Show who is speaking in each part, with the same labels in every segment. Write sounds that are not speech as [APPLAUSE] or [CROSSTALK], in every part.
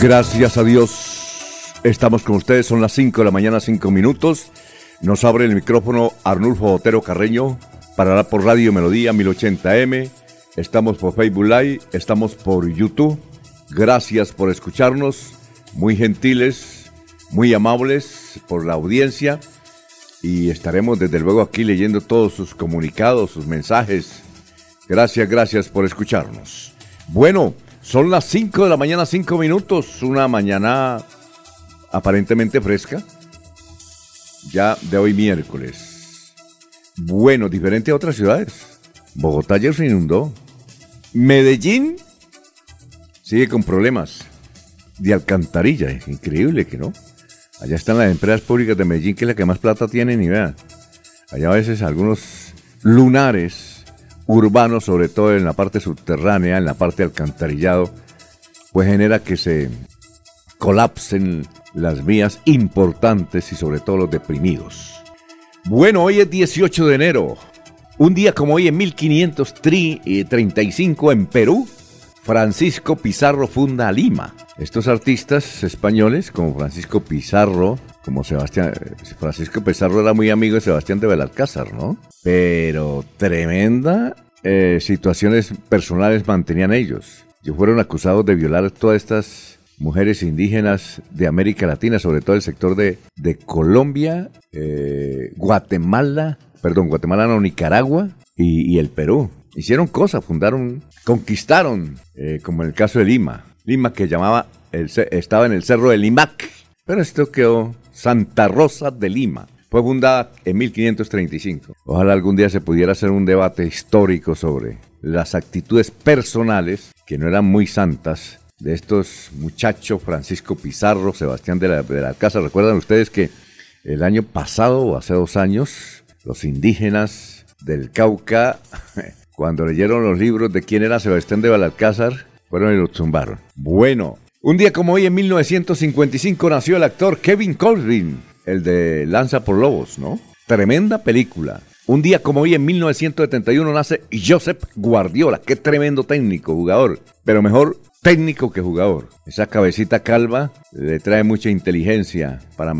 Speaker 1: Gracias a Dios. Estamos con ustedes, son las 5 de la mañana, 5 minutos. Nos abre el micrófono Arnulfo Otero Carreño para por Radio Melodía 1080M. Estamos por Facebook Live, estamos por YouTube. Gracias por escucharnos, muy gentiles, muy amables por la audiencia y estaremos desde luego aquí leyendo todos sus comunicados, sus mensajes. Gracias, gracias por escucharnos. Bueno, son las 5 de la mañana, 5 minutos, una mañana aparentemente fresca, ya de hoy miércoles. Bueno, diferente a otras ciudades. Bogotá ya se inundó. Medellín sigue con problemas de alcantarilla, es increíble que no. Allá están las empresas públicas de Medellín, que es la que más plata tienen, y vean. Allá a veces algunos lunares urbano, sobre todo en la parte subterránea, en la parte alcantarillado, pues genera que se colapsen las vías importantes y sobre todo los deprimidos. Bueno, hoy es 18 de enero. Un día como hoy en 1535 en Perú, Francisco Pizarro funda Lima. Estos artistas españoles como Francisco Pizarro, como Sebastián, Francisco Pizarro era muy amigo de Sebastián de Belalcázar, ¿no? Pero tremenda eh, situaciones personales mantenían ellos. Ellos fueron acusados de violar todas estas mujeres indígenas de América Latina, sobre todo el sector de, de Colombia, eh, Guatemala, perdón, Guatemala no, Nicaragua y, el Perú. Hicieron cosas, fundaron, conquistaron, eh, como en el caso de Lima. Lima que llamaba, el, estaba en el cerro de Limac, pero esto quedó Santa Rosa de Lima. Fue fundada en 1535. Ojalá algún día se pudiera hacer un debate histórico sobre las actitudes personales, que no eran muy santas, de estos muchachos, Francisco Pizarro, Sebastián de la. Recuerdan ustedes que el año pasado, o hace dos años, los indígenas del Cauca, [LAUGHS] cuando leyeron los libros de quién era Sebastián de Belalcázar, fueron y lo zumbaron. Bueno, un día como hoy, en 1955, nació el actor Kevin Colvin, el de Lanza por Lobos, ¿no? Tremenda película. Un día como hoy, en 1971, nace Josep Guardiola. Qué tremendo técnico, jugador. Pero mejor técnico que jugador. Esa cabecita calva le trae mucha inteligencia. Para,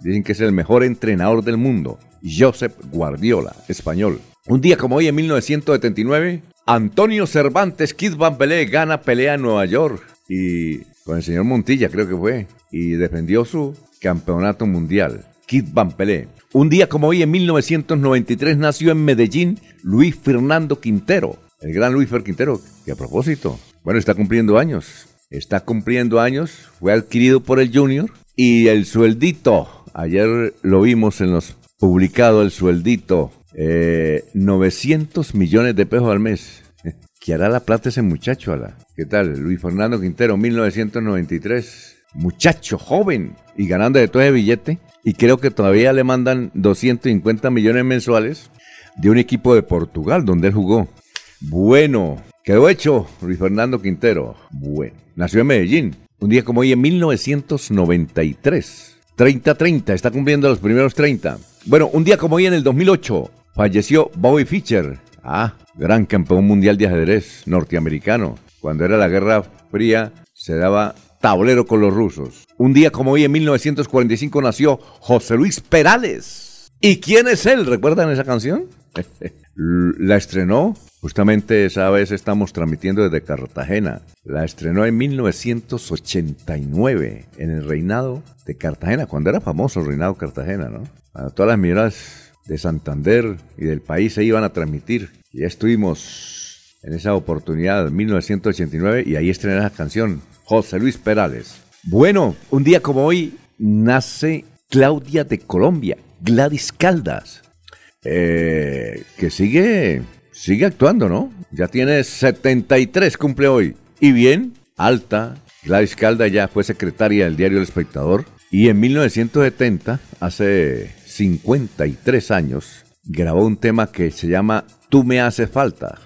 Speaker 1: dicen que es el mejor entrenador del mundo. Josep Guardiola, español. Un día como hoy, en 1979, Antonio Cervantes Kid Van Pelé gana pelea en Nueva York. Y con el señor Montilla, creo que fue. Y defendió su Campeonato Mundial. Kid Van Pelé. Un día como hoy, en 1993, nació en Medellín Luis Fernando Quintero, el gran Luis Fer Quintero, que a propósito, bueno, está cumpliendo años. Está cumpliendo años, fue adquirido por el Junior y el sueldito, ayer lo vimos en los publicados, el sueldito, 900 eh, millones de pesos al mes. ¿Qué hará la plata ese muchacho? Ala? ¿Qué tal? Luis Fernando Quintero, 1993 muchacho joven y ganando de todo ese billete. Y creo que todavía le mandan 250 millones mensuales de un equipo de Portugal donde él jugó. Bueno, quedó hecho Luis Fernando Quintero. Bueno, nació en Medellín. Un día como hoy en 1993. 30-30, está cumpliendo los primeros 30. Bueno, un día como hoy en el 2008 falleció Bobby Fischer. Ah, gran campeón mundial de ajedrez norteamericano. Cuando era la Guerra Fría se daba tablero con los rusos. Un día como hoy, en 1945, nació José Luis Perales. ¿Y quién es él? ¿Recuerdan esa canción? [LAUGHS] La estrenó, justamente esa vez estamos transmitiendo desde Cartagena. La estrenó en 1989, en el reinado de Cartagena, cuando era famoso el reinado Cartagena, ¿no? todas las miradas de Santander y del país se iban a transmitir. Ya estuvimos en esa oportunidad, 1989, y ahí estrenó la canción, José Luis Perales. Bueno, un día como hoy nace Claudia de Colombia, Gladys Caldas, eh, que sigue, sigue actuando, ¿no? Ya tiene 73, cumple hoy. Y bien, alta. Gladys Caldas ya fue secretaria del diario El Espectador. Y en 1970, hace 53 años, grabó un tema que se llama Tú me hace falta.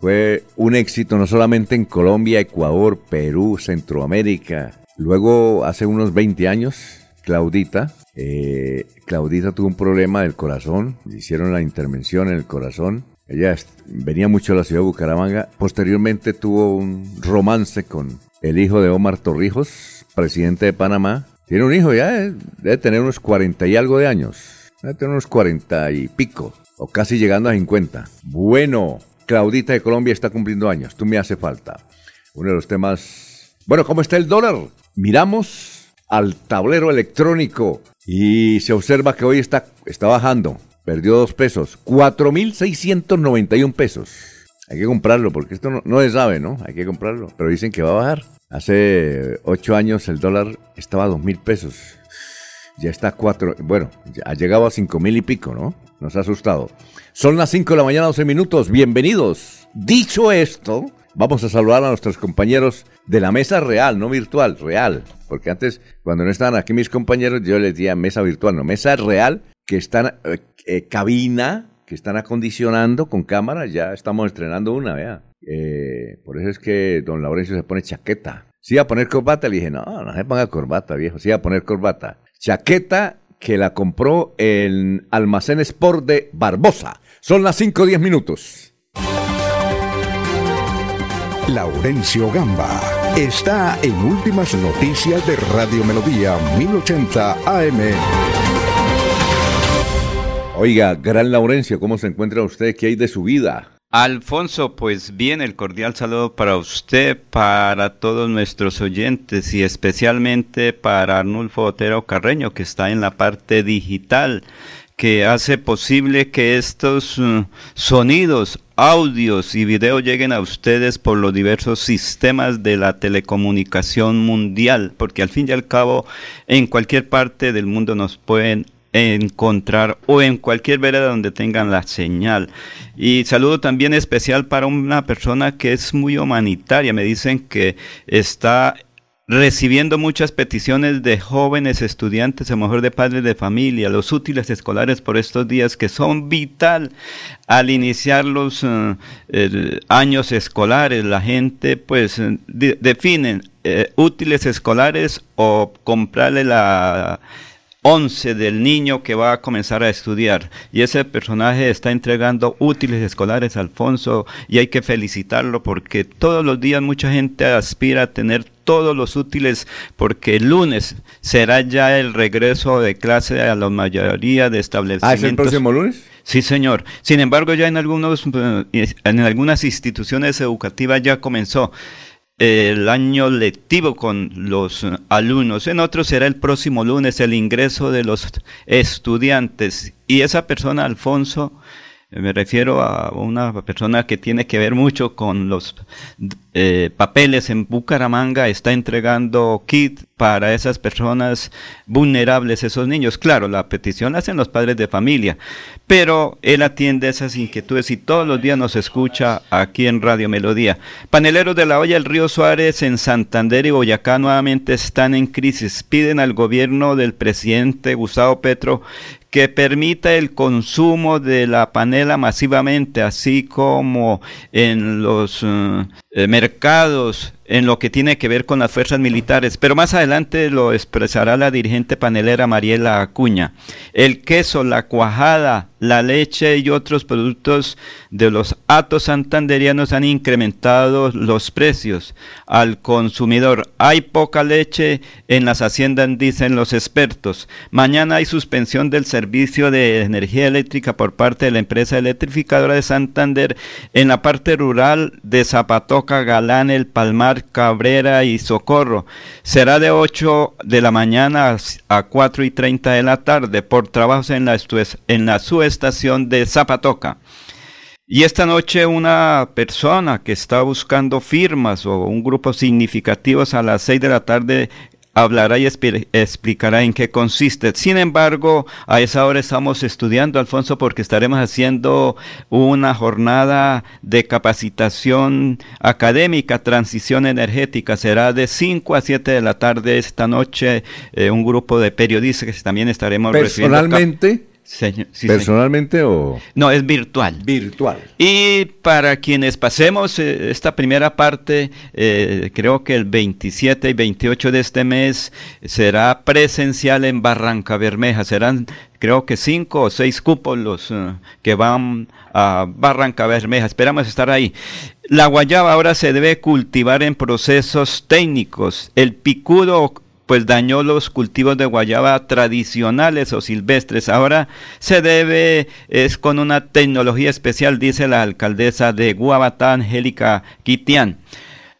Speaker 1: Fue un éxito no solamente en Colombia, Ecuador, Perú, Centroamérica. Luego, hace unos 20 años, Claudita eh, Claudita tuvo un problema del corazón, le hicieron la intervención en el corazón. Ella venía mucho a la ciudad de Bucaramanga. Posteriormente tuvo un romance con el hijo de Omar Torrijos, presidente de Panamá. Tiene un hijo ya, debe tener unos 40 y algo de años. Debe tener unos 40 y pico, o casi llegando a 50. Bueno, Claudita de Colombia está cumpliendo años. Tú me hace falta. Uno de los temas. Bueno, ¿cómo está el dólar? Miramos al tablero electrónico y se observa que hoy está, está bajando. Perdió dos pesos. 4.691 pesos. Hay que comprarlo porque esto no, se sabe, ¿no? Hay que comprarlo. Pero dicen que va a bajar. Hace ocho años el dólar estaba a dos mil pesos. Ya está a cuatro. Bueno, ha llegado a cinco mil y pico, ¿no? Nos ha asustado. Son las cinco de la mañana, 12 minutos. Bienvenidos. Dicho esto, vamos a saludar a nuestros compañeros de la mesa real, no virtual, real. Porque antes, cuando no estaban aquí mis compañeros, yo les decía mesa virtual, no, mesa real, que están, eh, eh, cabina, que están acondicionando con cámara, ya estamos estrenando una, vea. Eh, por eso es que don Laurencio se pone chaqueta. Si iba a poner corbata, le dije, no, no se ponga corbata, viejo, si iba a poner corbata. Chaqueta que la compró en Almacén Sport de Barbosa. Son las 5 o 10 minutos.
Speaker 2: Laurencio Gamba está en Últimas Noticias de Radio Melodía 1080 AM.
Speaker 1: Oiga, gran Laurencio, ¿cómo se encuentra usted? ¿Qué hay de su vida?
Speaker 3: Alfonso, pues bien, el cordial saludo para usted, para todos nuestros oyentes y especialmente para Arnulfo Otero Carreño, que está en la parte digital que hace posible que estos uh, sonidos, audios y videos lleguen a ustedes por los diversos sistemas de la telecomunicación mundial, porque al fin y al cabo en cualquier parte del mundo nos pueden encontrar o en cualquier vereda donde tengan la señal. Y saludo también especial para una persona que es muy humanitaria. Me dicen que está recibiendo muchas peticiones de jóvenes estudiantes, a lo mejor de padres de familia, los útiles escolares por estos días que son vital al iniciar los eh, años escolares. La gente pues definen eh, útiles escolares o comprarle la 11 del niño que va a comenzar a estudiar. Y ese personaje está entregando útiles escolares a Alfonso y hay que felicitarlo porque todos los días mucha gente aspira a tener todos los útiles porque el lunes será ya el regreso de clase a la mayoría de establecimientos. ¿Ah,
Speaker 1: es el próximo lunes?
Speaker 3: Sí, señor. Sin embargo, ya en algunos eh, en algunas instituciones educativas ya comenzó el año lectivo con los alumnos. En otros será el próximo lunes el ingreso de los estudiantes. Y esa persona, Alfonso, me refiero a una persona que tiene que ver mucho con los eh, papeles en Bucaramanga, está entregando kit para esas personas vulnerables, esos niños. Claro, la petición la hacen los padres de familia, pero él atiende esas inquietudes y todos los días nos escucha aquí en Radio Melodía. Paneleros de la olla El Río Suárez en Santander y Boyacá nuevamente están en crisis. Piden al gobierno del presidente Gustavo Petro que permita el consumo de la panela masivamente, así como en los eh, eh, mercados, en lo que tiene que ver con las fuerzas militares. Pero más adelante lo expresará la dirigente panelera Mariela Acuña. El queso, la cuajada, la leche y otros productos de los atos santanderianos han incrementado los precios al consumidor. Hay poca leche en las haciendas, dicen los expertos. Mañana hay suspensión del servicio de energía eléctrica por parte de la empresa electrificadora de Santander en la parte rural de Zapatoca, Galán, El Palmar, Cabrera y Socorro. Será de 8 de la mañana a 4 y 30 de la tarde por trabajos en la, en la subestación de Zapatoca. Y esta noche una persona que está buscando firmas o un grupo significativos a las 6 de la tarde hablará y explicará en qué consiste. Sin embargo, a esa hora estamos estudiando, Alfonso, porque estaremos haciendo una jornada de capacitación académica, transición energética. Será de 5 a 7 de la tarde esta noche, eh, un grupo de periodistas que también estaremos
Speaker 1: Personalmente. ¿Personalmente o...?
Speaker 3: No, es virtual.
Speaker 1: Virtual.
Speaker 3: Y para quienes pasemos eh, esta primera parte, eh, creo que el 27 y 28 de este mes será presencial en Barranca Bermeja. Serán, creo que cinco o seis cupos los eh, que van a Barranca Bermeja. Esperamos estar ahí. La guayaba ahora se debe cultivar en procesos técnicos. El picudo pues dañó los cultivos de guayaba tradicionales o silvestres. Ahora se debe, es con una tecnología especial, dice la alcaldesa de Guabatá, Angélica Quitián.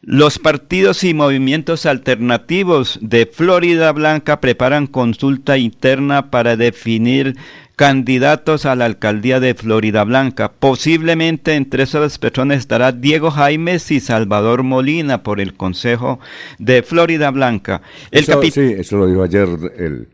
Speaker 3: Los partidos y movimientos alternativos de Florida Blanca preparan consulta interna para definir candidatos a la alcaldía de Florida Blanca. Posiblemente entre esas personas estará Diego Jaimes y Salvador Molina por el Consejo de Florida Blanca.
Speaker 1: eso, sí, eso lo dijo ayer el,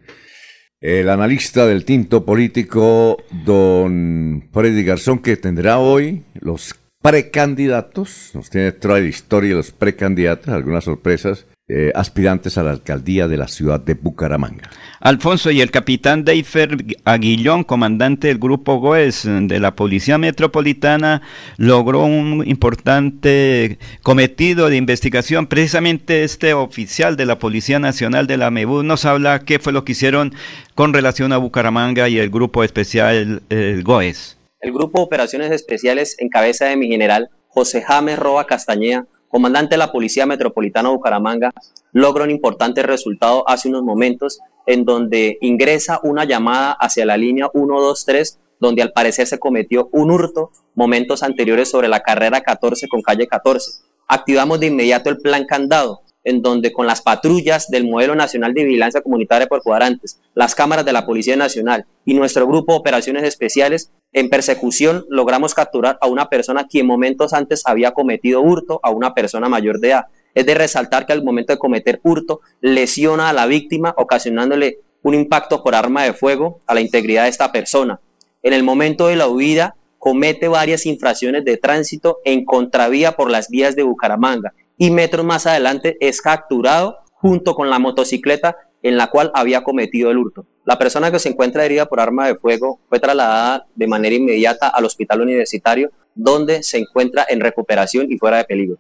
Speaker 1: el analista del tinto político, don Freddy Garzón, que tendrá hoy los precandidatos, nos tiene toda la historia de los precandidatos, algunas sorpresas, eh, aspirantes a la alcaldía de la ciudad de Bucaramanga.
Speaker 3: Alfonso y el capitán Deifer Aguillón, comandante del grupo GOES de la Policía Metropolitana, logró un importante cometido de investigación. Precisamente este oficial de la Policía Nacional de la MEBU nos habla qué fue lo que hicieron con relación a Bucaramanga y el grupo especial GOES.
Speaker 4: El grupo Operaciones Especiales en cabeza de mi general José James Roa Castañeda comandante de la Policía Metropolitana Bucaramanga, logra un importante resultado hace unos momentos en donde ingresa una llamada hacia la línea 123, donde al parecer se cometió un hurto momentos anteriores sobre la carrera 14 con calle 14. Activamos de inmediato el plan candado, en donde con las patrullas del Modelo Nacional de Vigilancia Comunitaria por Cuadrantes, las cámaras de la Policía Nacional y nuestro grupo de operaciones especiales, en persecución logramos capturar a una persona quien momentos antes había cometido hurto a una persona mayor de edad. Es de resaltar que al momento de cometer hurto lesiona a la víctima ocasionándole un impacto por arma de fuego a la integridad de esta persona. En el momento de la huida comete varias infracciones de tránsito en contravía por las vías de Bucaramanga y metros más adelante es capturado junto con la motocicleta en la cual había cometido el hurto. La persona que se encuentra herida por arma de fuego fue trasladada de manera inmediata al hospital universitario donde se encuentra en recuperación y fuera de peligro.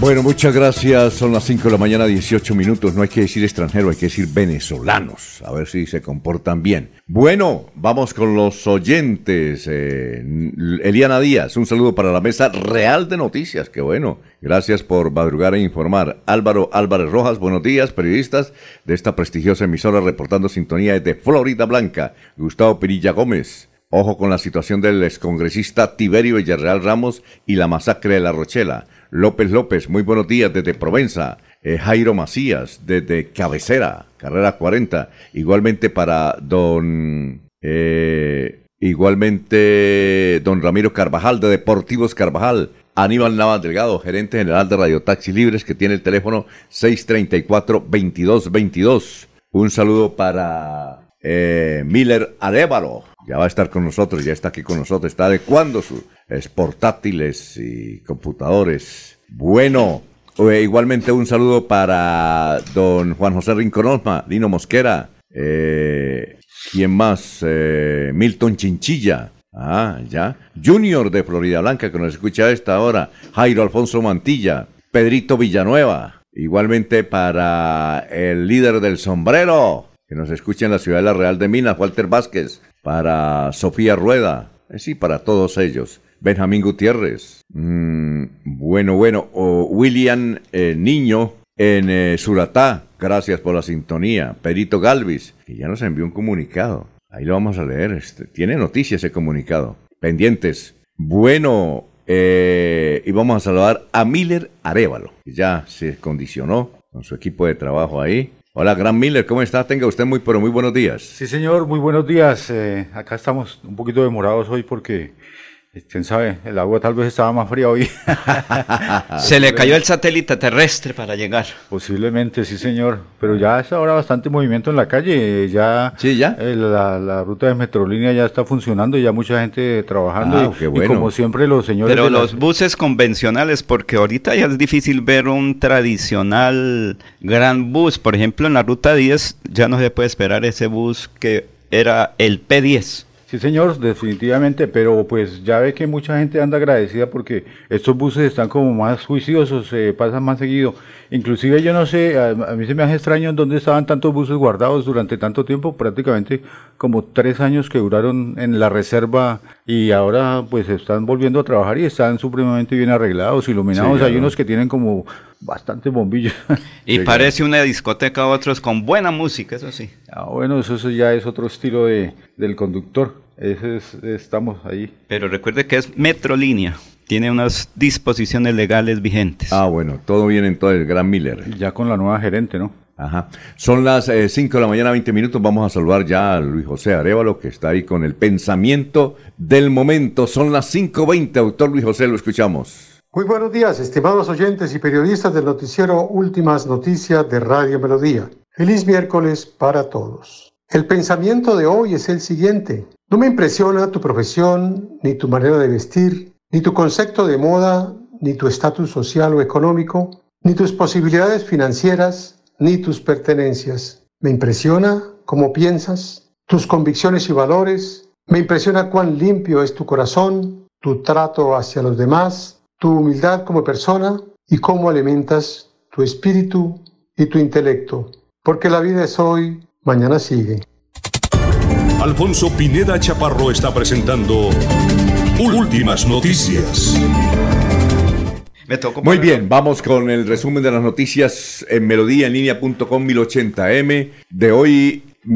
Speaker 1: Bueno, muchas gracias. Son las 5 de la mañana, 18 minutos. No hay que decir extranjero, hay que decir venezolanos. A ver si se comportan bien. Bueno, vamos con los oyentes. Eh, Eliana Díaz, un saludo para la mesa real de noticias. Qué bueno. Gracias por madrugar e informar. Álvaro Álvarez Rojas, buenos días, periodistas de esta prestigiosa emisora reportando sintonía desde Florida Blanca. Gustavo Pirilla Gómez. Ojo con la situación del excongresista Tiberio Villarreal Ramos y la masacre de La Rochela. López López, muy buenos días desde Provenza. Eh, Jairo Macías, desde Cabecera, carrera 40. Igualmente para don. Eh, igualmente don Ramiro Carvajal, de Deportivos Carvajal. Aníbal Navas Delgado, gerente general de Radio Taxi Libres, que tiene el teléfono 634-2222. Un saludo para eh, Miller Arevalo, ya va a estar con nosotros, ya está aquí con nosotros, está adecuando sus portátiles y computadores. Bueno, eh, igualmente un saludo para don Juan José Rinconosma, Dino Mosquera, eh, ¿quién más? Eh, Milton Chinchilla. Ah, ya. Junior de Florida Blanca, que nos escucha a esta hora. Jairo Alfonso Mantilla. Pedrito Villanueva. Igualmente para el líder del sombrero, que nos escucha en la ciudad de la Real de Minas, Walter Vázquez. Para Sofía Rueda, eh, sí, para todos ellos. Benjamín Gutiérrez, mm, bueno, bueno, o William eh, Niño en Suratá, gracias por la sintonía. Perito Galvis, que ya nos envió un comunicado. Ahí lo vamos a leer. Este, tiene noticias ese comunicado. Pendientes. Bueno, eh, y vamos a saludar a Miller Arevalo, que ya se condicionó con su equipo de trabajo ahí. Hola, Gran Miller, ¿cómo está? Tenga usted muy, pero muy buenos días.
Speaker 5: Sí, señor, muy buenos días. Eh, acá estamos un poquito demorados hoy porque ¿Quién sabe? El agua tal vez estaba más fría hoy. [LAUGHS]
Speaker 3: Se le cayó el satélite terrestre para llegar.
Speaker 5: Posiblemente, sí, señor. Pero ya es ahora bastante movimiento en la calle. Ya,
Speaker 1: sí, ya.
Speaker 5: Eh, la, ruta de Metrolínea ya está funcionando, ya mucha gente trabajando. Ah, y, bueno. como siempre, los señores.
Speaker 3: Pero los buses convencionales, porque ahorita ya es difícil ver un tradicional gran bus. Por ejemplo, en la ruta 10 ya no se puede esperar ese bus que era el P10
Speaker 5: Sí, señor, definitivamente, pero pues ya ve que mucha gente anda agradecida porque estos buses están como más juiciosos, se pasan más seguido. Inclusive yo no sé, a, mí se me hace extraño dónde estaban tantos buses guardados durante tanto tiempo, prácticamente como tres años que duraron en la reserva y ahora pues están volviendo a trabajar y están supremamente bien arreglados, iluminados. Hay unos que tienen como bastantes bombillos.
Speaker 3: Y [LAUGHS] parece una discoteca, otros con buena música, eso sí.
Speaker 5: Ah, bueno, eso, ya es otro estilo de, del conductor. Ese es, estamos ahí.
Speaker 3: Pero recuerde que es Metrolínea. Tiene unas disposiciones legales vigentes.
Speaker 1: Ah, bueno, todo bien en todo el Gran Miller.
Speaker 5: Ya con la nueva gerente, ¿no?
Speaker 1: Ajá. Son las 5 eh, de la mañana, 20 minutos. Vamos a saludar ya a Luis José Arevalo, que está ahí con el pensamiento del momento. Son las 5.20, doctor Luis José, lo escuchamos.
Speaker 6: Muy buenos días, estimados oyentes y periodistas del noticiero Últimas Noticias de Radio Melodía. Feliz miércoles para todos. El pensamiento de hoy es el siguiente. No me impresiona tu profesión, ni tu manera de vestir, ni tu concepto de moda, ni tu estatus social o económico, ni tus posibilidades financieras, ni tus pertenencias. Me impresiona cómo piensas, tus convicciones y valores. Me impresiona cuán limpio es tu corazón, tu trato hacia los demás, tu humildad como persona y cómo alimentas tu espíritu y tu intelecto. Porque la vida es hoy, mañana sigue.
Speaker 2: Alfonso Pineda Chaparro está presentando Últimas Noticias.
Speaker 1: Muy bien, vamos con el resumen de las noticias en melodíaenlínea.com 1080m de hoy, 18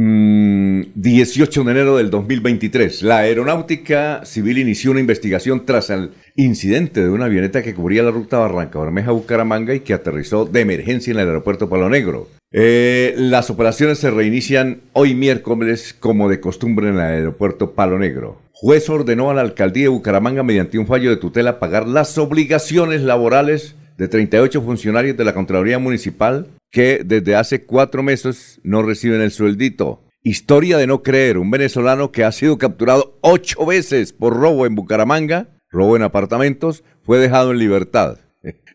Speaker 1: mm, de enero del 2023. La Aeronáutica Civil inició una investigación tras el incidente de una avioneta que cubría la ruta Barranca Bermeja-Bucaramanga y que aterrizó de emergencia en el aeropuerto Palo Negro. Eh, las operaciones se reinician hoy miércoles como de costumbre en el aeropuerto Palo Negro. Juez ordenó a la alcaldía de Bucaramanga mediante un fallo de tutela pagar las obligaciones laborales de 38 funcionarios de la Contraloría Municipal que desde hace cuatro meses no reciben el sueldito. Historia de no creer, un venezolano que ha sido capturado ocho veces por robo en Bucaramanga, robo en apartamentos, fue dejado en libertad.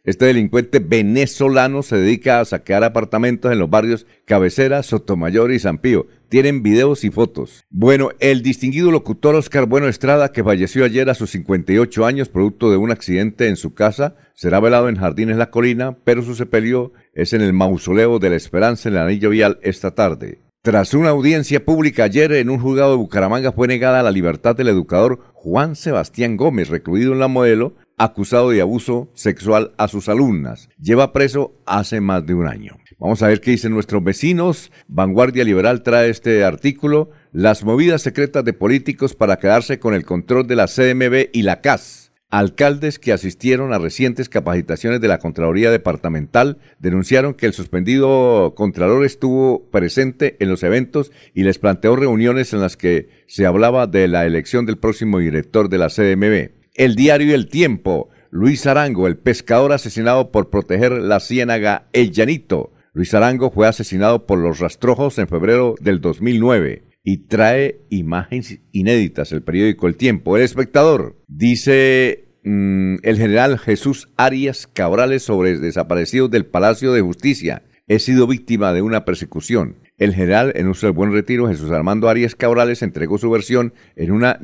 Speaker 1: Este delincuente venezolano se dedica a saquear apartamentos en los barrios Cabecera, Sotomayor y San Pío. Tienen videos y fotos. Bueno, el distinguido locutor Oscar Bueno Estrada, que falleció ayer a sus 58 años producto de un accidente en su casa, será velado en Jardines La Colina, pero su sepelio es en el mausoleo de la Esperanza en el Anillo Vial esta tarde. Tras una audiencia pública ayer en un juzgado de Bucaramanga fue negada la libertad del educador Juan Sebastián Gómez, recluido en la modelo, acusado de abuso sexual a sus alumnas. Lleva preso hace más de un año. Vamos a ver qué dicen nuestros vecinos. Vanguardia Liberal trae este artículo. Las movidas secretas de políticos para quedarse con el control de la CMB y la CAS. Alcaldes que asistieron a recientes capacitaciones de la Contraloría Departamental denunciaron que el suspendido Contralor estuvo presente en los eventos y les planteó reuniones en las que se hablaba de la elección del próximo director de la CMB. El diario El Tiempo. Luis Arango, el pescador asesinado por proteger la ciénaga El Llanito. Luis Arango fue asesinado por los rastrojos en febrero del 2009 y trae imágenes inéditas el periódico El Tiempo. El espectador dice mm, el general Jesús Arias Cabrales sobre desaparecidos del Palacio de Justicia. He sido víctima de una persecución. El general en uso del buen retiro, Jesús Armando Arias Cabrales, entregó su versión en una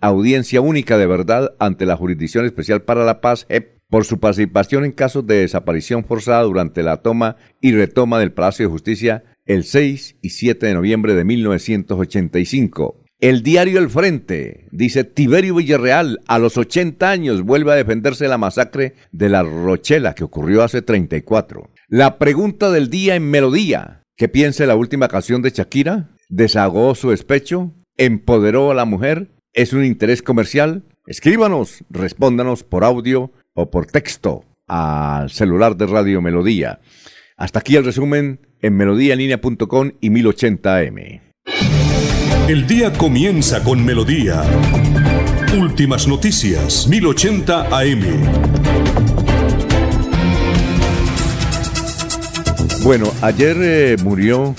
Speaker 1: audiencia única de verdad ante la Jurisdicción Especial para la Paz, JEP, por su participación en casos de desaparición forzada durante la toma y retoma del Palacio de Justicia el 6 y 7 de noviembre de 1985. El diario El Frente dice Tiberio Villarreal a los 80 años vuelve a defenderse de la masacre de la Rochela que ocurrió hace 34. La pregunta del día en melodía. ¿Qué piensa la última canción de Shakira? ¿Desahogó su despecho? ¿Empoderó a la mujer? ¿Es un interés comercial? Escríbanos, respóndanos por audio o por texto al celular de Radio Melodía. Hasta aquí el resumen en melodíaenlínea.com y 1080m.
Speaker 7: El día comienza con Melodía. Últimas noticias, 1080 AM.
Speaker 1: Bueno, ayer eh, murió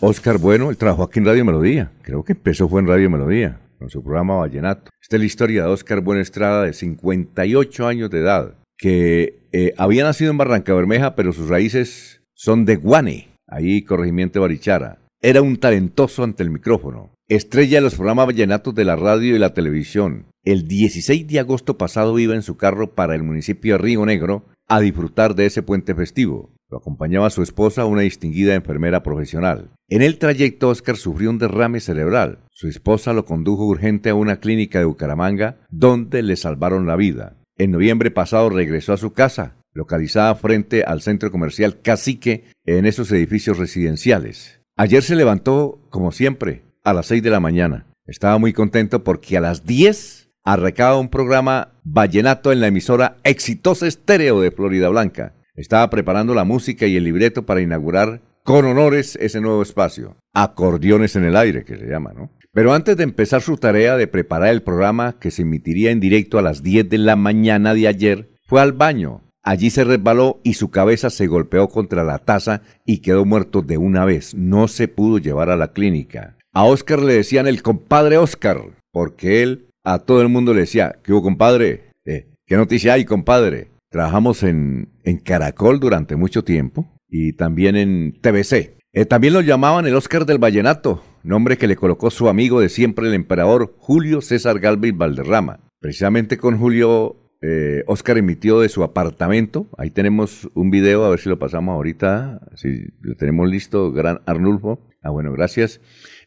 Speaker 1: Oscar Bueno, él trabajó aquí en Radio Melodía. Creo que empezó fue en Radio Melodía, con su programa Vallenato. Esta es la historia de Oscar Bueno Estrada, de 58 años de edad, que eh, había nacido en Barranca Bermeja, pero sus raíces son de Guane, ahí corregimiento Barichara. Era un talentoso ante el micrófono, estrella de los programas vallenatos de la radio y la televisión. El 16 de agosto pasado iba en su carro para el municipio de Río Negro a disfrutar de ese puente festivo. Lo acompañaba su esposa, una distinguida enfermera profesional. En el trayecto, Oscar sufrió un derrame cerebral. Su esposa lo condujo urgente a una clínica de Bucaramanga, donde le salvaron la vida. En noviembre pasado regresó a su casa, localizada frente al centro comercial Cacique, en esos edificios residenciales. Ayer se levantó, como siempre, a las 6 de la mañana. Estaba muy contento porque a las 10 arrecaba un programa vallenato en la emisora Exitosa Estéreo de Florida Blanca. Estaba preparando la música y el libreto para inaugurar con honores ese nuevo espacio. Acordeones en el aire, que se llama, ¿no? Pero antes de empezar su tarea de preparar el programa que se emitiría en directo a las 10 de la mañana de ayer, fue al baño. Allí se resbaló y su cabeza se golpeó contra la taza y quedó muerto de una vez. No se pudo llevar a la clínica. A Oscar le decían el compadre Oscar, porque él a todo el mundo le decía, ¿qué hubo compadre? Eh, ¿Qué noticia hay compadre? Trabajamos en, Caracol durante mucho tiempo y también en TBC. Eh, también lo llamaban el Oscar del Vallenato, nombre que le colocó su amigo de siempre, el emperador Julio César Galvez Valderrama. Precisamente con Julio, eh, Oscar emitió de su apartamento, ahí tenemos un video, a ver si lo pasamos ahorita, si lo tenemos listo, gran Arnulfo. Ah, bueno, gracias.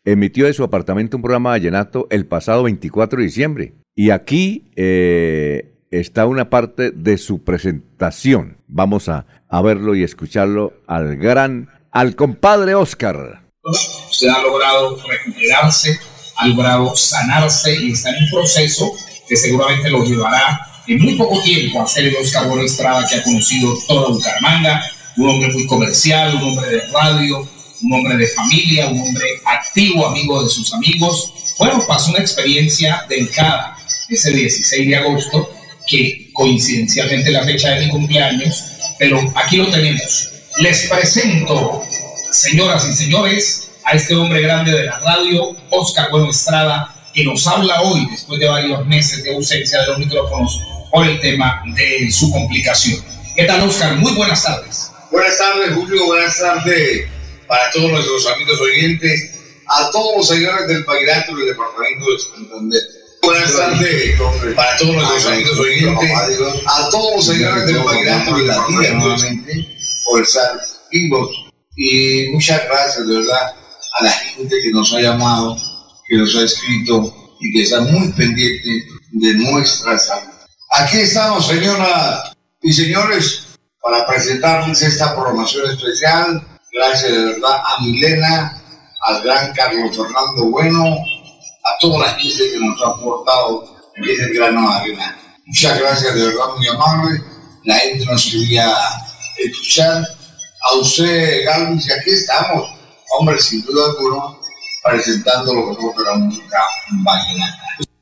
Speaker 1: Emitió de su apartamento un programa vallenato el pasado 24 de diciembre. Y aquí eh, está una parte de su presentación. Vamos a, a verlo y escucharlo al gran al compadre Oscar.
Speaker 8: Usted ha logrado recuperarse, ha logrado sanarse y está en un proceso que seguramente lo llevará en muy poco tiempo a ser el Oscar Bueno que ha conocido toda Bucaramanga, un hombre muy comercial, un hombre de radio, un hombre de familia, un hombre activo, amigo de sus amigos. Bueno, pasó una experiencia delicada ese 16 de agosto, que coincidencialmente la fecha de mi cumpleaños, pero aquí lo tenemos les presento, señoras y señores, a este hombre grande de la radio, Oscar Bueno Estrada, que nos habla hoy, después de varios meses de ausencia de los micrófonos, por el tema de su complicación. ¿Qué tal, Oscar? Muy buenas tardes.
Speaker 9: Buenas tardes, Julio. Buenas tardes para todos nuestros amigos oyentes, a todos los señores del Pagirato del Departamento de Santander. Buenas tardes para todos nuestros amigos oyentes, a todos los señores del Pagirato de la nuevamente por estar vivos. Y muchas gracias, de verdad, a la gente que nos ha llamado, que nos ha escrito y que está muy pendiente de nuestra salud. Aquí estamos, señoras y señores, para presentarles esta programación especial. Gracias de verdad a Milena, al gran Carlos Fernando Bueno, a toda la gente que nos ha aportado ese grano de arena. Muchas gracias, de verdad, muy amable. La gente nos quería escuchar a usted, Galvis, y aquí estamos, hombre, sin duda alguna, presentando lo que fue la música vallenata.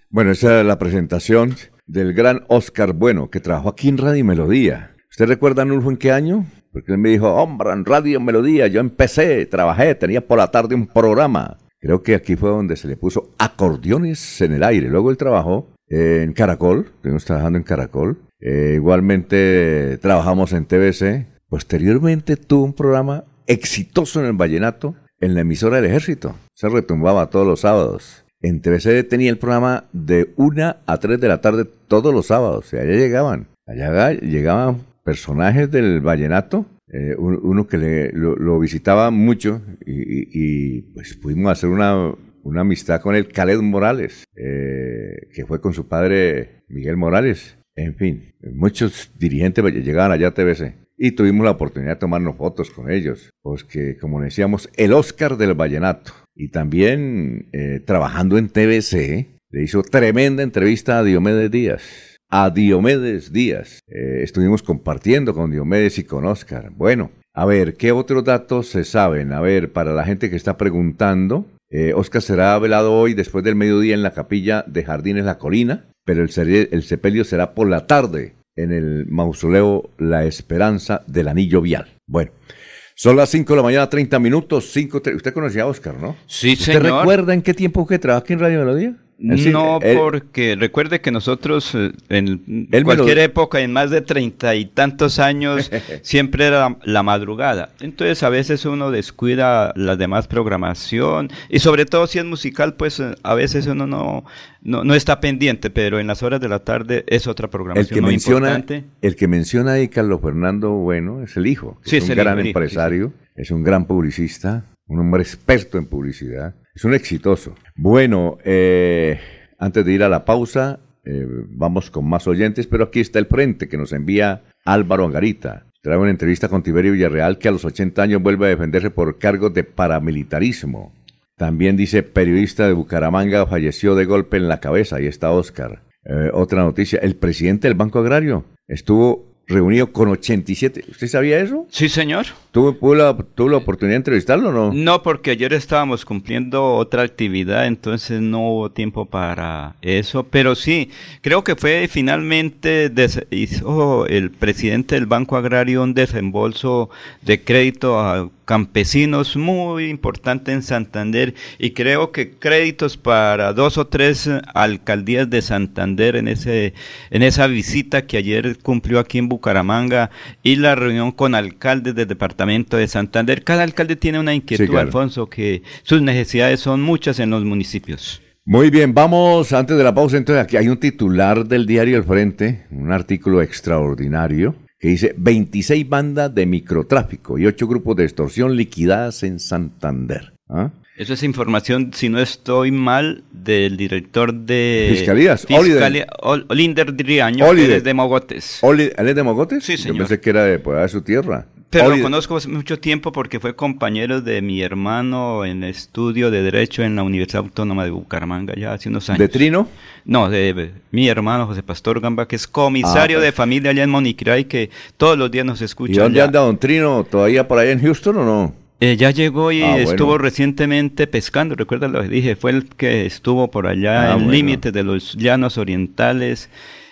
Speaker 1: Bueno, esa es la presentación del gran Oscar Bueno, que trabajó aquí en Radio Melodía. ¿Usted recuerda, Nulfo, en qué año? Porque él me dijo, hombre, en Radio Melodía, yo empecé, trabajé, tenía por la tarde un programa. Creo que aquí fue donde se le puso acordeones en el aire. Luego él trabajó en Caracol, estuvimos trabajando en Caracol. Eh, igualmente trabajamos en TBC. Posteriormente tuvo un programa exitoso en el vallenato en la emisora del ejército. Se retumbaba todos los sábados. En TBC tenía el programa de 1 a 3 de la tarde todos los sábados. Allá llegaban. Allá llegaban personajes del vallenato. Eh, uno que lo, visitaba mucho y, pues pudimos hacer una una amistad con el Khaled Morales, eh, que fue con su padre Miguel Morales. En fin, muchos dirigentes llegaban allá a TBC y tuvimos la oportunidad de tomarnos fotos con ellos, pues que como decíamos, el Oscar del Vallenato. Y también eh, trabajando en TBC, le hizo tremenda entrevista a Diomedes Díaz. A Diomedes Díaz. Eh, estuvimos compartiendo con Diomedes y con Oscar. Bueno, a ver, ¿qué otros datos se saben? A ver, para la gente que está preguntando, eh, Oscar será velado hoy después del mediodía en la capilla de Jardines La Colina, pero el, el sepelio será por la tarde en el mausoleo La Esperanza del Anillo Vial. Bueno, son las 5 de la mañana, 30 minutos. 5, usted conocía a Oscar, ¿no?
Speaker 3: Sí,
Speaker 1: señor. ¿Usted recuerda en qué tiempo que trabaja aquí en Radio Melodía?
Speaker 3: No, porque recuerde que nosotros eh, en cualquier época, en más de treinta y tantos años, [LAUGHS] siempre era la, madrugada. Entonces a veces uno descuida la demás programación y sobre todo si es musical, pues eh, a veces uno no, no, está pendiente, pero en las horas de la tarde es otra programación.
Speaker 1: El que, menciona, el que menciona ahí Carlos Fernando Bueno es el hijo, es un gran empresario, es un gran publicista, un hombre experto en publicidad es un exitoso. Bueno, eh, antes de ir a la pausa, eh, vamos con más oyentes, pero aquí está el frente que nos envía Álvaro Angarita. Trae una entrevista con Tiberio Villarreal que a los 80 años vuelve a defenderse por cargos de paramilitarismo. También dice periodista de Bucaramanga falleció de golpe en la cabeza. Ahí está Oscar. Eh, otra noticia, el presidente del Banco Agrario estuvo reunido con 87. ¿Usted sabía eso?
Speaker 3: Sí, señor.
Speaker 1: ¿Tuvo, la, la oportunidad de entrevistarlo o no?
Speaker 3: No, porque ayer estábamos cumpliendo otra actividad, entonces no hubo tiempo para eso. Pero sí, creo que fue finalmente, hizo el presidente del Banco Agrario un desembolso de crédito a campesinos muy importante en Santander y creo que créditos para dos o tres alcaldías de Santander en ese en esa visita que ayer cumplió aquí en Bucaramanga y la reunión con alcaldes del departamento de Santander. Cada alcalde tiene una inquietud, Alfonso, que sus necesidades son muchas en los municipios.
Speaker 1: Muy bien, vamos antes de la pausa. Entonces, aquí hay un titular del diario El Frente, un artículo extraordinario que dice 26 bandas de microtráfico y 8 grupos de extorsión liquidadas en Santander. ¿Ah?
Speaker 3: Eso es información, si no estoy mal, del director de
Speaker 1: Fiscalías,
Speaker 3: Fiscalía, Olinder Driaño, que es de Mogotes.
Speaker 1: ¿Él es de Mogotes?
Speaker 3: Sí, señor.
Speaker 1: Yo pensé que era de, pues, de su tierra.
Speaker 3: Pero lo conozco hace mucho tiempo porque fue compañero de mi hermano en estudio de Derecho en la Universidad Autónoma de Bucaramanga ya hace unos años.
Speaker 1: ¿De Trino?
Speaker 3: No, de, mi hermano José Pastor Gamba, que es comisario ah, de familia allá en Monicray, que todos los días nos escucha. ¿Y
Speaker 1: dónde anda Don Trino? ¿Todavía por allá en Houston o no?
Speaker 3: Eh, ya llegó y ah, estuvo recientemente pescando, recuerda lo que dije, fue el que estuvo por allá ah, en límites de los llanos orientales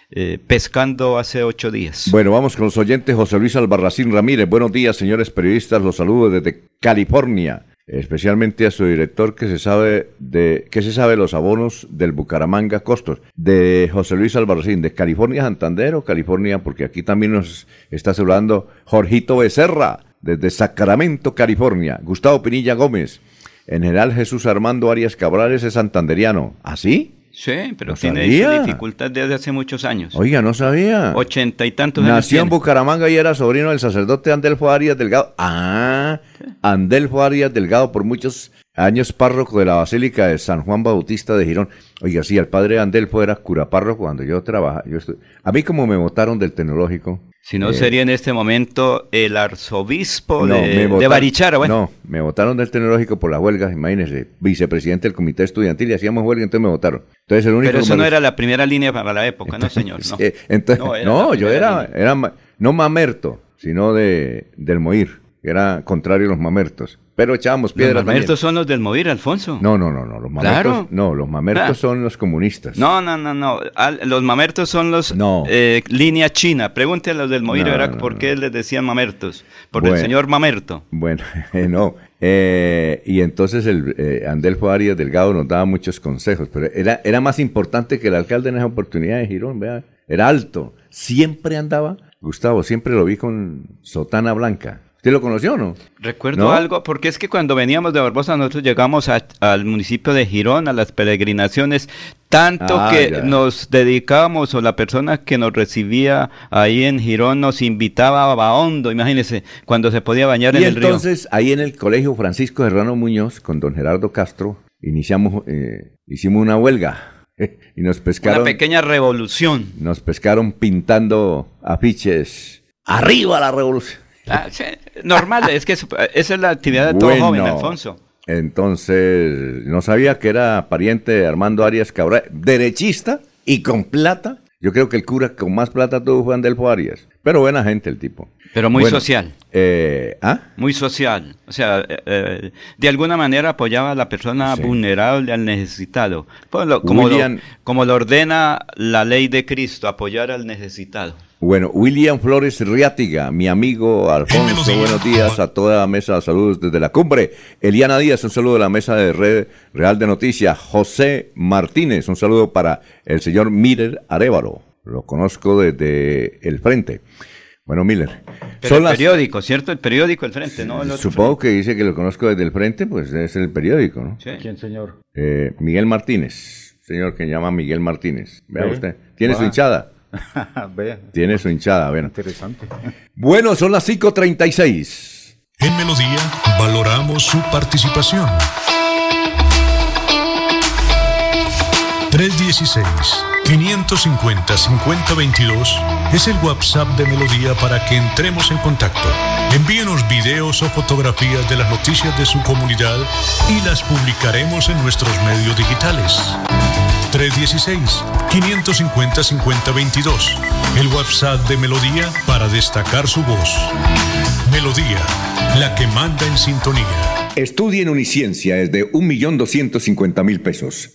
Speaker 3: eh, pescando hace ocho días.
Speaker 1: Bueno, vamos con los oyentes. José Luis Albarracín Ramírez. Buenos días, señores periodistas. Los saludo desde California. Especialmente a su director que se sabe de que se sabe los abonos del Bucaramanga Costos de José Luis Albarracín de California Santander o California porque aquí también nos está saludando Jorgito Becerra desde Sacramento California Gustavo Pinilla Gómez en general Jesús Armando Arias Cabrales es santanderiano ¿así?
Speaker 3: Sí, pero tiene dificultad desde hace muchos años.
Speaker 1: Oiga, no sabía.
Speaker 3: Ochenta y tantos
Speaker 1: años. Nació en Bucaramanga y era sobrino del sacerdote Andelfo Arias Delgado. Ah, Andelfo Arias Delgado, por muchos años párroco de la Basílica de San Juan Bautista de Girón. Oiga, sí, el padre Andelfo era cura párroco cuando yo trabajaba. Yo A mí como me votaron del tecnológico,
Speaker 3: si no, eh, sería en este momento el arzobispo de, Barichara. Bueno.
Speaker 1: No, me votaron del tecnológico por las huelgas, imagínense, vicepresidente del comité estudiantil y hacíamos huelga, entonces me votaron. Entonces, el único
Speaker 3: Pero eso no era la primera línea para la época, ¿no, señor? [LAUGHS] No,
Speaker 1: entonces, no, yo era, era, no mamerto, sino de, del Moir, era contrario a los mamertos. Pero echábamos piedras.
Speaker 3: Los mamertos son los del Moir, Alfonso.
Speaker 1: No, no, no, no. Los mamertos, no, los mamertos son los comunistas.
Speaker 3: No, no, no, no. los mamertos son los eh, línea china. Pregúntenle a los del Moir, ¿por qué les decían mamertos? Por el señor Mamerto.
Speaker 1: Bueno, [LAUGHS] no. Eh, y entonces el eh, Andelfo Arias Delgado nos daba muchos consejos, pero era, era más importante que el alcalde en esa oportunidad de Girón, vea, era alto. Siempre andaba, Gustavo, siempre lo vi con sotana blanca. ¿Usted lo conoció o no?
Speaker 3: Recuerdo algo, porque es que cuando veníamos de Barbosa nosotros llegamos al municipio de Girón, a las peregrinaciones, tanto ah, que nos dedicábamos o la persona que nos recibía ahí en Girón nos invitaba a Baondo, imagínese, cuando se podía bañar en el río.
Speaker 1: Y entonces ahí en el colegio Francisco Serrano Muñoz con don Gerardo Castro, iniciamos, eh, hicimos una huelga [LAUGHS] y nos pescaron.
Speaker 3: Una pequeña revolución.
Speaker 1: Nos pescaron pintando afiches. ¡Arriba la revolución!
Speaker 3: Ah, sí, normal, es que esa es la actividad de todo
Speaker 1: Bueno.
Speaker 3: joven, Alfonso.
Speaker 1: Entonces, no sabía que era pariente de Armando Arias Cabral, derechista y con plata. Yo creo que el cura con más plata tuvo fue Andelfo Arias. Pero buena gente el tipo.
Speaker 3: Pero muy
Speaker 1: Bueno,
Speaker 3: social.
Speaker 1: eh, ¿Ah?
Speaker 3: Muy social. O sea, eh, eh, de alguna manera apoyaba a la persona
Speaker 1: Sí.
Speaker 3: vulnerable, al necesitado. Pues lo- como,
Speaker 1: William-
Speaker 3: lo, como lo ordena la ley de Cristo, apoyar al necesitado.
Speaker 1: Bueno, William Flores Riátiga, mi amigo Alfonso, buenos días a toda la mesa, saludos desde la cumbre. Eliana Díaz, un saludo de la mesa de Red Real de Noticias. José Martínez, un saludo para el señor Miller Arevalo, lo conozco desde el frente. Bueno, Miller,
Speaker 3: Pero
Speaker 1: son
Speaker 3: el
Speaker 1: las-
Speaker 3: periódico, ¿cierto? El periódico, el frente, ¿no? El otro
Speaker 1: supongo que dice que lo conozco desde el frente, pues es el periódico, ¿no?
Speaker 3: Sí.
Speaker 5: ¿Quién, señor?
Speaker 1: Eh, Miguel Martínez, señor que llama Miguel Martínez. Vea
Speaker 5: Ve.
Speaker 1: usted, tiene su hinchada, [LAUGHS] tiene su hinchada, bueno.
Speaker 5: interesante.
Speaker 1: Bueno, son las 5.36.
Speaker 7: En Melodía valoramos su participación. 316-550-5022 es el WhatsApp de Melodía para que entremos en contacto. Envíenos videos o fotografías de las noticias de su comunidad y las publicaremos en nuestros medios digitales. 316-550-5022. El WhatsApp de Melodía para destacar su voz. Melodía, la que manda en sintonía.
Speaker 2: Estudie en Uniciencia es de 1.250.000 pesos.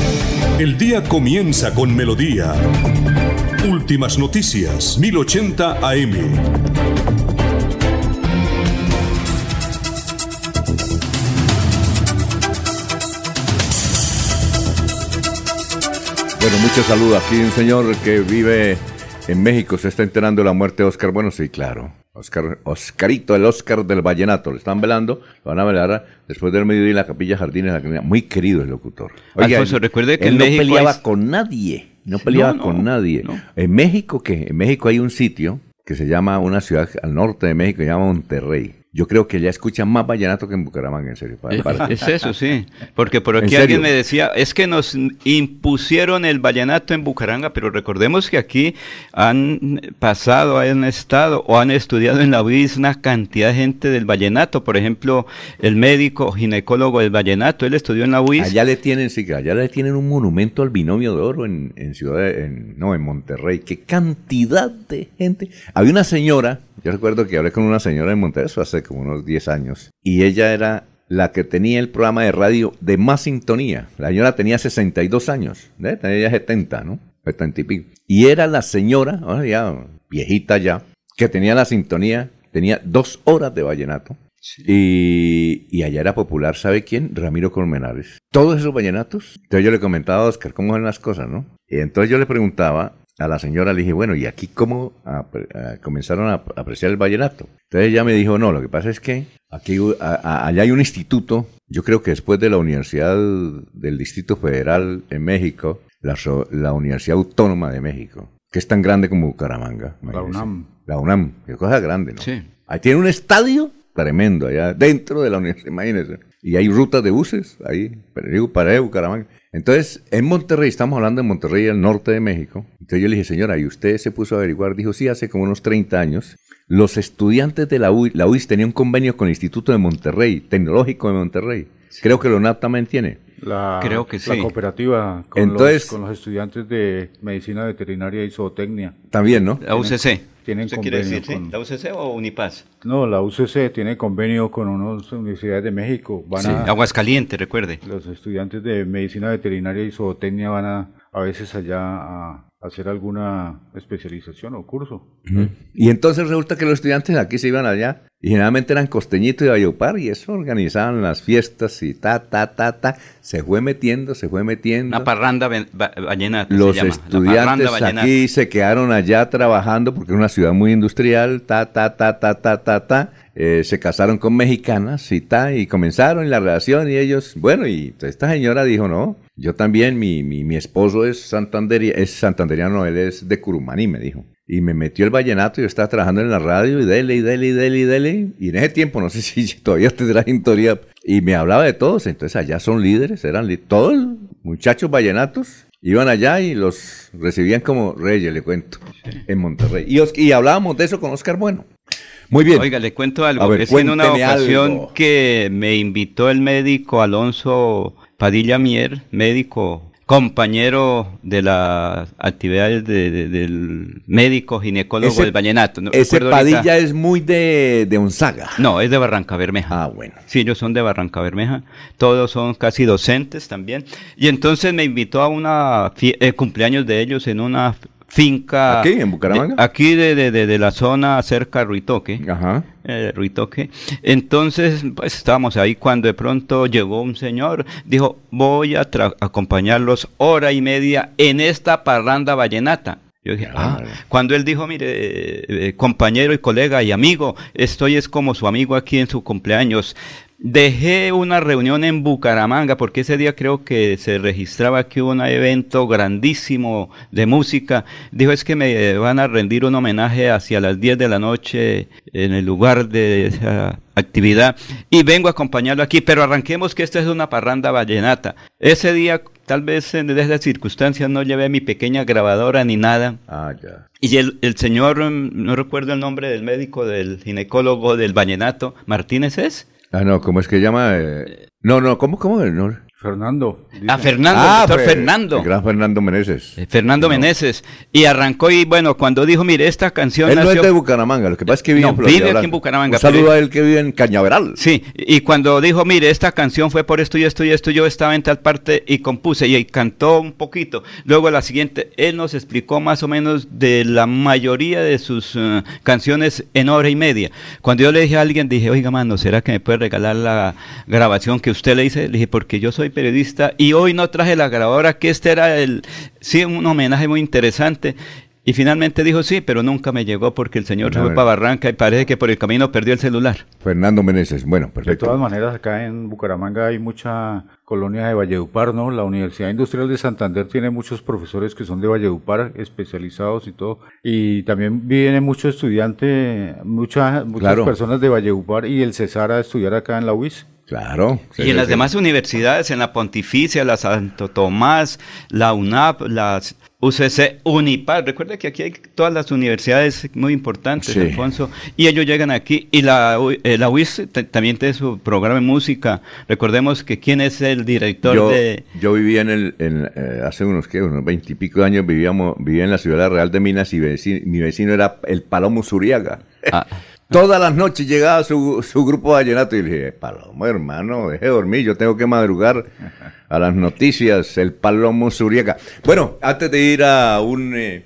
Speaker 7: El día comienza con melodía. Últimas noticias, 1080 AM.
Speaker 1: Bueno, muchos saludos. Aquí un señor que vive en México se está enterando de la muerte de Oscar. Bueno, sí, claro. Oscar, Oscarito, el Oscar del Vallenato. Le están velando, lo van a velar después del mediodía en la Capilla Jardines de la Comunidad. Muy querido el locutor.
Speaker 3: Alfonso, recuerde que
Speaker 1: él
Speaker 3: en
Speaker 1: no
Speaker 3: México
Speaker 1: peleaba
Speaker 3: es-
Speaker 1: con nadie. No peleaba
Speaker 3: No, no,
Speaker 1: con nadie.
Speaker 3: no.
Speaker 1: En México, ¿qué? En México hay un sitio que se llama, una ciudad al norte de México, se llama Monterrey. Yo creo que ya escuchan más vallenato que en Bucaramanga, en serio. para- para-
Speaker 3: Es eso, sí. Porque por
Speaker 1: ¿En
Speaker 3: aquí alguien me decía, es que nos impusieron el vallenato en Bucaranga, pero recordemos que aquí han pasado, han estado o han estudiado en la UIS una cantidad de gente del vallenato. Por ejemplo, el médico ginecólogo del vallenato, él estudió en la UIS.
Speaker 1: Allá le tienen, sí, allá le tienen un monumento al binomio de oro en, en Ciudad, de- en, no, en Monterrey. Qué cantidad de gente. Había una señora, yo recuerdo que hablé con una señora en Monterrey, eso hace como unos 10 años, y ella era la que tenía el programa de radio de más sintonía. La señora tenía 62 años, ¿eh? tenía ya 70, ¿no? 70 y pico. Y era la señora, ahora ya viejita ya, que tenía la sintonía, tenía dos horas de vallenato. Y, y allá era popular, ¿sabe quién? Ramiro Colmenares. Todos esos vallenatos. Entonces yo le comentaba a Oscar cómo eran las cosas, ¿no? Y entonces yo le preguntaba a la señora, le dije, bueno, ¿y aquí cómo a- comenzaron a ap- apreciar el vallenato? Entonces ella me dijo, no, lo que pasa es que aquí a- allá hay un instituto, yo creo que después de la Universidad del Distrito Federal en México, la, la Universidad Autónoma de México, que es tan grande como Bucaramanga.
Speaker 5: La. UNAM.
Speaker 1: La UNAM, qué cosa grande, ¿no?
Speaker 3: Sí.
Speaker 1: Ahí tiene un estadio tremendo allá dentro de la universidad, imagínense. Y hay rutas de buses ahí, digo, para Bucaramanga. Entonces, en Monterrey, estamos hablando de Monterrey, al norte de México. Entonces yo le dije, señora, ¿y usted se puso a averiguar? Dijo, sí, hace como unos 30 años. Los estudiantes de la UIS, la UIS tenía un convenio con el Instituto de Monterrey, Tecnológico de Monterrey. Creo que la UNAP también tiene.
Speaker 5: La,
Speaker 3: Creo que
Speaker 5: la
Speaker 3: sí.
Speaker 5: cooperativa con,
Speaker 1: Entonces-
Speaker 5: los, con los estudiantes de medicina veterinaria y zootecnia.
Speaker 1: También, ¿no?
Speaker 3: La UCC.
Speaker 5: tienen
Speaker 3: ¿Eso quiere
Speaker 5: convenio
Speaker 3: decir, sí?
Speaker 5: con-
Speaker 3: ¿La UCC o Unipaz?
Speaker 5: No, la UCC tiene convenio con unas universidades de México. Van
Speaker 3: Sí,
Speaker 5: a,
Speaker 3: Aguascaliente, recuerde.
Speaker 5: los estudiantes de medicina veterinaria y zootecnia van a, a veces allá a hacer alguna especialización o curso.
Speaker 1: Ujú. Y entonces resulta que los estudiantes aquí se iban allá y generalmente eran costeñitos de Valledupar y eso organizaban las fiestas y ta, ta, ta, ta. Se fue metiendo, se fue metiendo.
Speaker 3: Una parranda vallenata
Speaker 1: Los
Speaker 3: se llama. la
Speaker 1: estudiantes
Speaker 3: vallenata.
Speaker 1: aquí se quedaron allá trabajando porque es una ciudad muy industrial, ta, ta, ta, ta, ta, ta, ta. Eh, se casaron con mexicanas y ta, y comenzaron la relación y ellos, bueno, y esta señora dijo, no, yo también, mi, mi, mi esposo es, santanderi es santanderiano, él es de Curumaní, me dijo. Y me metió el vallenato, yo estaba trabajando en la radio y dele, y dele, y dele, y dele. Y en ese tiempo, no sé [LAUGHS] si todavía tendrá historia, y me hablaba de todos, entonces allá son líderes, eran li- todos muchachos vallenatos. Iban allá y los recibían como reyes, le cuento, en Monterrey. Y, os- y hablábamos de eso con Oscar Bueno. Muy bien.
Speaker 3: Oiga, le cuento algo.
Speaker 1: A ver,
Speaker 3: es en una ocasión
Speaker 1: algo.
Speaker 3: que me invitó el médico Alonso Padilla Mier, médico compañero de las actividades de- de- del médico ginecólogo
Speaker 1: Ese-
Speaker 3: del Vallenato. No
Speaker 1: Ese
Speaker 3: ahorita-
Speaker 1: Padilla es muy de, de Onzaga.
Speaker 3: No, es de Barranca Bermeja.
Speaker 1: Ah, bueno.
Speaker 3: Sí, ellos son de Barranca Bermeja. Todos son casi docentes también. Y entonces me invitó a una eh, cumpleaños de ellos en una finca.
Speaker 1: ¿Aquí, en Bucaramanga?
Speaker 3: de- aquí de, de- de- de la zona cerca a Ruitoque.
Speaker 1: Ajá.
Speaker 3: eh, Ruitoque. Entonces, pues estábamos ahí cuando de pronto llegó un señor, dijo, voy a acompañarlos hora y media en esta parranda vallenata. Yo dije, ah, cuando él dijo, mire, eh, eh, compañero y colega y amigo, estoy es como su amigo aquí en su cumpleaños. Dejé una reunión en Bucaramanga porque ese día creo que se registraba aquí un evento grandísimo de música. Dijo es que me van a rendir un homenaje hacia las 10 de la noche en el lugar de esa actividad y vengo a acompañarlo aquí, pero arranquemos que esta es una parranda vallenata. Ese día tal vez en esas circunstancias no llevé mi pequeña grabadora ni nada.
Speaker 1: Ah, ya.
Speaker 3: Y el, el señor, mm, no recuerdo el nombre del médico, del ginecólogo del vallenato, Martínez es.
Speaker 1: Ah, no, ¿cómo es que llama? Eh, No, no, ¿cómo, cómo? No.
Speaker 5: Fernando.
Speaker 3: Ah, Fernando,
Speaker 1: Ah,
Speaker 3: el doctor
Speaker 1: pues,
Speaker 3: Fernando.
Speaker 1: El gran Fernando Meneses.
Speaker 3: Eh, Fernando Meneses. Y arrancó y bueno, cuando dijo, mire, esta canción
Speaker 1: Él no es de Bucaramanga, lo que pasa es que vive
Speaker 3: No,
Speaker 1: en Florida
Speaker 3: vive aquí en Bucaramanga,
Speaker 1: Un saludo
Speaker 3: pero-
Speaker 1: a él que vive en Cañaveral.
Speaker 3: Sí, y cuando dijo, mire, esta canción fue por esto y esto y esto, yo estaba en tal parte y compuse y, cantó un poquito. Luego la siguiente, él nos explicó más o menos de la mayoría de sus eh, canciones en hora y media. Cuando yo le dije a alguien, dije, oiga, mano, ¿será que me puede regalar la grabación que usted le hice? Le dije, porque yo soy periodista y hoy no traje la grabadora, que este era el, sí, un homenaje muy interesante. Y finalmente dijo sí, pero nunca me llegó porque el señor se fue para Barranca y parece que por el camino perdió el celular.
Speaker 1: Fernando Meneses, bueno,
Speaker 5: De
Speaker 1: perfecto.
Speaker 5: todas maneras, acá en Bucaramanga hay mucha colonia de Valledupar, ¿no? La Universidad Industrial de Santander tiene muchos profesores que son de Valledupar, especializados y todo. Y también viene mucho estudiante, mucha, muchas
Speaker 1: Claro.
Speaker 5: personas de Valledupar y el Cesar a estudiar acá en la UIS.
Speaker 1: Claro.
Speaker 3: Y en las demás universidades, en la Pontificia, la Santo Tomás, la UNAP, las UCC, Unipar. Recuerda que aquí hay todas las universidades muy importantes,
Speaker 1: Sí.
Speaker 3: Alfonso, y ellos llegan aquí. Y la, eh, la UIS también tiene su programa de música. Recordemos que quién es el director
Speaker 1: Yo,
Speaker 3: de...
Speaker 1: yo vivía en el, en, eh, hace unos, ¿qué? unos veintipico años, vivíamos, vivía en la ciudad real de Minas y mi vecino era el Palomo Zuriaga.
Speaker 3: Ah, [LAUGHS]
Speaker 1: Todas las noches llegaba su, su grupo de vallenato y le dije, Palomo, hermano, deje de dormir, yo tengo que madrugar a las noticias, el Palomo Zuriaga. Bueno, antes de ir a un, eh,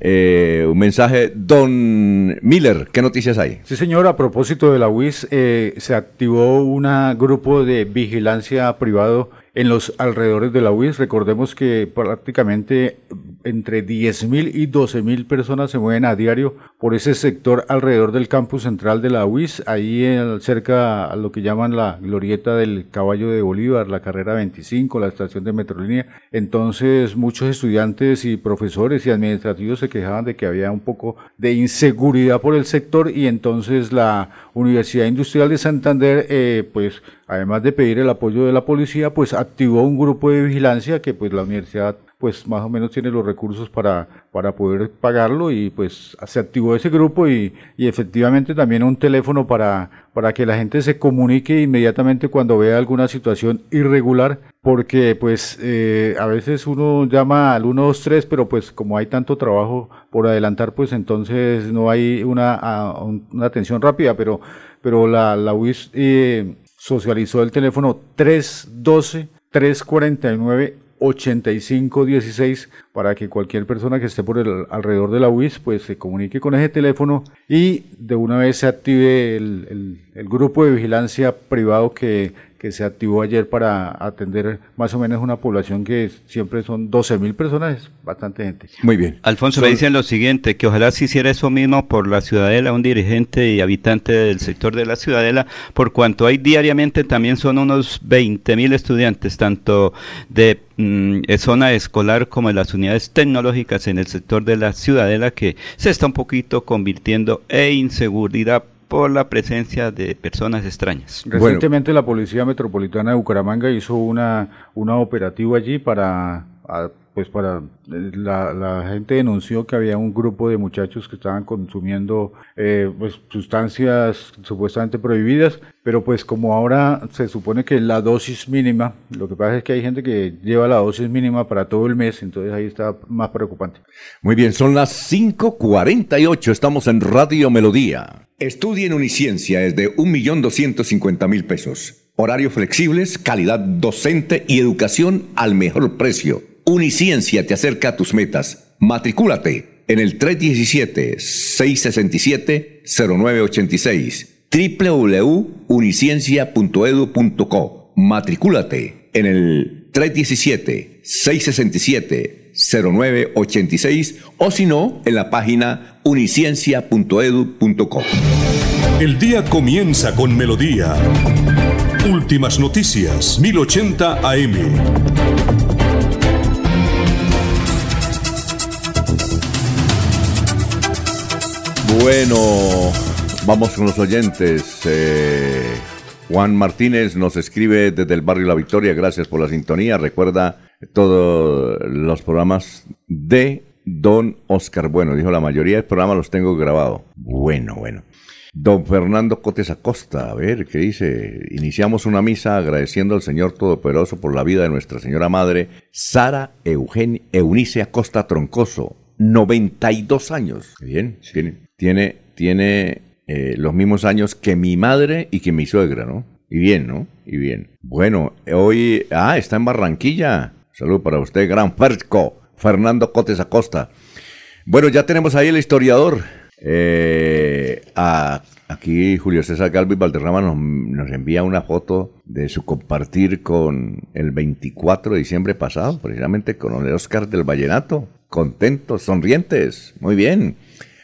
Speaker 1: eh, un mensaje, don Miller, ¿qué noticias hay?
Speaker 5: Sí, señor, a propósito de la UIS, eh, se activó un grupo de vigilancia privado en los alrededores de la UIS. Recordemos que prácticamente entre 10.000 y 12.000 personas se mueven a diario por ese sector alrededor del campus central de la UIS, ahí en- cerca a lo que llaman la glorieta del caballo de Bolívar, la carrera 25, la estación de Metrolínea. Entonces muchos estudiantes y profesores y administrativos se quejaban de que había un poco de inseguridad por el sector y entonces la Universidad Industrial de Santander, eh, pues además de pedir el apoyo de la policía, pues activó un grupo de vigilancia que pues la universidad pues más o menos tiene los recursos para, para poder pagarlo y pues se activó ese grupo y, efectivamente también un teléfono para, para que la gente se comunique inmediatamente cuando vea alguna situación irregular porque pues eh, a veces uno llama al 123 pero pues como hay tanto trabajo por adelantar pues entonces no hay una, una atención rápida pero, pero la, la UIS eh, socializó el teléfono 312 349 8516 para que cualquier persona que esté por el alrededor de la UIS pues se comunique con ese teléfono y de una vez se active el, el grupo de vigilancia privado que que se activó ayer para atender más o menos una población que siempre son 12 mil personas, es bastante gente.
Speaker 1: Muy bien.
Speaker 3: Alfonso, me dicen lo siguiente, que ojalá se hiciera eso mismo por la Ciudadela, un dirigente y habitante del sector de la Ciudadela, por cuanto hay diariamente también son unos 20 mil estudiantes, tanto de mm, zona escolar como de las unidades tecnológicas en el sector de la Ciudadela, que se está un poquito convirtiendo en inseguridad por la presencia de personas extrañas.
Speaker 5: Recientemente la Policía Metropolitana de Bucaramanga hizo una, una operativa allí para pues para la, gente denunció que había un grupo de muchachos que estaban consumiendo eh, pues sustancias supuestamente prohibidas pero pues como ahora se supone que la dosis mínima lo que pasa es que hay gente que lleva la dosis mínima para todo el mes entonces ahí está más preocupante.
Speaker 2: Muy bien son las 5.48 estamos en Radio Melodía. Estudie en Uniciencia es de 1.250.000 pesos. Horario flexibles, calidad docente y educación al mejor precio. Uniciencia te acerca a tus metas. Matricúlate en el 317-667-0986 www.uniciencia.edu.co. Matricúlate en el 317-667-0986 o si no, en la página uniciencia.edu.co.
Speaker 7: El día comienza con melodía. Últimas noticias, 1080 AM.
Speaker 1: Bueno, vamos con los oyentes. Eh, Juan Martínez nos escribe desde el barrio La Victoria. Gracias por la sintonía. Recuerda todos los programas de Don Oscar Bueno. Dijo la mayoría de programas los tengo grabados. Bueno, bueno. Don Fernando Cotes Acosta, a ver, ¿qué dice? Iniciamos una misa agradeciendo al Señor Todopoderoso por la vida de Nuestra Señora Madre, Sara Eugenia, Eunice Acosta Troncoso, 92 años. Bien, tiene, tiene, tiene eh, los mismos años que mi madre y que mi suegra, ¿no? Y bien, ¿no? Y bien. Bueno, hoy, ah, está en Barranquilla. Salud para usted, gran Ferco, Fernando Cotes Acosta. Bueno, ya tenemos ahí el historiador. Eh, aquí Julio César Galvis Valderrama nos, nos, envía una foto de su compartir con el 24 de diciembre pasado, precisamente con el Oscar del Vallenato. Contentos, sonrientes. Muy bien.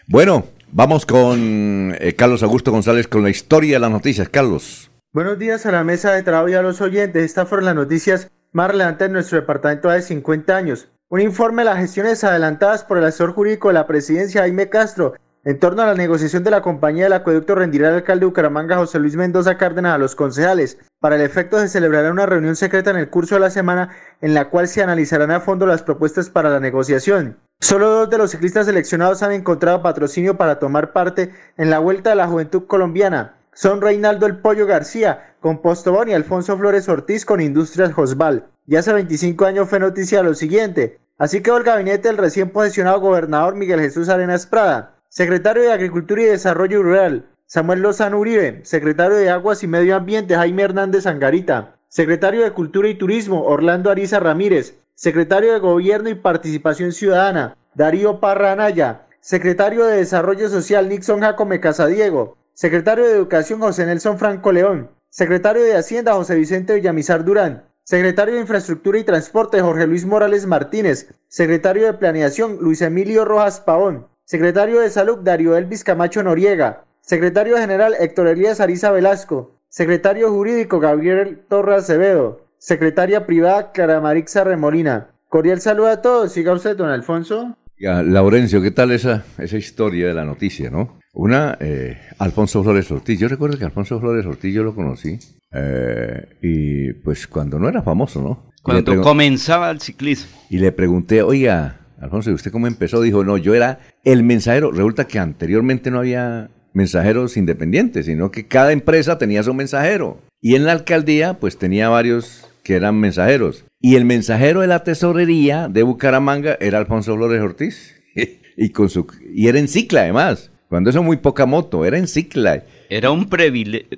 Speaker 1: Bueno, vamos con eh, Carlos Augusto González con la historia de las noticias. Carlos.
Speaker 10: Buenos días a la mesa de trabajo y a los oyentes. Estas fueron las noticias más relevantes de nuestro departamento de 50 años. Un informe de las gestiones adelantadas por el asesor jurídico de la presidencia, Jaime Castro, en torno a la negociación de la compañía del acueducto rendirá el alcalde de Bucaramanga José Luis Mendoza Cárdenas a los concejales. Para el efecto se celebrará una reunión secreta en el curso de la semana en la cual se analizarán a fondo las propuestas para la negociación. Solo dos de los ciclistas seleccionados han encontrado patrocinio para tomar parte en la Vuelta de la Juventud Colombiana. Son Reinaldo El Pollo García con Postobón y Alfonso Flores Ortiz con Industrias Josval. Y hace 25 años fue noticia lo siguiente. Así quedó el gabinete del recién posesionado gobernador Miguel Jesús Arenas Prada. Secretario de Agricultura y Desarrollo Rural, Samuel Lozano Uribe. Secretario de Aguas y Medio Ambiente, Jaime Hernández Angarita. Secretario de Cultura y Turismo, Orlando Ariza Ramírez. Secretario de Gobierno y Participación Ciudadana, Darío Parra Anaya. Secretario de Desarrollo Social, Nixon Jacome Casadiego. Secretario de Educación, José Nelson Franco León. Secretario de Hacienda, José Vicente Villamizar Durán. Secretario de Infraestructura y Transporte, Jorge Luis Morales Martínez. Secretario de Planeación, Luis Emilio Rojas Pavón. Secretario de Salud, Darío Elvis Camacho Noriega. Secretario General, Héctor Elías Ariza Velasco. Secretario Jurídico, Gabriel Torre Acevedo. Secretaria Privada, Clara Marixa Remolina. Cordial saludo a todos. Siga usted, don Alfonso.
Speaker 1: Ya, Laurencio, ¿qué tal esa, esa historia de la noticia, no? Una, eh, Alfonso Flores Ortiz. Yo recuerdo que Alfonso Flores Ortiz yo lo conocí. Eh, y pues cuando no era famoso, ¿no?
Speaker 3: Cuando comenzaba el ciclismo.
Speaker 1: Y le pregunté, oiga, Alfonso, ¿y usted cómo empezó? Dijo, no, yo era el mensajero. Resulta que anteriormente no había mensajeros independientes, sino que cada empresa tenía su mensajero. Y en la alcaldía, pues tenía varios que eran mensajeros. Y el mensajero de la tesorería de Bucaramanga era Alfonso Flores Ortiz. [LAUGHS] y, con su, y era en cicla, además. Cuando eso muy poca moto, era en cicla.
Speaker 3: Era un privilegio,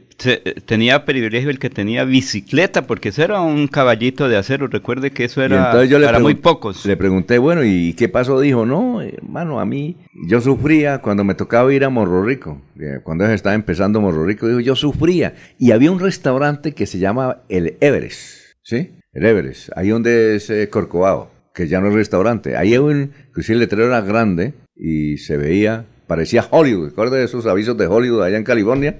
Speaker 3: tenía privilegio el que tenía bicicleta, porque eso era un caballito de acero. Recuerde que eso era para muy pocos.
Speaker 1: Le pregunté, bueno, ¿y qué pasó? Dijo, no, hermano, a mí, yo sufría cuando me tocaba ir a Morro Rico. Eh, cuando estaba empezando Morro Rico, dijo, yo sufría. Y había un restaurante que se llama El Everest, ¿sí? El Everest, ahí donde es eh, Corcovado, que ya no es restaurante. Ahí hay un, si el letrero era grande y se veía parecía Hollywood. ¿Recuerda de esos avisos de Hollywood allá en California?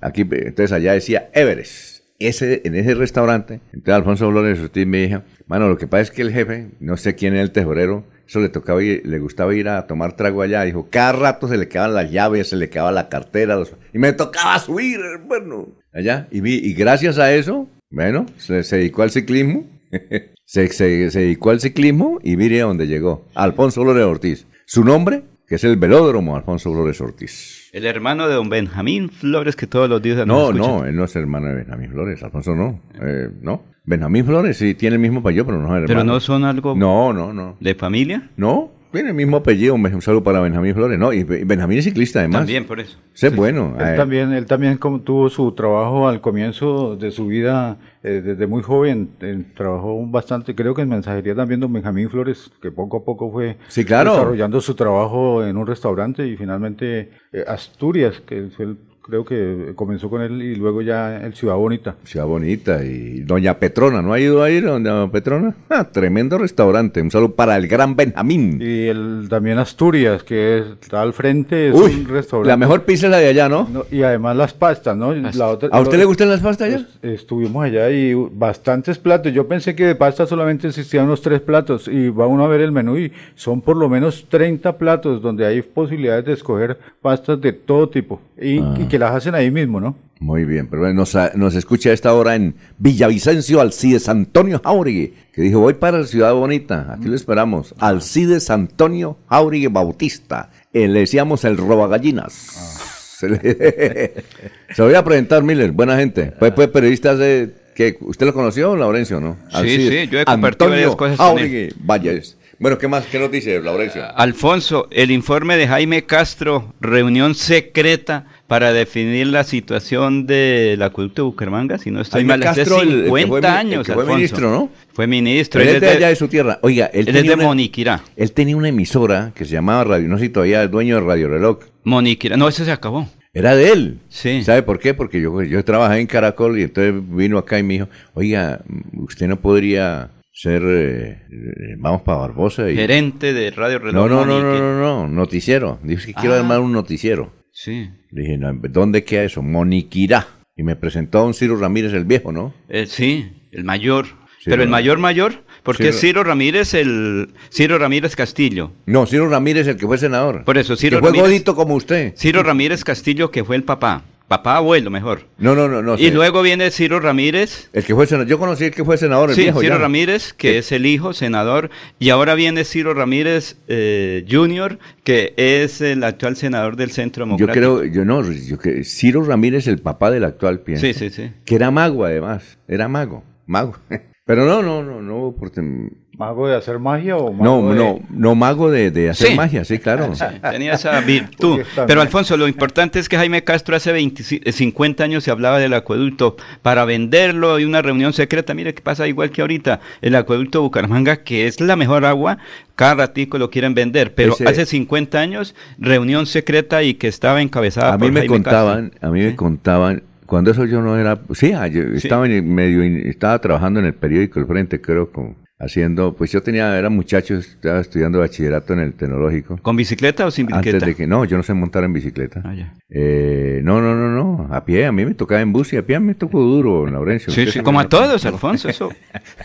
Speaker 1: Aquí, entonces allá decía Everest. Ese, en ese restaurante, entonces Alfonso Flores Ortiz me dijo, mano, lo que pasa es que el jefe, no sé quién es el tesorero, eso le tocaba ir, le gustaba ir a tomar trago allá, dijo, cada rato se le quedaban las llaves, se le quedaba la cartera, y me tocaba subir, bueno, allá, y, y gracias a eso, bueno, se, dedicó al ciclismo, [LAUGHS] se, se, se, dedicó al ciclismo y mire a dónde llegó, Alfonso Flores Ortiz. Su nombre, que es el velódromo Alfonso Flores Ortiz.
Speaker 3: El hermano de don Benjamín Flores, que todos los días
Speaker 1: No, no, él no es hermano de Benjamín Flores, Alfonso no, eh, no. Benjamín Flores sí tiene el mismo apellido, pero no es hermano.
Speaker 3: ¿Pero no son algo
Speaker 1: no, no, no.
Speaker 3: de familia?
Speaker 1: No, tiene el mismo apellido, un saludo para Benjamín Flores, ¿no? Y Benjamín es ciclista además.
Speaker 3: También por eso.
Speaker 1: Sí, bueno.
Speaker 5: Él, también, él también tuvo su trabajo al comienzo de su vida, eh, desde muy joven, trabajó bastante, creo que en mensajería también don Benjamín Flores, que poco a poco fue
Speaker 1: sí, claro.
Speaker 5: desarrollando su trabajo en un restaurante y finalmente eh, Asturias, que fue el creo que comenzó con él y luego ya el Ciudad Bonita.
Speaker 1: Ciudad Bonita y Doña Petrona, ¿no ha ido a ir Doña Petrona? Ah, tremendo restaurante, un saludo para el gran Benjamín.
Speaker 5: Y el también Asturias, que está al frente, es un restaurante.
Speaker 1: La mejor pizza es la de allá, ¿no?
Speaker 5: y además las pastas, ¿no?
Speaker 1: ¿A usted le gustan las pastas allá?
Speaker 5: Pues, estuvimos allá y bastantes platos. Yo pensé que de pasta solamente existían unos tres platos y va uno a ver el menú y son por lo menos 30 platos donde hay posibilidades de escoger pastas de todo tipo y, y que las hacen ahí mismo, ¿no?
Speaker 1: Muy bien, pero nos, nos escucha a esta hora en Villavicencio Alcides Antonio Jauregui, que dijo, voy para la Ciudad Bonita, aquí lo esperamos, Alcides Antonio Jauregui Bautista, eh, le decíamos el robagallinas. Ah. [LAUGHS] Se, Se voy a presentar, Miller, buena gente, pues, pues periodista que ¿usted lo conoció, Laurencio, no?
Speaker 3: sí, sí, yo he compartido varias cosas
Speaker 1: Jauregui, vaya, bueno, ¿qué más? ¿Qué nos dice Laurencio?
Speaker 3: Alfonso, el informe de Jaime Castro, reunión secreta para definir la situación del acueducto de Bucaramanga, si no estoy mal, hace 50 años,
Speaker 1: fue ministro, ¿no?
Speaker 3: Fue ministro.
Speaker 1: Él, es de allá de su tierra. Oiga,
Speaker 3: él, él es de Moniquirá.
Speaker 1: Él tenía una emisora que se llamaba Radio, no sé si todavía es dueño de Radio Reloj.
Speaker 3: Moniquirá, no, ese se acabó.
Speaker 1: Era de él.
Speaker 3: Sí.
Speaker 1: ¿Sabe por qué? Porque yo, yo trabajé en Caracol y entonces vino acá y me dijo, oiga, usted no podría ser, eh, vamos para Barbosa. Y...
Speaker 3: Gerente de Radio Reloj.
Speaker 1: No, no, no, no, no, no, noticiero. Dijo que quiero ah. armar un noticiero.
Speaker 3: Sí.
Speaker 1: Dije, ¿dónde queda eso? Moniquirá. Y me presentó a un Ciro Ramírez el viejo, ¿no?
Speaker 3: Eh, sí, el mayor. Pero el mayor mayor, porque es Ciro Ramírez el Ciro Ramírez Castillo.
Speaker 1: No, Ciro Ramírez el que fue senador.
Speaker 3: Por eso, Ciro
Speaker 1: que fue godito como usted.
Speaker 3: Ciro Ramírez Castillo que fue el papá. Papá abuelo, mejor.
Speaker 1: No, no, no. no
Speaker 3: y luego viene Ciro Ramírez.
Speaker 1: El que fue senador. Yo conocí el que fue senador, el
Speaker 3: sí,
Speaker 1: viejo,
Speaker 3: Ciro Ramírez, que es el hijo, senador. Y ahora viene Ciro Ramírez eh, Jr., que es el actual senador del Centro Democrático.
Speaker 1: Yo creo, yo no, yo que Ciro Ramírez, el papá del actual, pienso.
Speaker 3: Sí, sí, sí.
Speaker 1: Que era mago, además. Era mago. Mago. [LAUGHS] Pero no, no, no, no, porque
Speaker 5: ¿Mago de hacer magia o
Speaker 1: mago No, de... no, no mago de, de hacer magia, sí, claro. [LAUGHS]
Speaker 3: tenía esa virtud. Pero Alfonso, lo importante es que Jaime Castro hace 20, 50 años se hablaba del acueducto para venderlo y una reunión secreta. Mire qué pasa igual que ahorita, el acueducto Bucaramanga, que es la mejor agua, cada ratico lo quieren vender, pero hace 50 años, reunión secreta y que estaba encabezada
Speaker 1: a
Speaker 3: por
Speaker 1: mí me contaban, A mí me contaban cuando eso yo no era, sí, ah, yo estaba en medio, estaba trabajando en el periódico El Frente, creo, con, haciendo, pues yo tenía, era muchacho, estaba estudiando bachillerato en el tecnológico.
Speaker 3: ¿Con bicicleta o sin bicicleta?
Speaker 1: Antes de que, no, yo no sé montar en bicicleta. Ah, ya. Eh, no, no, no, no, a pie, a mí me tocaba en bus y a pie me tocó duro, Laurencio.
Speaker 3: Sí, sí, como a todos, Alfonso, eso.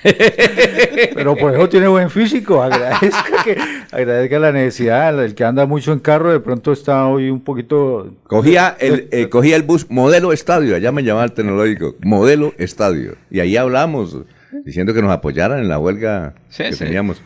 Speaker 3: [LAUGHS]
Speaker 5: Pero por eso tiene buen físico, agradezca, que, agradezca la necesidad, el que anda mucho en carro de pronto está hoy un poquito...
Speaker 1: Cogía el, eh, cogía el bus modelo estadio, allá me llamaba el tecnológico, modelo estadio, y ahí hablamos diciendo que nos apoyaran en la huelga
Speaker 3: Sí,
Speaker 1: que
Speaker 3: sí.
Speaker 1: teníamos.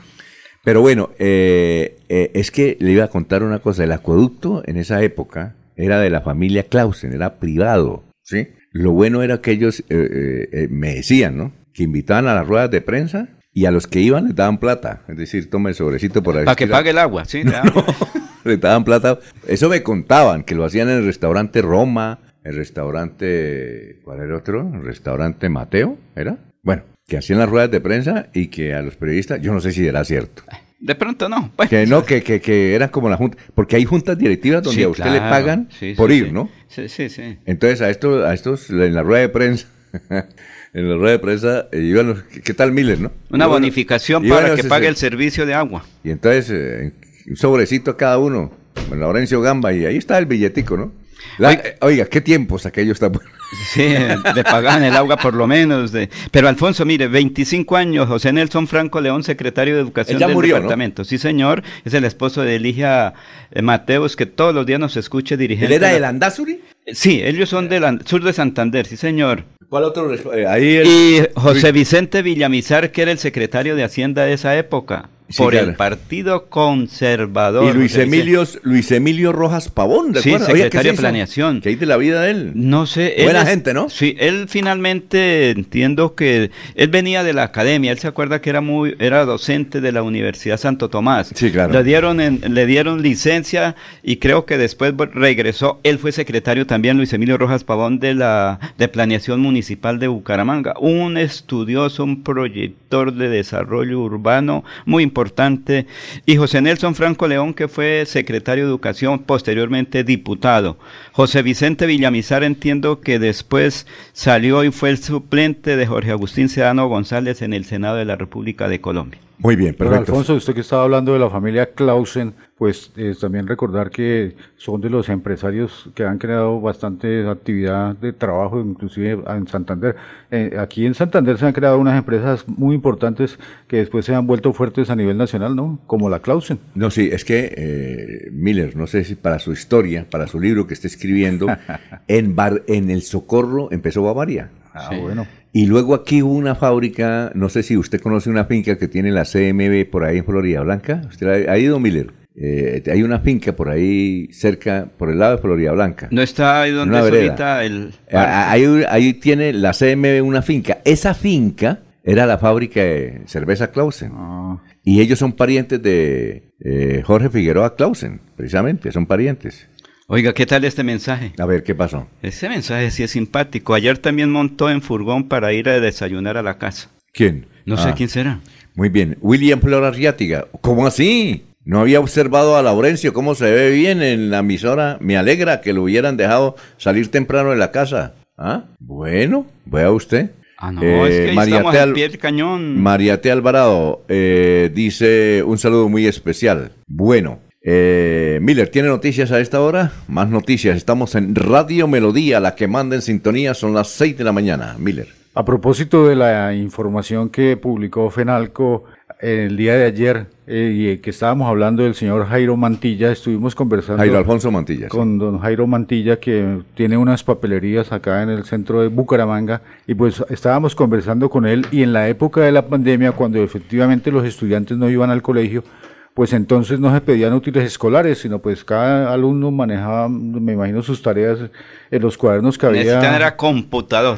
Speaker 1: Pero bueno, eh, eh, es que le iba a contar una cosa. El acueducto en esa época era de la familia Clausen, era privado, ¿sí? Lo bueno era que ellos eh, eh, eh, me decían, ¿no? Que invitaban a las ruedas de prensa y a los que iban les daban plata. Es decir, toma el sobrecito por ahí.
Speaker 3: Para que pague el agua, ¿sí? [LAUGHS]
Speaker 1: le daban plata. Eso me contaban, que lo hacían en el restaurante Roma, el restaurante, ¿cuál era otro? El restaurante Mateo, ¿era? Bueno, que hacían las ruedas de prensa y que a los periodistas, yo no sé si era cierto.
Speaker 3: De pronto no. Bueno,
Speaker 1: Que no, que, que, que eran como la junta, porque hay juntas directivas donde
Speaker 3: sí,
Speaker 1: a usted le pagan
Speaker 3: Sí, sí,
Speaker 1: por ir. ¿no?
Speaker 3: Sí, sí, sí.
Speaker 1: Entonces a estos, a estos en la rueda de prensa, [LAUGHS] en la rueda de prensa eh, iban los, ¿qué tal Miller, no?
Speaker 3: Una
Speaker 1: Iban-
Speaker 3: bonificación
Speaker 1: iban
Speaker 3: para que pague
Speaker 1: ese-
Speaker 3: el servicio de agua.
Speaker 1: Y entonces, eh, un sobrecito a cada uno, Laurencio Gamba, y ahí está el billetico, ¿no? La-
Speaker 3: Oiga-
Speaker 1: oiga, qué tiempos aquellos tan.
Speaker 3: Sí, de pagar el agua por lo menos. De... Pero Alfonso, mire, 25 años, José Nelson Franco León, secretario de Educación del
Speaker 1: murió, ¿no?
Speaker 3: departamento. Sí, señor, es el esposo de Eligia eh, Mateos, que todos los días nos escucha dirigente.
Speaker 1: ¿Él era
Speaker 3: de
Speaker 1: del
Speaker 3: la-
Speaker 1: Andazuri?
Speaker 3: Sí, ellos son del sur de Santander, sí, señor.
Speaker 1: ¿Cuál otro? Eh, ahí el-
Speaker 3: Y José Vicente Villamizar, que era el secretario de Hacienda de esa época,
Speaker 1: Sí,
Speaker 3: por
Speaker 1: claro.
Speaker 3: el Partido Conservador.
Speaker 1: Y Luis. Emilio, Luis Emilio Rojas Pavón,
Speaker 3: Sí,
Speaker 1: ¿recuerda? Oiga, ¿qué
Speaker 3: secretario
Speaker 1: se
Speaker 3: de? Planeación.
Speaker 1: ¿Qué hay de la vida de él?
Speaker 3: No sé.
Speaker 1: Buena gente, ¿no?
Speaker 3: Sí, él finalmente entiendo que él venía de la academia. Él se acuerda que era muy, era docente de la Universidad Santo Tomás.
Speaker 1: Sí, claro.
Speaker 3: Le dieron, en- le dieron licencia y creo que después regresó. Él fue secretario también, Luis Emilio Rojas Pavón, de la de Planeación Municipal de Bucaramanga. Un estudioso, un proyector de desarrollo urbano muy importante. Y José Nelson Franco León, que fue secretario de Educación, posteriormente diputado. José Vicente Villamizar, entiendo que después salió y fue el suplente de Jorge Agustín Sedano González en el Senado de la República de Colombia.
Speaker 1: Muy bien,
Speaker 5: Pero
Speaker 1: perfecto.
Speaker 5: Alfonso, usted que estaba hablando de la familia Clausen, pues eh, también recordar que son de los empresarios que han creado bastante actividad de trabajo, inclusive en Santander. Eh, aquí en Santander se han creado unas empresas muy importantes que después se han vuelto fuertes a nivel nacional, ¿no? Como la Clausen.
Speaker 1: No, sí, es que eh, Miller, no sé si para su historia, para su libro que está escribiendo, [LAUGHS] en, Bar- en El Socorro empezó Bavaria.
Speaker 5: Ah, bueno.
Speaker 1: Y luego aquí hubo una fábrica, no sé si usted conoce una finca que tiene la CMB por ahí en Florida Blanca. ¿Usted ha, ha ido, Miller? Eh, hay una finca por ahí cerca, por el lado de Florida Blanca.
Speaker 3: No está ahí donde es
Speaker 1: vereda.
Speaker 3: ahorita el...
Speaker 1: Ah, Ahí, ahí tiene la CMB una finca. Esa finca era la fábrica de cerveza Clausen.
Speaker 5: Ah,
Speaker 1: Y ellos son parientes de eh, Jorge Figueroa Clausen, precisamente, son parientes.
Speaker 3: Oiga, ¿qué tal este mensaje?
Speaker 1: A ver, ¿qué pasó?
Speaker 3: Ese mensaje sí es simpático. Ayer también montó en furgón para ir a desayunar a la casa.
Speaker 1: ¿Quién?
Speaker 3: No sé
Speaker 1: Ah,
Speaker 3: quién será.
Speaker 1: Muy bien. William Flora Arriátiga. ¿Cómo así? No había observado a Laurencio cómo se ve bien en la emisora. Me alegra que lo hubieran dejado salir temprano de la casa. ¿Ah? Bueno, vea usted.
Speaker 3: Ah, no, es que ahí estamos
Speaker 1: Tea
Speaker 3: al
Speaker 1: Al-
Speaker 3: pie del cañón.
Speaker 1: María T. Alvarado eh, dice un saludo muy especial. Bueno, eh, Miller, ¿tiene noticias a esta hora? Más noticias. Estamos en Radio Melodía, la que manda en sintonía. Son las 6 de la mañana. Miller.
Speaker 5: A propósito de la información que publicó Fenalco el día de ayer, eh, y eh, que estábamos hablando del señor Jairo Mantilla, estuvimos conversando
Speaker 1: Jairo Alfonso Mantilla. sí.
Speaker 5: con don Jairo Mantilla, que tiene unas papelerías acá en el centro de Bucaramanga, y pues estábamos conversando con él, y en la época de la pandemia, cuando efectivamente los estudiantes no iban al colegio, pues entonces no se pedían útiles escolares, sino pues cada alumno manejaba, me imagino, sus tareas en los cuadernos que había.
Speaker 3: Necesitan era computador.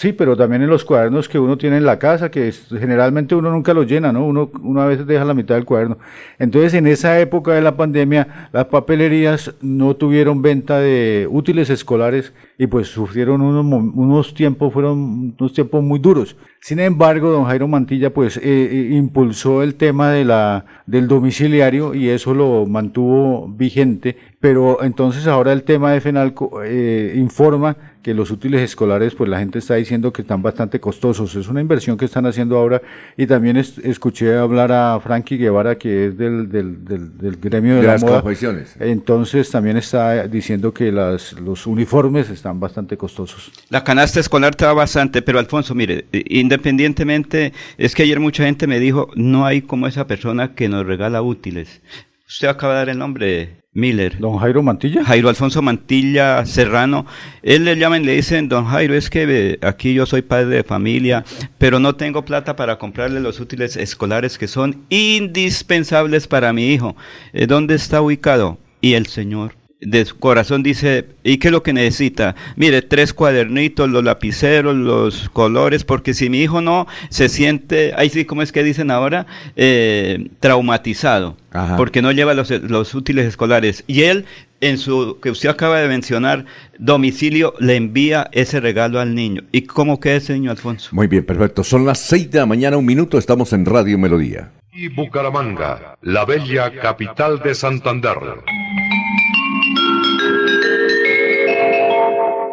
Speaker 5: Sí, pero también en los cuadernos que uno tiene en la casa, que es- generalmente uno nunca los llena, ¿no? Uno, uno a veces deja la mitad del cuaderno. Entonces, en esa época de la pandemia, las papelerías no tuvieron venta de útiles escolares y pues sufrieron unos, unos tiempos, fueron unos tiempos muy duros. Sin embargo, don Jairo Mantilla pues eh, eh, impulsó el tema de la, del domiciliario y eso lo mantuvo vigente, pero entonces ahora el tema de Fenalco eh, informa que los útiles escolares, pues la gente está diciendo que están bastante costosos. Es una inversión que están haciendo ahora. Y también es- escuché hablar a Frankie Guevara, que es del, del, del, del gremio de,
Speaker 1: De
Speaker 5: la
Speaker 1: las
Speaker 5: moda.
Speaker 1: confecciones.
Speaker 5: Entonces también está diciendo que las, los uniformes están bastante costosos.
Speaker 3: La canasta escolar te va bastante, pero Alfonso, mire, eh, independientemente, es que ayer mucha gente me dijo, no hay como esa persona que nos regala útiles. usted acaba de dar el nombre, Miller.
Speaker 5: ¿Don Jairo Mantilla?
Speaker 3: Jairo Alfonso Mantilla Serrano. Él le llaman y le dicen, don Jairo, es que eh, aquí yo soy padre de familia, pero no tengo plata para comprarle los útiles escolares que son indispensables para mi hijo. Eh, ¿Dónde está ubicado? Y el señor de su corazón dice, ¿y qué es lo que necesita? Mire, tres cuadernitos, los lapiceros, los colores, porque si mi hijo no se siente, ahí sí, ¿cómo es que dicen ahora? Eh, traumatizado,
Speaker 1: Ajá.
Speaker 3: porque no lleva los, los útiles escolares. Y él, en su, que usted acaba de mencionar, domicilio, le envía ese regalo al niño. ¿Y cómo queda ese niño, Alfonso?
Speaker 1: Muy bien, perfecto. Son las 6 de la mañana, un minuto, estamos en Radio Melodía.
Speaker 11: Y Bucaramanga, la bella capital de Santander.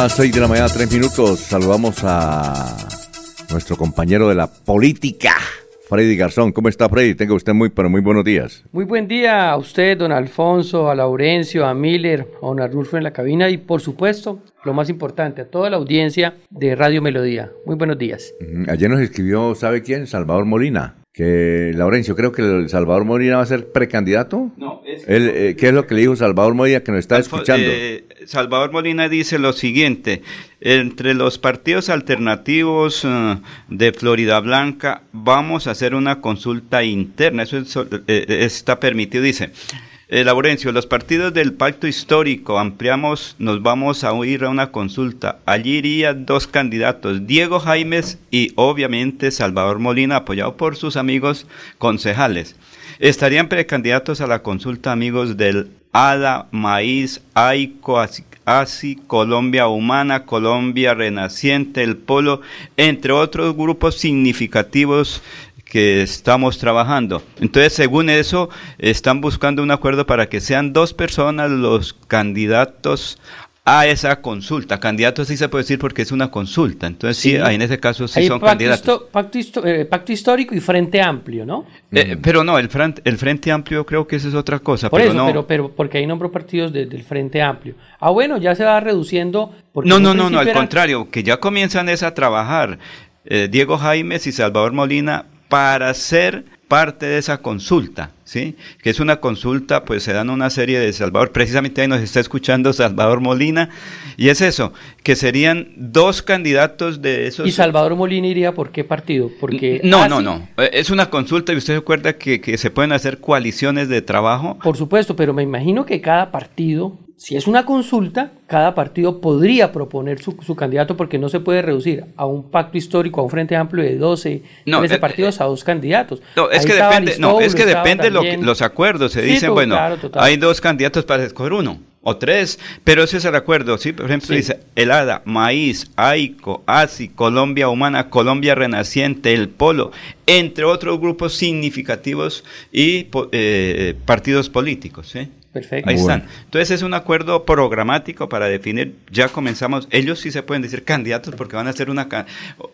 Speaker 1: Las 6 de la mañana, 3 minutos. Saludamos a nuestro compañero de la política, Freddy Garzón. ¿Cómo está, Freddy? Tenga usted muy, pero muy buenos días.
Speaker 12: Muy buen día a usted, don Alfonso, a Laurencio, a Miller, a don Arnulfo en la cabina y, por supuesto, lo más importante, a toda la audiencia de Radio Melodía. Muy buenos días.
Speaker 1: Ujú. Ayer nos escribió, ¿sabe quién? Salvador Molina. Que, Laurencio, creo que el Salvador Molina va a ser precandidato.
Speaker 3: No, es-
Speaker 1: Él, eh, ¿Qué es lo que le dijo Salvador Molina que nos está escuchando?
Speaker 3: eh, Salvador Molina dice lo siguiente, entre los partidos alternativos eh, de Florida Blanca vamos a hacer una consulta interna, eso es, eh, está permitido, dice. Eh, Laurencio, los partidos del pacto histórico ampliamos, nos vamos a ir a una consulta. Allí irían dos candidatos, Diego Jaimes y obviamente Salvador Molina, apoyado por sus amigos concejales. Estarían precandidatos a la consulta amigos del ADA, Maíz, AICO, ASI, Colombia Humana, Colombia Renaciente, El Polo, entre otros grupos significativos que estamos trabajando. Entonces, según eso, están buscando un acuerdo para que sean dos personas los candidatos a esa consulta. Candidatos sí se puede decir porque es una consulta. Entonces, sí,
Speaker 12: Sí.
Speaker 3: ahí en ese caso sí
Speaker 12: Hay
Speaker 3: son
Speaker 12: pacto,
Speaker 3: candidatos.
Speaker 12: pacto eh, pacto histórico y frente amplio, ¿no?
Speaker 3: Eh, pero no, el, fran- el Frente Amplio creo que eso es otra cosa.
Speaker 12: Por
Speaker 3: pero
Speaker 12: eso,
Speaker 3: no.
Speaker 12: pero, pero porque ahí nombró partidos de- del frente amplio. Ah, bueno, ya se va reduciendo. porque
Speaker 3: No, no, no, no, al
Speaker 12: era-
Speaker 3: contrario, que ya comienzan es a trabajar eh, Diego Jaimes y Salvador Molina para ser parte de esa consulta, ¿sí? Que es una consulta, pues se dan una serie de Salvador, precisamente ahí nos está escuchando Salvador Molina, y es eso, que serían dos candidatos de esos...
Speaker 12: ¿Y Salvador Molina iría por qué partido? Porque
Speaker 3: No,
Speaker 12: Ah,
Speaker 3: no,
Speaker 12: sí,
Speaker 3: no, eh, es una consulta y usted se acuerda que, que se pueden hacer coaliciones de trabajo.
Speaker 12: Por supuesto, pero me imagino que cada partido, si es una consulta, cada partido podría proponer su, su candidato porque no se puede reducir a un pacto histórico, a un frente amplio de 12,
Speaker 3: No,
Speaker 12: 13
Speaker 3: eh,
Speaker 12: partidos a dos candidatos.
Speaker 3: No, es que depende, no, es que depende lo que- los acuerdos. Se
Speaker 12: Sí,
Speaker 3: dicen, bueno,
Speaker 12: claro,
Speaker 3: hay dos candidatos para escoger uno o tres, pero ese es el acuerdo, ¿sí? Por ejemplo,
Speaker 12: Sí.
Speaker 3: dice el ADA, Maíz, AICO, ASI, Colombia Humana, Colombia Renaciente, El Polo, entre otros grupos significativos y eh, partidos políticos, ¿sí?
Speaker 12: Perfecto.
Speaker 3: Ahí
Speaker 1: Bueno.
Speaker 3: están. Entonces es un acuerdo programático para definir, ya comenzamos, ellos sí se pueden decir candidatos porque van a hacer una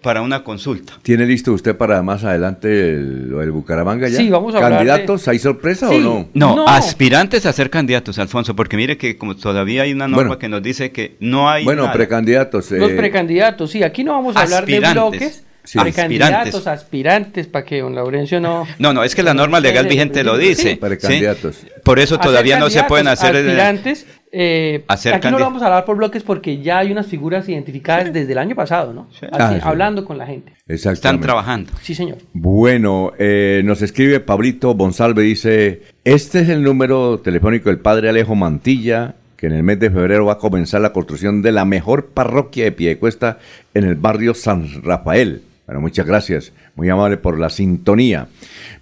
Speaker 3: para una consulta.
Speaker 1: ¿Tiene listo usted para más adelante el- lo del Bucaramanga ya?
Speaker 12: Sí, vamos a de-
Speaker 1: ¿Candidatos? ¿Hay sorpresa
Speaker 12: Sí.
Speaker 1: o no?
Speaker 3: No,
Speaker 12: No.
Speaker 3: aspirantes a ser candidatos, Alfonso, porque mire que como todavía hay una norma
Speaker 1: Bueno.
Speaker 3: que nos dice que no hay
Speaker 1: Bueno,
Speaker 3: nada.
Speaker 1: precandidatos.
Speaker 12: Los
Speaker 1: eh,
Speaker 12: precandidatos, sí, aquí no vamos a hablar de
Speaker 3: Aspirantes.
Speaker 12: bloques.
Speaker 1: Sí.
Speaker 12: Precandidatos, aspirantes, para que don Laurencio no... [LAUGHS]
Speaker 3: No, no, es que la norma legal vigente lo dice.
Speaker 12: Sí.
Speaker 1: Precandidatos.
Speaker 3: ¿sí? Por eso todavía no se pueden hacer... eh,
Speaker 12: Aspirantes, eh,
Speaker 3: hacer
Speaker 12: aquí no lo vamos a hablar por bloques porque ya hay unas figuras identificadas desde el año pasado, ¿no? Así,
Speaker 1: Ah, sí.
Speaker 12: Hablando con la gente.
Speaker 3: Están trabajando.
Speaker 12: Sí, señor.
Speaker 1: Bueno, eh, nos escribe Pablito Bonsalve, dice, este es el número telefónico del padre Alejo Mantilla, que en el mes de febrero va a comenzar la construcción de la mejor parroquia de Piedecuesta en el barrio San Rafael. Bueno, muchas gracias, muy amable por la sintonía.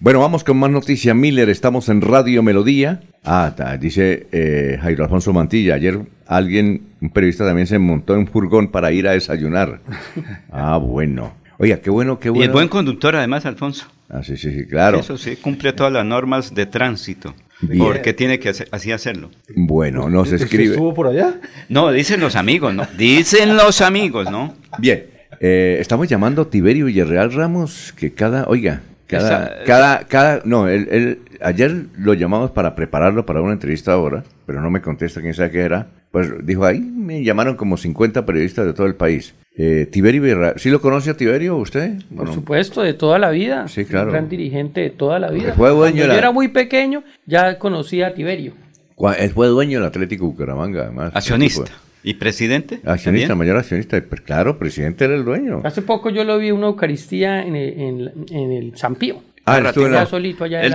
Speaker 1: Bueno, vamos con más noticias. Miller, estamos en Radio Melodía. Ah, ta, dice eh, Jairo Alfonso Mantilla, ayer alguien, un periodista también se montó en un furgón para ir a desayunar. [LAUGHS] Ah, bueno. Oiga, qué bueno, qué
Speaker 3: Y
Speaker 1: bueno.
Speaker 3: es buen conductor además, Alfonso.
Speaker 1: Ah, sí, sí, sí, claro.
Speaker 3: Eso sí, cumple todas las normas de tránsito.
Speaker 1: Bien.
Speaker 3: Porque tiene que hacer- así hacerlo.
Speaker 1: Bueno, nos escribe.
Speaker 5: por allá?
Speaker 3: No, dicen los amigos, ¿no? Dicen los amigos, ¿no?
Speaker 1: Bien, eh, estamos llamando a Tiberio Villarreal Ramos, que cada, oiga, cada,
Speaker 3: Esa-
Speaker 1: cada, cada, no, él, él- ayer lo llamamos para prepararlo para una entrevista ahora, pero no me contesta quién sabe qué era. Pues dijo, ahí me llamaron como 50 periodistas de todo el país. Eh, Tiberio Villarreal, ¿sí lo conoce a Tiberio usted? ¿O
Speaker 12: Por
Speaker 1: no?
Speaker 12: supuesto, de toda la vida.
Speaker 1: Sí, claro.
Speaker 12: Un gran dirigente de toda la vida.
Speaker 1: Fue dueño
Speaker 12: Cuando yo era muy pequeño, ya conocía a Tiberio.
Speaker 1: Fue dueño del Atlético Bucaramanga, además.
Speaker 3: Accionista. ¿Y presidente?
Speaker 1: de- Accionista,
Speaker 3: ¿También?
Speaker 1: mayor accionista. Pero claro, presidente era el dueño.
Speaker 12: Hace poco yo lo vi en una Eucaristía en el, en, en el San Pío.
Speaker 1: Ah, él la-
Speaker 12: solito allá
Speaker 3: Él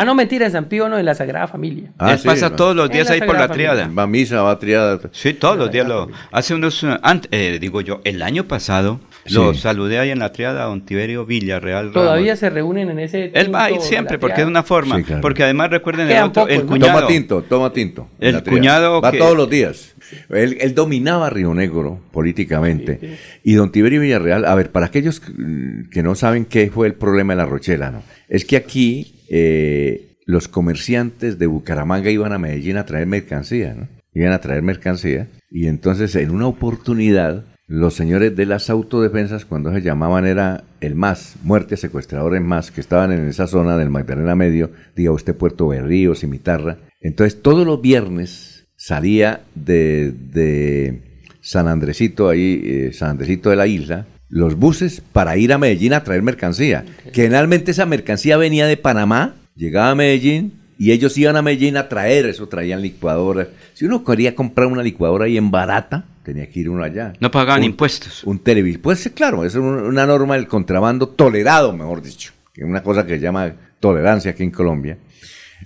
Speaker 12: Ah, no, mentira, en San Pío no, en la Sagrada Familia.
Speaker 1: Ah,
Speaker 3: Él
Speaker 1: sí,
Speaker 3: pasa
Speaker 1: va.
Speaker 3: todos los días ahí por la triada.
Speaker 1: Va a misa, va a triada.
Speaker 3: Sí, todos los días lo... Hace unos... uh, ant- eh, digo yo, el año pasado
Speaker 1: Sí.
Speaker 3: lo saludé ahí en la triada a don Tiberio Villarreal Ramos.
Speaker 12: Todavía se reúnen en ese.
Speaker 3: Él va ahí siempre porque es una forma.
Speaker 1: Sí, claro.
Speaker 3: Porque además recuerden el, otro,
Speaker 12: pocos,
Speaker 3: el
Speaker 12: ¿no?
Speaker 3: cuñado.
Speaker 1: Toma tinto, toma tinto.
Speaker 3: El cuñado
Speaker 1: Va
Speaker 3: que-
Speaker 1: todos los días. Él, él dominaba Río Negro políticamente. Y don Tiberio Villarreal, a ver, para aquellos que no saben qué fue el problema de la Rochela, ¿no? Es que aquí eh, los comerciantes de Bucaramanga iban a Medellín a traer mercancía, ¿no? Iban a traer mercancía. Y entonces, en una oportunidad, los señores de las autodefensas, cuando se llamaban era el MAS, Muerte Secuestradores MAS, que estaban en esa zona del Magdalena Medio, diga usted Puerto Berrío, Cimitarra. Entonces todos los viernes salía de, de San Andresito, ahí, eh, San Andresito de la isla, los buses para ir a Medellín a traer mercancía. Generalmente esa mercancía venía de Panamá, llegaba a Medellín y ellos iban a Medellín a traer, eso traían licuadoras. Si uno quería comprar una licuadora ahí en barata, tenía que ir uno allá.
Speaker 3: No pagaban
Speaker 1: Un-
Speaker 3: impuestos.
Speaker 1: Un televisor. Pues claro, es un- una norma del contrabando tolerado, mejor dicho. Que es una cosa que se llama tolerancia aquí en Colombia.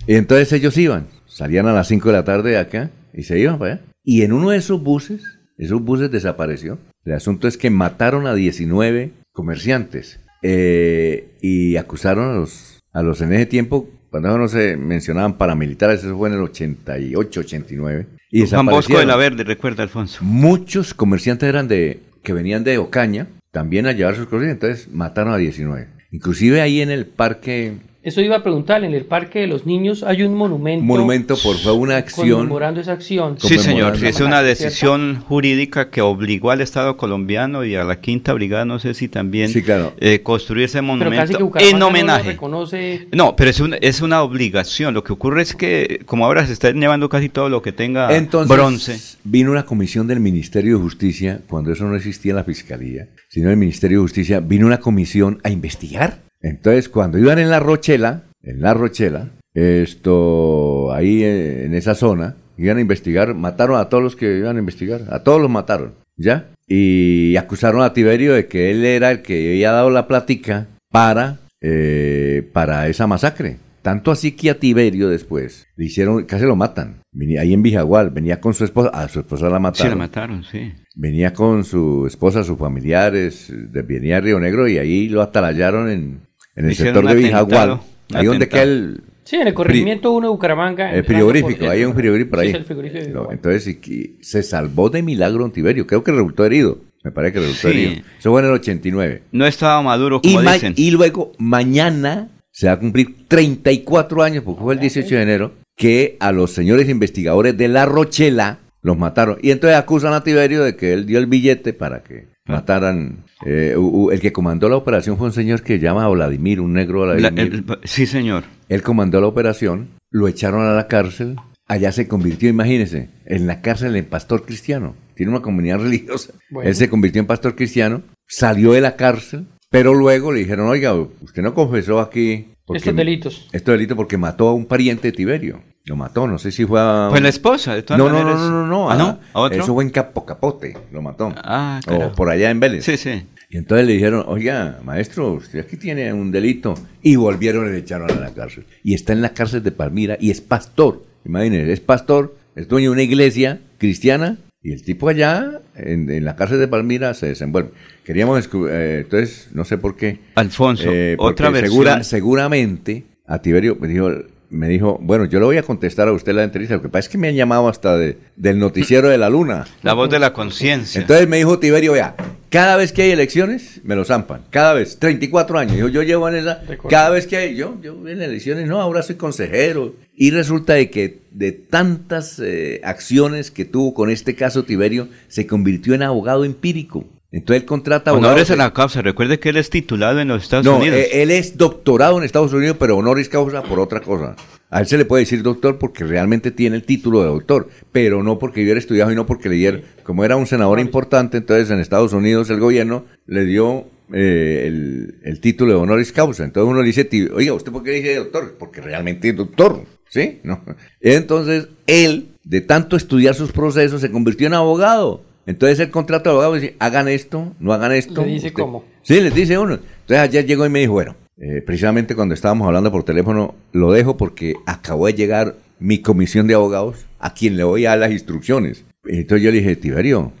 Speaker 1: Y entonces ellos iban, salían a las 5 de la tarde de acá y se iban para allá. Y en uno de esos buses, esos buses desapareció. El asunto es que mataron a 19 comerciantes eh, y acusaron a los, a los en ese tiempo, cuando no se mencionaban paramilitares, eso fue en el 88, 89. Y
Speaker 3: Juan Bosco de la. Verde, recuerda Alfonso.
Speaker 1: Muchos comerciantes eran de que venían de Ocaña también a llevar sus cosas, entonces mataron a 19. Inclusive ahí en el parque,
Speaker 12: Eso iba a preguntar, en el Parque de los Niños hay un monumento.
Speaker 1: un monumento por fue una acción.
Speaker 12: Conmemorando esa acción.
Speaker 3: Sí, señor, es una decisión jurídica que obligó al Estado colombiano y a la Quinta Brigada, no sé si también,
Speaker 1: Sí, claro.
Speaker 3: eh, construir ese
Speaker 12: Pero casi
Speaker 3: monumento en
Speaker 12: no
Speaker 3: homenaje.
Speaker 12: reconoce.
Speaker 3: No, pero es una, es una obligación. Lo que ocurre es que, como ahora se está llevando casi todo lo que tenga
Speaker 1: Entonces
Speaker 3: bronce.
Speaker 1: vino una comisión del Ministerio de Justicia, cuando eso no existía en la Fiscalía, sino el Ministerio de Justicia, vino una comisión a investigar. Entonces, cuando iban en la Rochela, en la Rochela, esto, ahí eh, en esa zona, iban a investigar, mataron a todos los que iban a investigar, a todos los mataron, ¿ya? Y acusaron a Tiberio de que él era el que había dado la plática para, eh, para esa masacre. Tanto así que a Tiberio después le hicieron, casi lo matan. Venía ahí en Vijagual, venía con su esposa, a su esposa la
Speaker 3: Sí,
Speaker 1: mataron.
Speaker 3: la mataron, sí.
Speaker 1: Venía con su esposa, sus familiares, venía a Río Negro y ahí lo atalallaron en, en el
Speaker 3: Hicieron
Speaker 1: sector de Vijagual. Ahí donde queda el,
Speaker 12: Sí, en el corregimiento 1 de Bucaramanga.
Speaker 1: el frigorífico, hay un frigorífico por
Speaker 12: Sí,
Speaker 1: ahí.
Speaker 12: es el frigorífico
Speaker 1: No, entonces y que se salvó de milagro don Tiberio. Creo que resultó herido. Me parece que resultó
Speaker 3: Sí.
Speaker 1: herido. Eso fue en el 89.
Speaker 3: No estaba maduro,
Speaker 1: Y,
Speaker 3: como dicen.
Speaker 1: y luego, mañana se va a cumplir 34 años, porque fue el 18 de enero, que a los señores investigadores de La Rochela los mataron. Y entonces acusan a Tiberio de que él dio el billete para que. Mataran. eh, el que comandó la operación fue un señor que se llama Vladimir, un negro
Speaker 3: La-
Speaker 1: Vladimir.
Speaker 3: el- sí, señor.
Speaker 1: Él comandó la operación, lo echaron a la cárcel, allá se convirtió, imagínense, en la cárcel en pastor cristiano. Tiene una comunidad [LAUGHS] religiosa.
Speaker 12: Bueno.
Speaker 1: Él se convirtió en pastor cristiano, salió de la cárcel, pero luego le dijeron, oiga, usted no confesó aquí.
Speaker 12: Estos delitos.
Speaker 1: Estos delitos porque mató a un pariente de Tiberio. Lo mató, no sé si fue a...
Speaker 3: Fue la esposa, de todas
Speaker 1: no, no,
Speaker 3: maneras.
Speaker 1: no, no, no,
Speaker 3: ¿Ah,
Speaker 1: a-
Speaker 3: no? ¿A otro?
Speaker 1: Eso fue en Capo Capote, lo mató.
Speaker 3: Ah,
Speaker 1: o
Speaker 3: carajo.
Speaker 1: por allá en Vélez.
Speaker 3: Sí, sí.
Speaker 1: Y entonces le dijeron, oiga, maestro, usted aquí tiene un delito. Y volvieron y le echaron a la cárcel. Y está en la cárcel de Palmira y es pastor. Imagínense, es pastor, es dueño de una iglesia cristiana. Y el tipo allá, en, en la cárcel de Palmira, se desenvuelve. Queríamos, eh, entonces, no sé por qué.
Speaker 3: Alfonso,
Speaker 1: Eh,
Speaker 3: otra versión.
Speaker 1: segura- seguramente a Tiberio me dijo, me dijo, bueno, yo le voy a contestar a usted la entrevista. Lo que pasa es que me han llamado hasta de- del noticiero de la luna.
Speaker 3: La voz de la conciencia.
Speaker 1: Entonces me dijo Tiberio, vea, cada vez que hay elecciones, me lo zampan. Cada vez, 34 años. Yo, yo llevo en esa, cada vez que hay, yo, yo en elecciones, no, ahora soy consejero. Y resulta de que de tantas eh, acciones que tuvo con este caso Tiberio, se convirtió en abogado empírico. Entonces él contrata.
Speaker 3: Honores a la causa. Recuerde que él es titulado en los Estados
Speaker 1: No,
Speaker 3: Unidos.
Speaker 1: eh, él es doctorado en Estados Unidos, pero honoris causa por otra cosa. A él se le puede decir doctor porque realmente tiene el título de doctor, pero no porque hubiera estudiado y no porque le diera, como era un senador importante, entonces en Estados Unidos el gobierno le dio eh, el, el título de honoris causa. Entonces uno le dice, "Ti- oiga, ¿usted por qué dice doctor? Porque realmente es doctor, ¿sí? ¿No? [LAUGHS] Entonces él, de tanto estudiar sus procesos, se convirtió en abogado. Entonces el contrato de abogado dice, hagan esto, no hagan esto.
Speaker 12: Le dice
Speaker 1: Usted-
Speaker 12: cómo.
Speaker 1: Sí, les dice uno. Entonces ayer llegó y me dijo, bueno, eh, precisamente cuando estábamos hablando por teléfono, lo dejo porque acabó de llegar mi comisión de abogados a quien le voy a dar las instrucciones. Entonces yo le dije, Tiberio,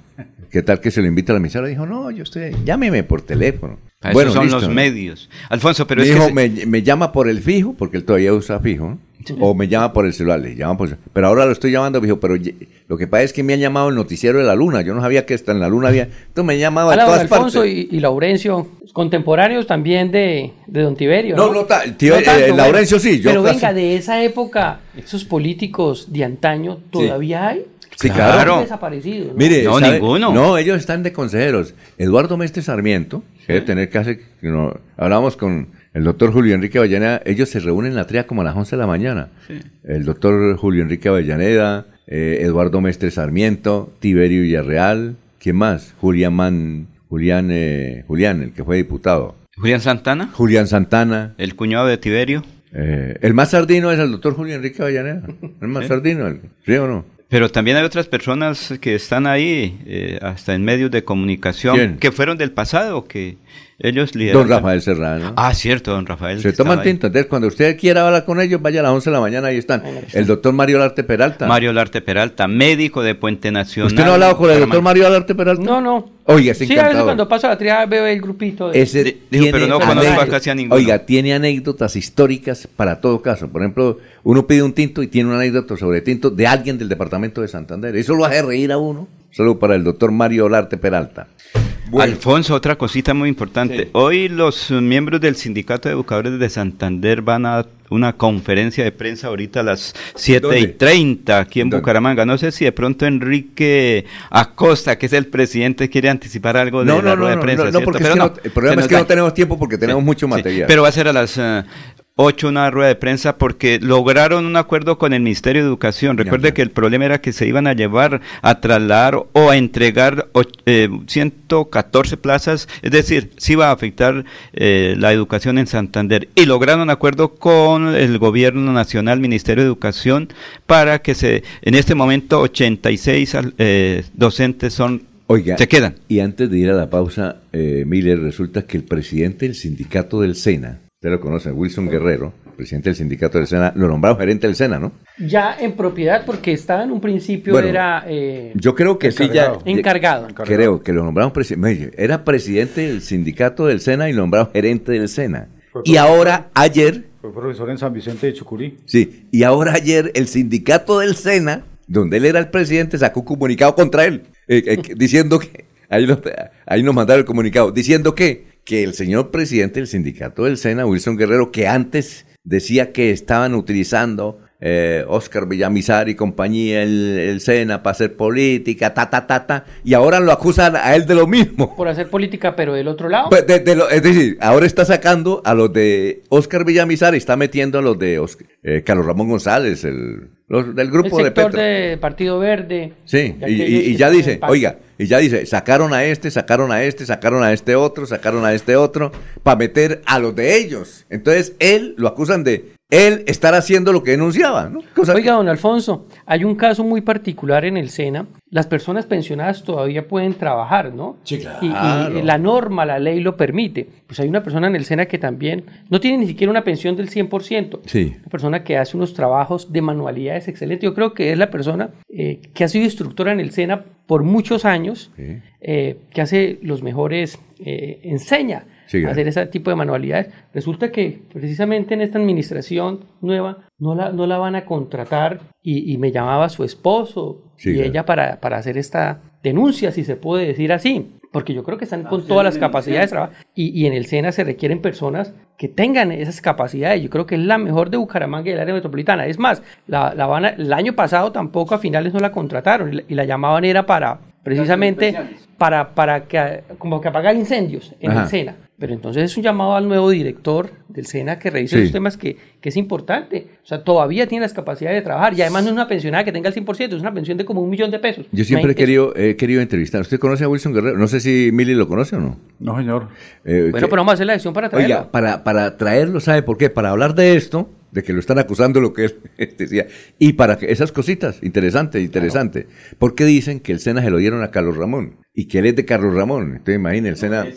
Speaker 1: ¿qué tal que se lo invita a la emisora? Dijo, no, yo estoy, llámeme por teléfono.
Speaker 3: Para eso son los medios. Alfonso, pero
Speaker 1: me
Speaker 3: es
Speaker 1: dijo,
Speaker 3: que... se-
Speaker 1: me, me llama por el fijo, porque él todavía usa fijo, ¿no? o me llama por el celular, le llama por Pero ahora lo estoy llamando, fijo, pero ye- lo que pasa es que me han llamado el noticiero de la luna. Yo no sabía que hasta en la luna había. Entonces me han llamado de todas
Speaker 12: Alfonso
Speaker 1: partes.
Speaker 12: y, y Laurencio, contemporáneos también de, de don Tiberio.
Speaker 1: No,
Speaker 12: No,
Speaker 1: no ta- tío, eh, Laurencio sí, yo
Speaker 12: Pero
Speaker 1: casi-
Speaker 12: venga, de esa época, esos políticos de antaño, ¿todavía hay?
Speaker 1: Sí,
Speaker 12: ¿O
Speaker 1: claro.
Speaker 12: han desaparecido? ¿no?
Speaker 1: Mire,
Speaker 3: No,
Speaker 1: ¿sabe?
Speaker 3: ninguno.
Speaker 1: No, ellos están de consejeros. Eduardo Mestre Sarmiento, debe tener casi, que no, hablábamos con el doctor Julio Enrique Avellaneda, ellos se reúnen en la tria como a las 11 de la mañana. El doctor Julio Enrique Avellaneda, eh, Eduardo Mestre Sarmiento, Tiberio Villarreal, ¿quién más? Julián Man, Julián, eh, Julián, el que fue diputado.
Speaker 3: Julián Santana,
Speaker 1: Julián Santana.
Speaker 3: el cuñado de Tiberio.
Speaker 1: eh, el más sardino es el doctor Julio Enrique Avellaneda. El más
Speaker 3: Sí.
Speaker 1: sardino, el- ¿sí o no?
Speaker 3: Pero también hay otras personas que están ahí, eh, hasta en medios de comunicación,
Speaker 1: ¿Quién?
Speaker 3: que fueron del pasado, que ellos lideran.
Speaker 1: Don Rafael Serrano.
Speaker 3: Ah, cierto, don Rafael.
Speaker 1: Se toman
Speaker 3: ahí.
Speaker 1: tinta. Entonces, cuando usted quiera hablar con ellos, vaya a las 11 de la mañana, ahí están. El doctor Mario Larte Peralta.
Speaker 3: Mario Larte Peralta, médico de Puente Nacional.
Speaker 1: ¿Usted no ha hablado con el doctor. Mario Larte Peralta?
Speaker 12: No, no.
Speaker 1: Oiga, es
Speaker 12: Sí, a veces
Speaker 1: encantador.
Speaker 12: cuando paso la triada veo el grupito. De...
Speaker 1: Ese
Speaker 3: Di- dijo, pero no
Speaker 12: conozco
Speaker 3: casi a ninguno.
Speaker 1: Oiga, tiene anécdotas históricas para todo caso. Por ejemplo, uno pide un tinto y tiene una anécdota sobre tinto de alguien del departamento de Santander. Eso lo hace reír a uno. Solo para el doctor Mario Larte Peralta.
Speaker 3: Alfonso, otra cosita muy importante. Hoy los miembros del Sindicato de Educadores de Santander van a una conferencia de prensa ahorita a las 7 y
Speaker 1: ¿Dónde?
Speaker 3: 30 aquí en
Speaker 1: ¿Dónde?
Speaker 3: Bucaramanga. No sé si de pronto Enrique Acosta, que es el presidente, quiere anticipar algo de
Speaker 1: No,
Speaker 3: la
Speaker 1: no, no,
Speaker 3: rueda de
Speaker 1: no,
Speaker 3: prensa.
Speaker 1: no, no, porque es que el problema es que no tenemos tiempo porque tenemos mucho
Speaker 3: Sí,
Speaker 1: material.
Speaker 3: pero va a ser a las eh, 8 una rueda de prensa porque lograron un acuerdo con el Ministerio de Educación. Recuerde que el problema era que se iban a llevar a trasladar o a entregar eh, 114 plazas, es decir, sí iba a afectar eh, la educación en Santander. Y lograron un acuerdo con el Gobierno Nacional, Ministerio de Educación, para que se, en este momento 86 al- eh, docentes son
Speaker 1: Oiga,
Speaker 3: se quedan.
Speaker 1: Y antes de ir a la pausa, eh, Miller, resulta que el presidente del sindicato del SENA, usted lo conoce, Wilson Guerrero, presidente del sindicato del SENA, lo nombraron gerente del SENA, ¿no?
Speaker 12: Ya en propiedad, porque estaba en un principio,
Speaker 1: Bueno,
Speaker 12: era eh,
Speaker 1: Yo creo que sí ya...
Speaker 12: encargado.
Speaker 1: Creo que lo nombraron presidente. Era presidente del sindicato del SENA y lo nombraron gerente del SENA. Y ahora, ayer,
Speaker 5: Fue profesor en San Vicente de Chucurí.
Speaker 1: sí, y ahora ayer el sindicato del SENA, donde él era el presidente, sacó un comunicado contra él, eh, eh, diciendo que, ahí nos mandaron el comunicado, diciendo que, que el señor presidente del sindicato del SENA, Wilson Guerrero, que antes decía que estaban utilizando eh, Oscar Villamizar y compañía, el, el SENA, para hacer política, ta, ta, ta, ta, y ahora lo acusan a él de lo mismo. [LAUGHS]
Speaker 12: Por hacer política, pero del otro lado.
Speaker 1: Pues, de- de lo- es decir, ahora está sacando a los de Oscar Villamizar y está metiendo a los de Osc- eh, Carlos Ramón González, el, los del
Speaker 12: el
Speaker 1: grupo de
Speaker 12: sector
Speaker 1: Petro.
Speaker 12: de Partido Verde.
Speaker 1: Sí,
Speaker 12: de
Speaker 1: y, y- ya dice, oiga, y ya dice, sacaron a este, sacaron a este, sacaron a este otro, sacaron a este otro, para meter a los de ellos. Entonces, él lo acusan de él estar haciendo lo que denunciaba, ¿no?
Speaker 12: Oiga, don Alfonso, hay un caso muy particular en el SENA. Las personas pensionadas todavía pueden trabajar, ¿no?
Speaker 1: Sí,
Speaker 12: Y- Y, la norma, la ley lo permite. Pues hay una persona en el SENA que también no tiene ni siquiera una pensión del 100%.
Speaker 1: Sí.
Speaker 12: Una persona que hace unos trabajos de manualidades excelentes. Yo creo que es la persona eh, que ha sido instructora en el SENA por muchos años, eh, que hace los mejores, eh, enseña
Speaker 1: Sí,
Speaker 12: a
Speaker 1: claro.
Speaker 12: hacer ese tipo de manualidades. Resulta que precisamente en esta administración nueva no la, no la van a contratar y, y me llamaba su esposo
Speaker 1: Sí,
Speaker 12: y
Speaker 1: claro.
Speaker 12: ella para, para hacer esta denuncia, si se puede decir así. Porque yo creo que están con todas las capacidades de trabajo y, y en el SENA se requieren personas que tengan esas capacidades. Yo creo que es la mejor de Bucaramanga y del área metropolitana. Es más, la, la van a- el año pasado tampoco a finales no la contrataron y la, y la llamaban era para precisamente para, para que, como que apagar incendios en
Speaker 1: Ajá.
Speaker 12: el SENA. Pero entonces es un llamado al nuevo director del SENA que revise
Speaker 1: Sí.
Speaker 12: los temas que, que es importante. O sea, todavía tiene las capacidades de trabajar y además no es una pensionada que tenga el 100%, es una pensión de como un millón de pesos.
Speaker 1: Yo siempre he querido, he querido entrevistar. ¿Usted conoce a Wilson Guerrero? No sé si Mili lo conoce o no.
Speaker 5: No, señor.
Speaker 1: Eh,
Speaker 12: Bueno,
Speaker 1: que-
Speaker 12: pero vamos a hacer la acción para traerlo.
Speaker 1: Oiga, para, para traerlo, ¿sabe por qué? Para hablar de esto, de que lo están acusando lo que él [LAUGHS] decía, y para que esas cositas, interesante, interesante. Porque dicen que el SENA se lo dieron a Carlos Ramón y que él es de Carlos Ramón. Entonces imagínate, el SENA,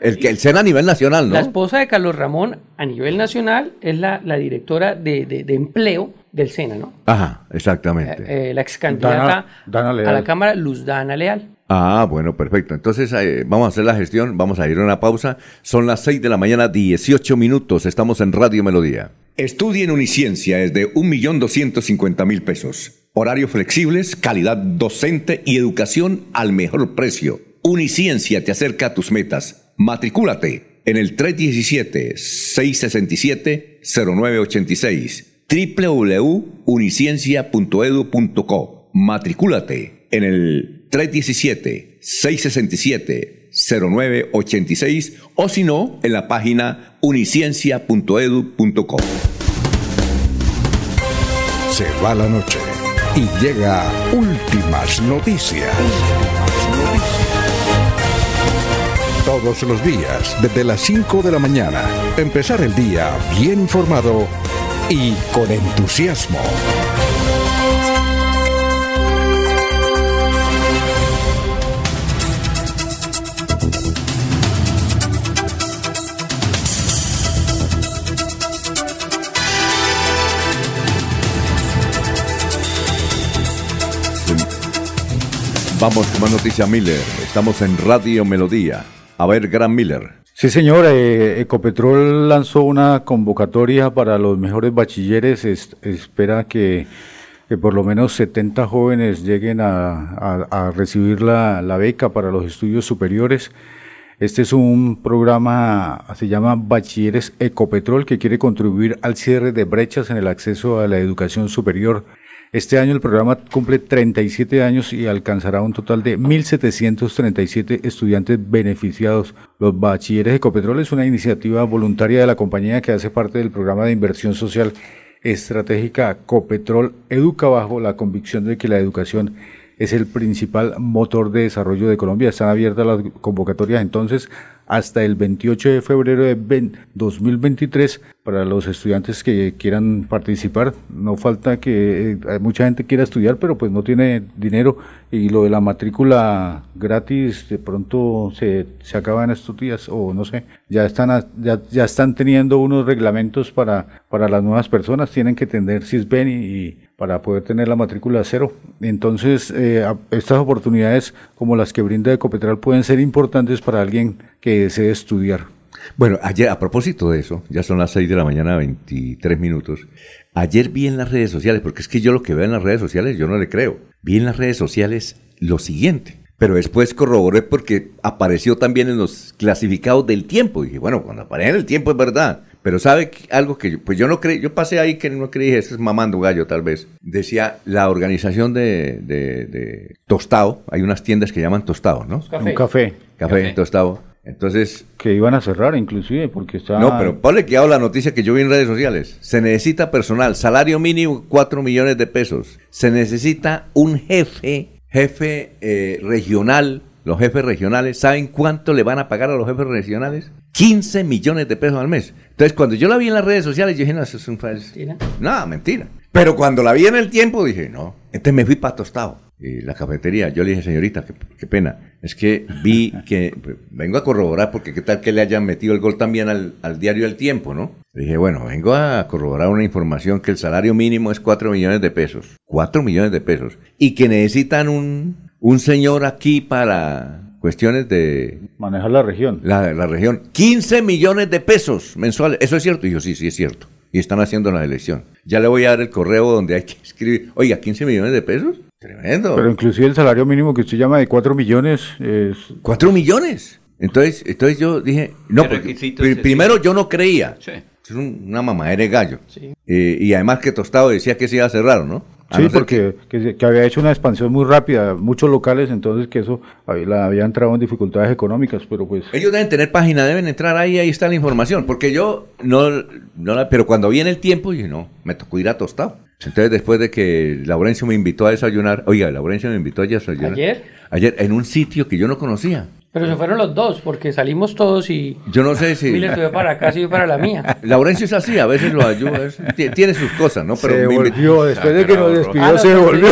Speaker 1: el, que el SENA a nivel nacional, ¿no?
Speaker 12: La esposa de Carlos Ramón a nivel nacional es la, la directora de, de- de empleo del SENA, ¿no?
Speaker 1: Ajá, exactamente.
Speaker 12: Eh, la ex candidata
Speaker 5: Dana- Dana Leal.
Speaker 12: a la Cámara, Luz Dana Leal.
Speaker 1: Ah, bueno, perfecto. Entonces eh, vamos a hacer la gestión, vamos a ir a una pausa. Son las 6 de la mañana, 18 minutos. Estamos en Radio Melodía.
Speaker 2: Estudia en Uniciencia es de 1.250.000 pesos. Horarios flexibles, calidad docente y educación al mejor precio. Uniciencia te acerca a tus metas. Matricúlate en el 317-667-0986 www.uniciencia.edu.co Matricúlate en el 317-667-0986 o si no, en la página uniciencia.edu.co.
Speaker 13: Se va la noche y llega últimas noticias. Todos los días, desde las 5 de la mañana, empezar el día bien informado y con entusiasmo.
Speaker 1: Vamos con más noticia Miller. Estamos en Radio Melodía. A ver, Gran Miller.
Speaker 5: Sí, señor. eh, Ecopetrol lanzó una convocatoria para los mejores bachilleres. Es- espera que, por lo menos 70 jóvenes lleguen a, recibir la beca para los estudios superiores. Este es un programa, se llama Bachilleres Ecopetrol, que quiere contribuir al cierre de brechas en el acceso a la educación superior. Este año el programa cumple 37 años y alcanzará un total de 1.737 estudiantes beneficiados. Los Bachilleres Ecopetrol es una iniciativa voluntaria de la compañía que hace parte del programa de inversión social estratégica Copetrol Educa bajo la convicción de que la educación es el principal motor de desarrollo de Colombia. Están abiertas las convocatorias entonces hasta el 28 de febrero de ven- 2023 para los estudiantes que quieran participar. No falta que eh, mucha gente quiera estudiar, pero pues no tiene dinero y lo de la matrícula gratis de pronto se, se acaba en estos días o no sé. Ya están ya, ya están teniendo unos reglamentos para para las nuevas personas. Tienen que tener CISBEN y, y para poder tener la matrícula cero. Entonces, eh, estas oportunidades como las que brinda Ecopetral pueden ser importantes para alguien que desee estudiar.
Speaker 1: Bueno, ayer, a propósito de eso, ya son las 6 de la mañana, 23 minutos. Ayer vi en las redes sociales, porque es que yo lo que veo en las redes sociales, yo no le creo. Vi en las redes sociales lo siguiente. Pero después corroboré porque apareció también en los clasificados del tiempo. Y dije, bueno, cuando aparece en el tiempo es verdad. Pero sabe que- algo que yo, pues yo no creí, yo pasé ahí que no creí, esto es mamando gallo tal vez. Decía la organización de, de, de Tostado, hay unas tiendas que llaman Tostado, ¿no?
Speaker 5: Un café.
Speaker 1: Café, Tostado. Entonces,
Speaker 5: Que iban a cerrar inclusive porque estaba...
Speaker 1: no, pero ponle que hago la noticia que yo vi en redes sociales. Se necesita personal, salario mínimo 4 millones de pesos. Se necesita un jefe, jefe eh, regional. Los jefes regionales, ¿saben cuánto le van a pagar a los jefes regionales? 15 millones de pesos al mes. Entonces, cuando yo la vi en las redes sociales, yo dije, no, eso es un...
Speaker 12: Mentira.
Speaker 1: No, mentira. Pero cuando la vi en el tiempo, dije, no. Entonces me fui para Tostado. Y la cafetería, yo le dije, señorita, qué, qué pena. Es que vi que, pues, vengo a corroborar, porque qué tal que le hayan metido el gol también al, al diario El Tiempo, ¿no? Le dije, bueno, vengo a corroborar una información que el salario mínimo es 4 millones de pesos. 4 millones de pesos. Y que necesitan un, un señor aquí para cuestiones de
Speaker 5: Manejar la región.
Speaker 1: la, la región. 15 millones de pesos mensuales. ¿Eso es cierto? Y yo, sí, sí, es cierto. Y están haciendo la elección. Ya le voy a dar el correo donde hay que [LAUGHS] escribir. Oiga, 15 millones de pesos. Tremendo.
Speaker 5: Pero inclusive el salario mínimo que usted llama de 4 millones es...
Speaker 1: 4 millones. Entonces, entonces yo dije, no,
Speaker 3: ¿Qué
Speaker 1: porque primero yo no creía.
Speaker 3: Sí.
Speaker 1: Es un- una mamadera de gallo. Eh, y además que Tostado decía que se iba a cerrar, ¿no? A
Speaker 5: Sí,
Speaker 1: no ser
Speaker 5: porque que, había hecho una expansión muy rápida, muchos locales, entonces que eso había, la había entrado en dificultades económicas, pero pues...
Speaker 1: Ellos deben tener página, deben entrar ahí, ahí está la información. Porque yo no, no la. Pero cuando viene el tiempo, dije, no, me tocó ir a tostado. Entonces, después de que Laurencio me invitó a desayunar, oiga, Laurencio me invitó a desayunar.
Speaker 12: ¿Ayer?
Speaker 1: Ayer, en un sitio que yo no conocía.
Speaker 12: Pero se fueron los dos, porque salimos todos y
Speaker 1: Yo no sé si.
Speaker 12: Miller fue para acá, y para la mía. [LAUGHS]
Speaker 1: Laurencio es así, a veces lo ayuda. tiene sus cosas, ¿no? Pero
Speaker 5: Se volvió, después de que nos despidió,
Speaker 12: Ah, no,
Speaker 5: se volvió.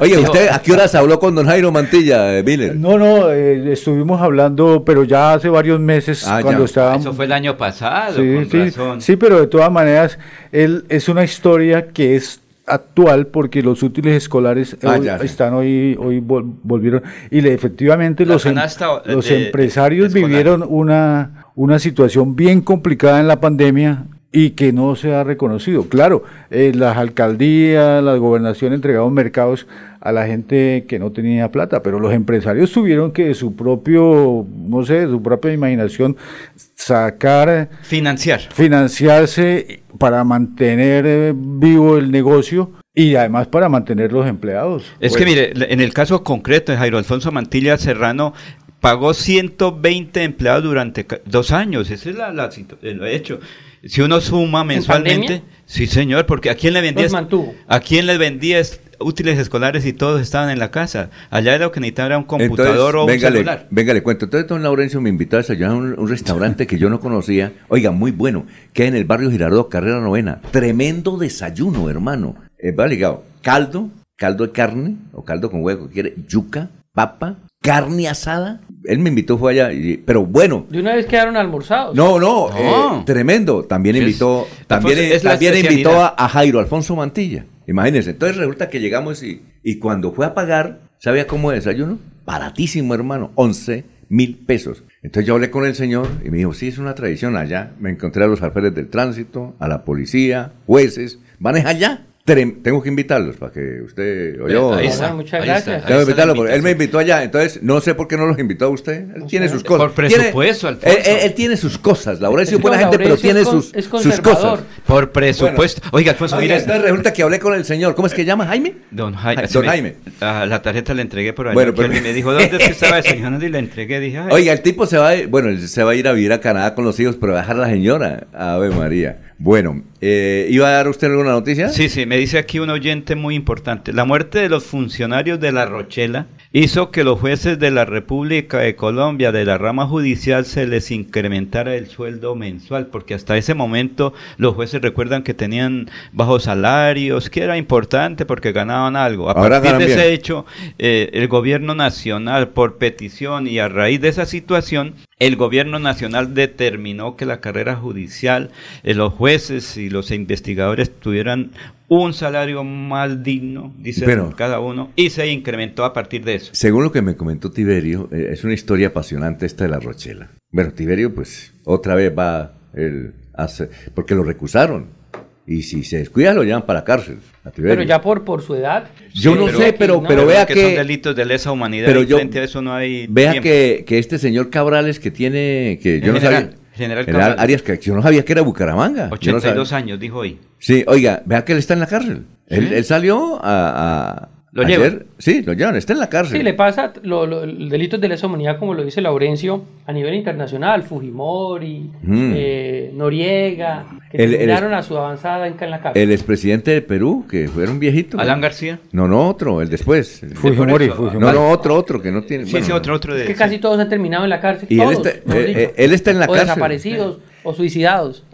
Speaker 1: Oye, ¿usted a qué horas habló con don Jairo Mantilla, eh, Miller?
Speaker 5: No, no, eh, estuvimos hablando, pero ya hace varios meses
Speaker 1: Ah,
Speaker 5: cuando
Speaker 1: ya.
Speaker 5: estábamos...
Speaker 3: Eso fue el año pasado,
Speaker 5: Sí,
Speaker 3: con
Speaker 5: sí,
Speaker 3: razón.
Speaker 5: sí, pero de todas maneras, él es una historia que es actual porque los útiles escolares
Speaker 1: Ah,
Speaker 5: hoy
Speaker 1: ya, sí.
Speaker 5: están hoy hoy vol- volvieron y le, efectivamente
Speaker 3: La
Speaker 5: los, em-
Speaker 3: canasta,
Speaker 5: los
Speaker 3: de-
Speaker 5: empresarios vivieron una una situación bien complicada en la pandemia y que no se ha reconocido. Claro, eh, las alcaldías, las gobernaciones entregaron mercados a la gente que no tenía plata, pero los empresarios tuvieron que de su propio, no sé, de su propia imaginación sacar
Speaker 3: Financiar.
Speaker 5: financiarse para mantener eh, vivo el negocio y además para mantener los empleados.
Speaker 3: Es que mire, en el caso concreto de Jairo Alfonso Mantilla Serrano, pagó 120 empleados durante dos años. Ese es la, la el hecho. Si uno suma mensualmente, sí señor, porque a quién le vendía, a quién le vendía útiles escolares y todos estaban en la casa. Allá lo que necesitaba era un computador o un
Speaker 1: venga, le,
Speaker 3: celular.
Speaker 1: venga, le cuento. Entonces, don Laurencio me invitó a desayunar a un, un restaurante que yo no conocía. Oiga, muy bueno. Que en el barrio Girardot, carrera novena. Tremendo desayuno, hermano. Eh, va ligado. Caldo, caldo de carne, o caldo con huevo, quiere, yuca, papa, carne asada. Él me invitó, fue allá, y- pero bueno.
Speaker 12: De una vez quedaron almorzados.
Speaker 1: No, no,
Speaker 3: No.
Speaker 1: eh, tremendo. También
Speaker 3: Es-
Speaker 1: invitó, también,
Speaker 3: Alfonso, es la
Speaker 1: también invitó a Jairo Alfonso Mantilla. Imagínense. Entonces resulta que llegamos y, cuando fue a pagar, ¿sabía cómo desayuno? Baratísimo, hermano. 11 mil pesos. Entonces yo hablé con el señor y me dijo, sí, es una tradición allá. Me encontré a los alférez del tránsito, a la policía, jueces. ¿Van allá? Tengo que invitarlos para que usted oyó.
Speaker 3: Ahí
Speaker 12: Bueno,
Speaker 3: está,
Speaker 12: muchas
Speaker 3: ahí
Speaker 12: gracias.
Speaker 3: está,
Speaker 1: Tengo
Speaker 3: ahí
Speaker 1: que
Speaker 3: está la
Speaker 1: invitarlo porque él me invitó allá, entonces no sé por qué no los invitó a usted. Él tiene sus cosas.
Speaker 3: Por presupuesto,
Speaker 1: él,
Speaker 3: Alfonso.
Speaker 1: él- él tiene sus cosas. Laurencio es
Speaker 12: Es que
Speaker 1: buena gente, pero tiene sus,
Speaker 12: es
Speaker 1: sus cosas.
Speaker 3: Por presupuesto. Oiga, Alfonso,
Speaker 1: Oiga,
Speaker 3: mire,
Speaker 1: entonces resulta que hablé con el señor. ¿Cómo es que llama? ¿Jaime?
Speaker 3: Don Jaime.
Speaker 1: Don Jaime.
Speaker 3: ah, la tarjeta la entregué por ahí.
Speaker 1: Bueno, pero-
Speaker 3: alguien me dijo, ¿dónde es que [LAUGHS] estaba desayunando? Y la entregué. Dije, ay,
Speaker 1: Oiga, el tipo se va, a- bueno, él se va a ir a vivir a Canadá con los hijos, pero va a dejar a la señora. Ave María. Bueno, eh, ¿iba a dar usted alguna noticia?
Speaker 3: Sí, sí, me dice aquí un oyente muy importante. La muerte de los funcionarios de La Rochela hizo que los jueces de la República de Colombia, de la rama judicial, se les incrementara el sueldo mensual, porque hasta ese momento los jueces recuerdan que tenían bajos salarios, que era importante porque ganaban algo. A
Speaker 1: Ahora
Speaker 3: partir de ese hecho, eh, el gobierno nacional, por petición y a raíz de esa situación, el gobierno nacional determinó que la carrera judicial, eh, los jueces y los investigadores tuvieran un salario más digno, dice
Speaker 1: Pero-
Speaker 3: cada uno, y se incrementó a partir de eso.
Speaker 1: Según lo que me comentó Tiberio, eh, es una historia apasionante esta de la Rochela. Bueno, Tiberio, pues, otra vez va el, hace- porque lo recusaron. Y si se descuida, lo llevan para la cárcel. A.
Speaker 12: Pero ya por, por su edad.
Speaker 1: Yo no
Speaker 3: pero-
Speaker 1: sé, pero,
Speaker 12: no,
Speaker 1: pero
Speaker 3: Pero
Speaker 1: vea
Speaker 3: que, son delitos de lesa humanidad
Speaker 1: pero
Speaker 3: y
Speaker 1: yo-
Speaker 3: frente a eso no hay
Speaker 1: vea que, que este señor Cabrales que tiene, que yo no
Speaker 3: general.
Speaker 1: sabía,
Speaker 3: General.
Speaker 1: Arias, que yo no sabía que era Bucaramanga. Yo no
Speaker 3: 82
Speaker 1: sabía.
Speaker 3: años, dijo hoy.
Speaker 1: Sí, oiga, vea que él está en la cárcel. Él, él salió a... a-
Speaker 12: Lo
Speaker 1: ayer-
Speaker 12: llevan.
Speaker 1: Sí, lo llevan, está en la cárcel.
Speaker 12: Sí, le pasa lo, lo- el delito de lesa humanidad, como lo dice Laurencio, a nivel internacional, Fujimori,
Speaker 1: Mm.
Speaker 12: eh, Noriega, que
Speaker 1: El- el-
Speaker 12: terminaron a su avanzada en, en la cárcel.
Speaker 1: El expresidente de Perú, que fue un viejito.
Speaker 3: Alan García.
Speaker 1: No, no, otro, el después. El-
Speaker 5: Fujimori,
Speaker 1: No,
Speaker 5: Fujimori.
Speaker 1: no, otro, otro, que no tiene...
Speaker 3: Sí,
Speaker 1: bueno,
Speaker 3: sí, otro, otro de...
Speaker 12: es que casi todos han terminado en la cárcel.
Speaker 1: Y él
Speaker 12: todos,
Speaker 1: está-
Speaker 12: mejor
Speaker 1: eh, eh, él está en la
Speaker 12: o
Speaker 1: cárcel.
Speaker 12: desaparecidos o suicidados.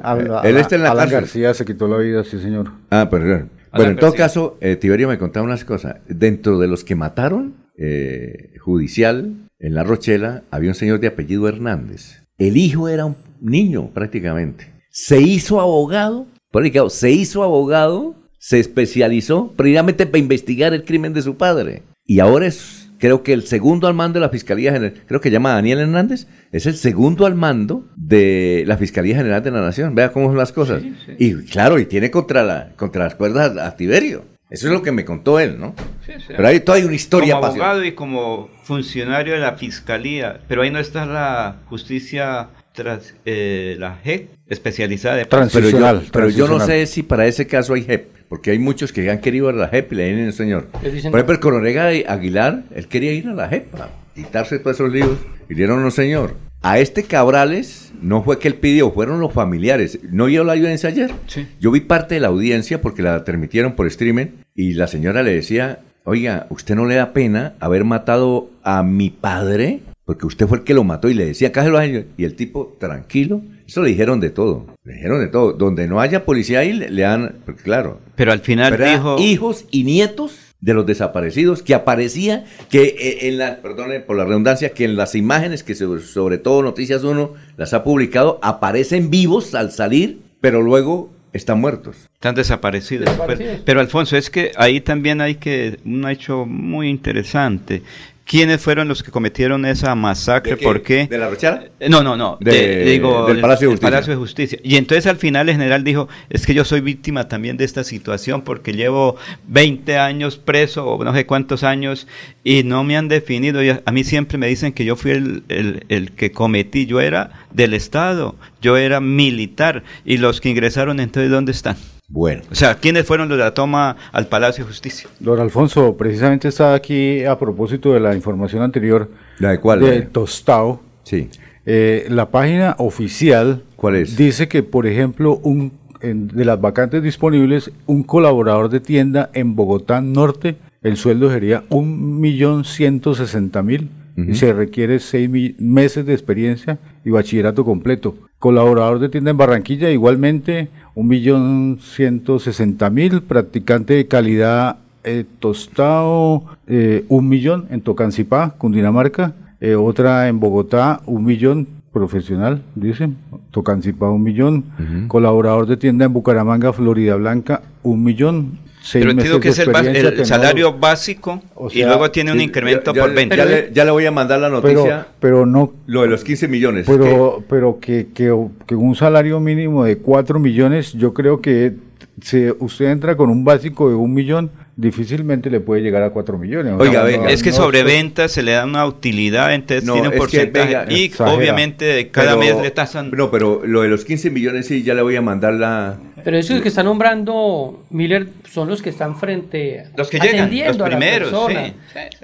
Speaker 1: Él está en la
Speaker 5: Alan
Speaker 1: cárcel.
Speaker 5: García se quitó la vida, sí, señor.
Speaker 1: Ah, perdón. Bueno, en todo caso, eh, Tiberio me contaba unas cosas. Dentro de los que mataron, eh, judicial, en La Rochela, había un señor de apellido Hernández. El hijo era un niño, prácticamente. Se hizo abogado, por se hizo abogado, se especializó previamente para investigar el crimen de su padre. Y ahora es, creo que el segundo al mando de la Fiscalía General, creo que llama Daniel Hernández, es el segundo al mando de la Fiscalía General de la Nación. Vea cómo son las cosas. Y claro, y tiene contra, la, contra las cuerdas a, a Tiberio. Eso es lo que me contó él, ¿no?
Speaker 3: Sí, sí.
Speaker 1: Pero hay toda una historia
Speaker 3: como abogado y como funcionario de la fiscalía, pero ahí no está la justicia tras eh, la JEP especializada de paz.
Speaker 1: Pero yo,
Speaker 5: Transicional,
Speaker 1: pero yo no
Speaker 5: transicional.
Speaker 1: sé si para ese caso hay JEP, porque hay muchos que han querido ir a la JEP y le dicen, señor.
Speaker 12: Dicen
Speaker 1: Por ejemplo, el coronel Aguilar, él quería ir a la JEP a quitarse todos esos líos. Y dieron, no, señor. A este Cabrales no fue que él pidió, fueron los familiares. ¿No vio la audiencia ayer?
Speaker 3: Sí.
Speaker 1: Yo vi parte de la audiencia porque la transmitieron por streaming y la señora le decía, oiga, ¿usted no le da pena haber matado a mi padre? Porque usted fue el que lo mató y le decía, cájelo a ellos. Y el tipo, tranquilo, eso le dijeron de todo. Le dijeron de todo. Donde no haya policía ahí, le, le dan, porque claro.
Speaker 3: Pero al final
Speaker 1: pero eran
Speaker 3: dijo...
Speaker 1: hijos y nietos de los desaparecidos que aparecía que eh, en la, perdone por la redundancia, que en las imágenes que sobre, sobre todo Noticias 1 las ha publicado, aparecen vivos al salir, pero luego están muertos.
Speaker 3: Están desaparecidos.
Speaker 12: Desaparecidos.
Speaker 3: Pero, pero, Alfonso, es que ahí también hay que un hecho muy interesante. ¿Quiénes fueron los que cometieron esa masacre?
Speaker 1: ¿De qué?
Speaker 3: ¿Por qué?
Speaker 1: ¿De la Rochela?
Speaker 3: Eh, No, no, no.
Speaker 1: De-
Speaker 3: de- digo,
Speaker 1: del Palacio de Justicia.
Speaker 3: Palacio de Justicia. Y entonces al final el general dijo, es que yo soy víctima también de esta situación porque llevo 20 años preso o no sé cuántos años y no me han definido. Y a a mí siempre me dicen que yo fui el, el- el que cometí, yo era del Estado, yo era militar y los que ingresaron entonces ¿dónde están?
Speaker 1: Bueno.
Speaker 3: O sea, ¿quiénes fueron los de la toma al Palacio de Justicia?
Speaker 5: Don Alfonso, precisamente estaba aquí a propósito de la información anterior.
Speaker 1: ¿La de cuál?
Speaker 5: De? Eh. Tostao.
Speaker 1: Sí.
Speaker 5: Eh, la página oficial.
Speaker 1: ¿Cuál es?
Speaker 5: Dice que, por ejemplo, un, en, de las vacantes disponibles, un colaborador de tienda en Bogotá Norte, el sueldo sería 1.160.000 se requiere seis meses de experiencia y bachillerato completo. Colaborador de tienda en Barranquilla, igualmente 1.160.000, practicante de calidad eh, tostado, eh, un millón en Tocancipá, Cundinamarca, eh, otra en Bogotá, un millón profesional, dicen, Tocancipá un millón, colaborador de tienda en Bucaramanga, Florida Blanca, un millón,
Speaker 3: pero entiendo que es el, salario básico
Speaker 5: O
Speaker 3: y luego tiene un
Speaker 1: Sí,
Speaker 3: incremento
Speaker 1: ya-
Speaker 3: por
Speaker 1: ya-
Speaker 3: 20.
Speaker 1: Ya, le, ya le voy a mandar la noticia.
Speaker 5: pero no
Speaker 1: lo de los 15 millones.
Speaker 5: pero pero que, que, que un salario mínimo de 4 millones, yo creo que si usted entra con un básico de un millón, difícilmente le puede llegar a 4 millones. O
Speaker 1: Oiga,
Speaker 5: sea,
Speaker 1: venga,
Speaker 5: no-
Speaker 3: es que
Speaker 5: no-
Speaker 3: sobre ventas se le da una utilidad, entonces
Speaker 1: No,
Speaker 3: tiene un
Speaker 1: que,
Speaker 3: porcentaje.
Speaker 1: venga,
Speaker 3: y
Speaker 5: exagera.
Speaker 3: obviamente cada
Speaker 1: Pero-
Speaker 3: mes le tasan.
Speaker 1: No, pero lo de los 15 millones sí, ya le voy a mandar la...
Speaker 12: Pero esos que está nombrando Miller son los que están frente
Speaker 3: Los que llegan,
Speaker 12: atendiendo
Speaker 3: los
Speaker 12: a la
Speaker 3: primeros,
Speaker 12: persona.
Speaker 3: sí.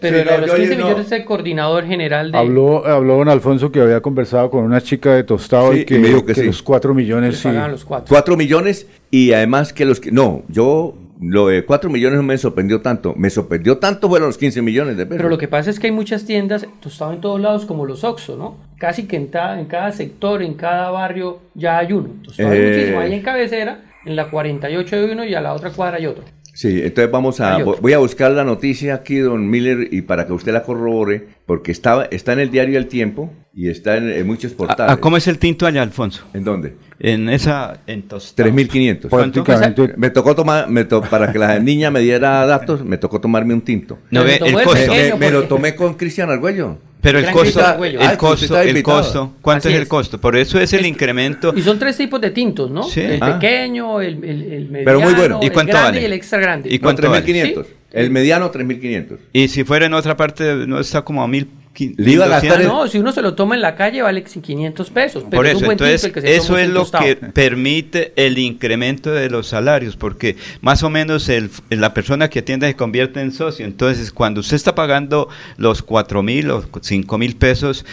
Speaker 12: Pero
Speaker 1: Sí,
Speaker 12: lo de
Speaker 1: no,
Speaker 12: los
Speaker 1: yo-
Speaker 12: 15
Speaker 1: no.
Speaker 12: millones es el coordinador general de
Speaker 5: Habló, habló don Alfonso que había conversado con una chica de Tostado
Speaker 1: Sí,
Speaker 5: y que,
Speaker 1: y me dijo que sí.
Speaker 5: los 4 millones
Speaker 12: que
Speaker 5: sí.
Speaker 12: los cuatro.
Speaker 1: 4 millones y además que los que... No, yo... Lo de 4 millones no me sorprendió tanto. Me sorprendió tanto fueron los 15 millones de pesos.
Speaker 12: Pero lo que pasa es que hay muchas tiendas, tostado en todos lados, como los Oxxo, ¿no? Casi que en, ta- en cada sector, en cada barrio, ya hay uno. Tostado hay
Speaker 1: Eh.
Speaker 12: muchísimo. Hay en cabecera, en la 48 hay uno y a la otra cuadra hay otro.
Speaker 1: Sí, entonces vamos a... Voy a buscar la noticia aquí, don Miller, y para que usted la corrobore, porque está, está en el diario El Tiempo y está en, en muchos portales.
Speaker 3: ¿A, a cómo es el tinto allá, Alfonso?
Speaker 1: ¿En dónde?
Speaker 3: En esa, en Tostado.
Speaker 1: 3.500.
Speaker 3: ¿Cuánto?
Speaker 5: Prácticamente
Speaker 1: Me tocó tomar, me to- para que la niña me diera datos, me tocó tomarme un tinto.
Speaker 3: No ve el
Speaker 12: el
Speaker 3: costo.
Speaker 1: Me, lo tomé con Cristian Argüello.
Speaker 3: Pero el costo.
Speaker 1: Ah,
Speaker 3: el
Speaker 1: usted
Speaker 3: costo, el costo. ¿Cuánto
Speaker 12: Así
Speaker 3: es el
Speaker 12: es.
Speaker 3: costo? Por eso es el incremento.
Speaker 12: Y son tres tipos de tintos, ¿no?
Speaker 3: Sí.
Speaker 12: El
Speaker 1: Ah.
Speaker 12: pequeño, el, el, el mediano,
Speaker 1: Pero muy bueno.
Speaker 3: ¿Y
Speaker 12: el
Speaker 3: cuánto
Speaker 12: grande
Speaker 3: vale?
Speaker 12: y el extra grande.
Speaker 3: ¿Y
Speaker 1: No,
Speaker 3: cuánto vale?
Speaker 1: 3.500.
Speaker 12: Sí.
Speaker 1: El mediano, 3.500.
Speaker 3: Y si fuera en otra parte, no está como a mil
Speaker 12: Le iba a gastar No, si uno se lo toma en la calle vale 500 pesos.
Speaker 3: Pero Por eso, entonces, eso es lo que permite el incremento de los salarios, porque más o menos el, la persona que atiende se convierte en socio. Entonces, cuando usted está pagando los 4 mil o 5 mil pesos,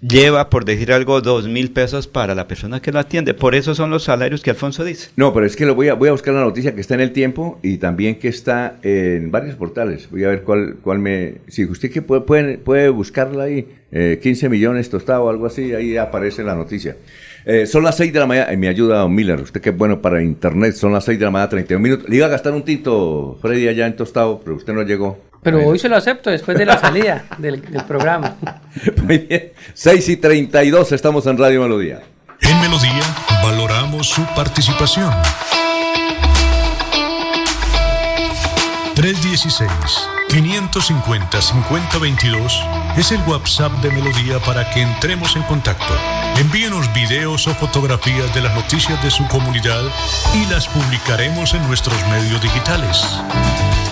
Speaker 3: lleva, por decir algo, dos mil pesos para la persona que lo atiende. Por eso son los salarios que Alfonso dice.
Speaker 1: No, pero es que lo voy a, voy a buscar la noticia que está en el tiempo y también que está en varios portales. Voy a ver cuál, cuál me... Si usted que puede, puede, puede buscarla ahí, 15 eh, millones tostado o algo así, ahí aparece la noticia. Eh, son las 6 de la mañana, me ayuda Don Miller, usted que es bueno para internet, son las 6 de la mañana, 31 minutos. Le iba a gastar un tinto, Freddy, allá en Tostado, pero usted no llegó.
Speaker 12: Pero hoy se lo acepto después de la [LAUGHS] salida del, programa.
Speaker 1: Muy bien. 6 y 32, estamos en Radio Melodía.
Speaker 7: En Melodía valoramos su participación. 316-550-5022 es el WhatsApp de Melodía para que entremos en contacto. Envíenos videos o fotografías de las noticias de su comunidad y las publicaremos en nuestros medios digitales.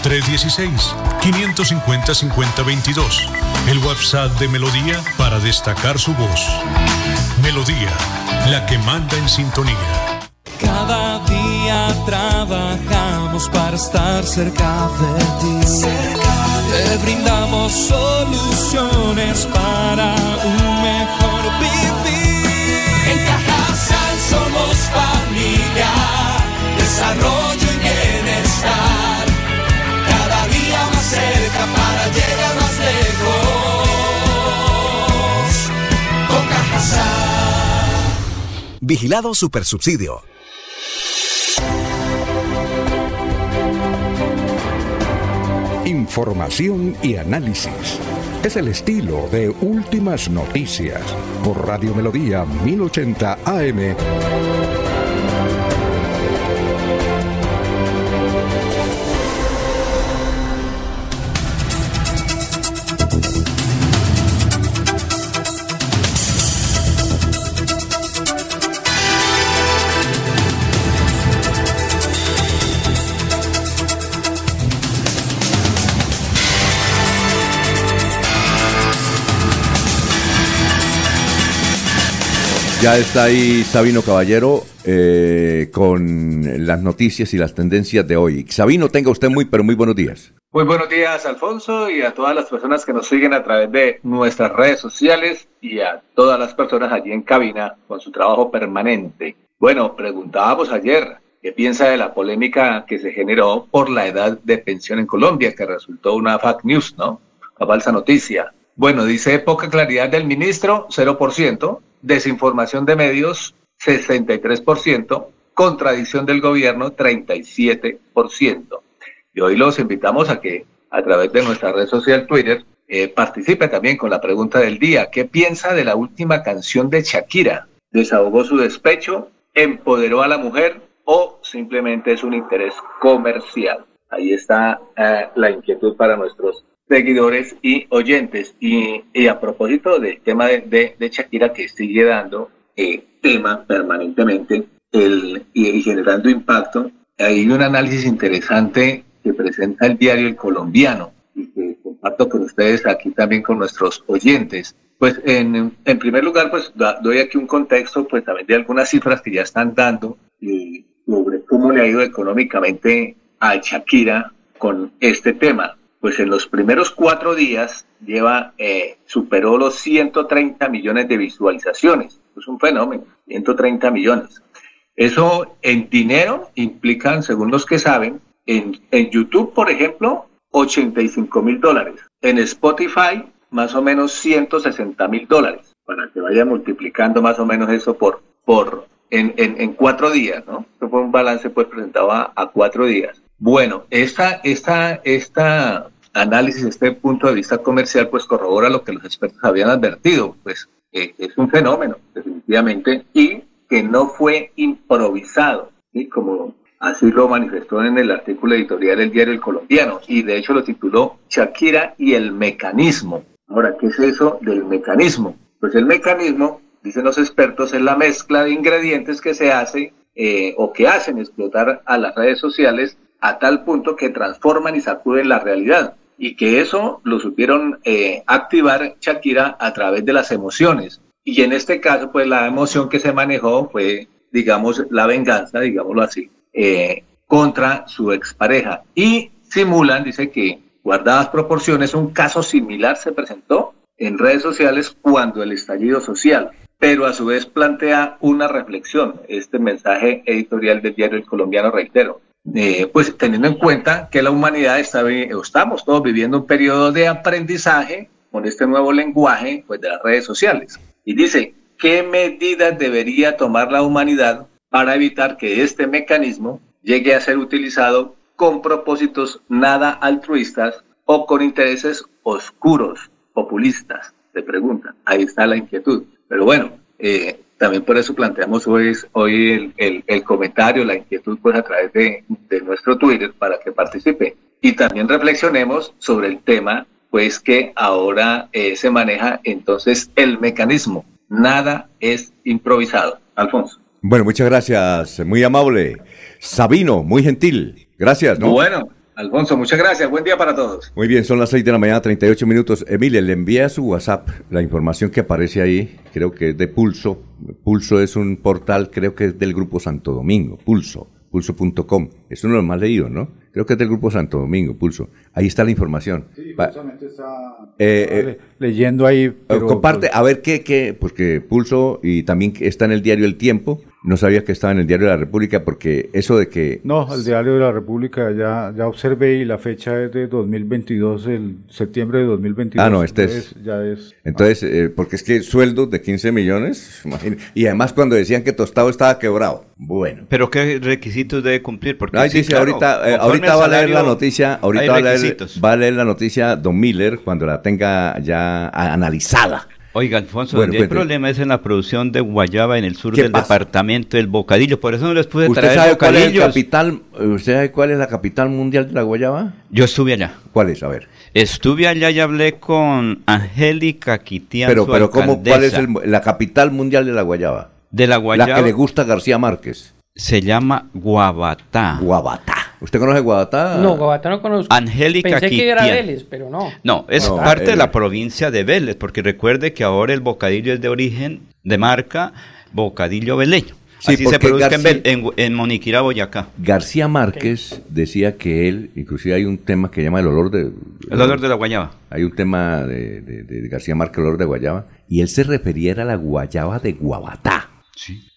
Speaker 7: 316-550-5022. El WhatsApp de Melodía para destacar su voz. Melodía, la que manda en sintonía.
Speaker 14: Cada día trabajamos para estar cerca de ti. Te brindamos soluciones para un mejor vivir. En Cajasal somos familia, desarrollo para llegar más lejos. Con
Speaker 15: Vigilado Supersubsidio. Información y análisis. Es el estilo de Últimas Noticias por Radio Melodía 1080 AM.
Speaker 1: Ya está ahí Sabino Caballero eh, con las noticias y las tendencias de hoy. Sabino, tenga usted muy, pero muy buenos días.
Speaker 16: Muy buenos días, Alfonso, y a todas las personas que nos siguen a través de nuestras redes sociales y a todas las personas allí en cabina con su trabajo permanente. Bueno, preguntábamos ayer qué piensa de la polémica que se generó por la edad de pensión en Colombia, que resultó una fake news, ¿no? Una falsa noticia. Bueno, dice poca claridad del ministro, 0%, desinformación de medios 63%, contradicción del gobierno 37%. Y hoy los invitamos a que a través de nuestra red social Twitter eh, participe también con la pregunta del día. ¿Qué piensa de la última canción de Shakira? ¿Desahogó su despecho? ¿Empoderó a la mujer? ¿O simplemente es un interés comercial? Ahí está eh, la inquietud para nuestros seguidores y oyentes. Y, a propósito del tema de, de, Shakira que sigue dando eh, tema permanentemente el, y, generando impacto, hay un análisis interesante que presenta el diario El Colombiano y que comparto con ustedes aquí también con nuestros oyentes. Pues en, en primer lugar, pues doy aquí un contexto, pues también de algunas cifras que ya están dando sobre cómo le ha ido económicamente a Shakira con este tema pues en los primeros cuatro días lleva, eh, superó los 130 millones de visualizaciones. Es un fenómeno, 130 millones. Eso en dinero implican, según los que saben, en, en YouTube, por ejemplo, 85 mil dólares. En Spotify, más o menos 160 mil dólares. Para que vaya multiplicando más o menos eso por, por en, en, cuatro días, ¿no? Esto fue un balance pues presentado a, a cuatro días. Bueno, esta, esta, esta análisis, este punto de vista comercial, pues corrobora lo que los expertos habían advertido, pues es un fenómeno, definitivamente, y que no fue improvisado, como así lo manifestó en el artículo editorial del diario El Colombiano, y de hecho lo tituló Shakira y el mecanismo. Ahora, ¿qué es eso del mecanismo? Pues el mecanismo, dicen los expertos, es la mezcla de ingredientes que se hace eh, o que hacen explotar a las redes sociales a tal punto que transforman y sacuden la realidad y que eso lo supieron eh, activar Shakira a través de las emociones. Y en este caso, pues la emoción que se manejó fue, digamos, la venganza, digámoslo así, eh, contra su expareja. Y simulan, dice que, guardadas proporciones, un caso similar se presentó en redes sociales cuando el estallido social, pero a su vez plantea una reflexión, este mensaje editorial del diario El Colombiano, reitero, pues teniendo en cuenta que la humanidad está, estamos todos viviendo un periodo de aprendizaje con este nuevo lenguaje pues, de las redes sociales. Y dice, ¿qué medidas debería tomar la humanidad para evitar que este mecanismo llegue a ser utilizado con propósitos nada altruistas o con intereses oscuros, populistas? Se pregunta. Ahí está la inquietud. Pero bueno, eh, también por eso planteamos hoy, hoy el, el, comentario, la inquietud, pues a través de, de, nuestro Twitter para que participe. Y también reflexionemos sobre el tema, pues que ahora eh, se maneja entonces el mecanismo. Nada es improvisado. Alfonso.
Speaker 1: Bueno, muchas gracias, muy amable. Sabino, muy gentil. Gracias, ¿no?
Speaker 16: Bueno, Alfonso, muchas gracias. Buen día para todos.
Speaker 1: Muy bien, son las 6 de la mañana, 38 minutos. Emile, le envía a su WhatsApp la información que aparece ahí. Creo que es de Pulso. Pulso es un portal, creo que es del Grupo Santo Domingo. Pulso, pulso.com. Es uno de los más leídos, ¿no? Creo que es del Grupo Santo Domingo, Pulso. Ahí está la información.
Speaker 5: Sí, justamente está eh, eh, leyendo ahí.
Speaker 1: Pero, comparte, a ver qué, qué, porque Pulso y también está en el diario El Tiempo. No sabía que estaba en el Diario de la República porque eso de que...
Speaker 5: No, el Diario de la República ya, ya observé y la fecha es de 2022, el septiembre de 2022.
Speaker 1: Ah, no, este es...
Speaker 5: Ya es
Speaker 1: entonces, eh, porque es que sueldos de 15 millones, y además cuando decían que Tostado estaba quebrado. Bueno.
Speaker 3: Pero ¿qué requisitos debe cumplir? Porque
Speaker 1: Ay, dice, ahorita, eh, ahorita va a leer la noticia, ahorita va a leer, va a leer la noticia Don Miller cuando la tenga ya analizada.
Speaker 3: Oiga, Alfonso, bueno, el problema es en la producción de guayaba en el sur del departamento del Bocadillo, por eso no les pude
Speaker 1: ¿Usted
Speaker 3: traer
Speaker 1: sabe cuál es capital, ¿Usted sabe cuál es la capital mundial de la guayaba?
Speaker 3: Yo estuve allá.
Speaker 1: ¿Cuál es? A ver.
Speaker 3: Estuve allá y hablé con Angélica Quitián,
Speaker 1: Pero, pero ¿cómo, ¿cuál es la capital mundial de la guayaba?
Speaker 3: De la guayaba.
Speaker 1: La que le gusta García Márquez.
Speaker 3: Se llama Guabatá.
Speaker 1: Guabatá. ¿Usted conoce Guabatá?
Speaker 12: No, Guabatá no conozco.
Speaker 3: Angélica
Speaker 12: Pensé que era Vélez, pero no.
Speaker 3: No, es
Speaker 1: No,
Speaker 3: parte
Speaker 1: eh.
Speaker 3: de la provincia de Vélez, porque recuerde que ahora el bocadillo es de origen, de marca, bocadillo veleño.
Speaker 1: Sí,
Speaker 3: Así se produce en,
Speaker 1: García-
Speaker 3: en, en Moniquirá, Boyacá.
Speaker 1: García Márquez decía que él, inclusive hay un tema que llama el olor de...
Speaker 3: El olor de la guayaba.
Speaker 1: Hay un tema de, de- de García Márquez, el olor de guayaba, y él se refería a la guayaba de Guabatá.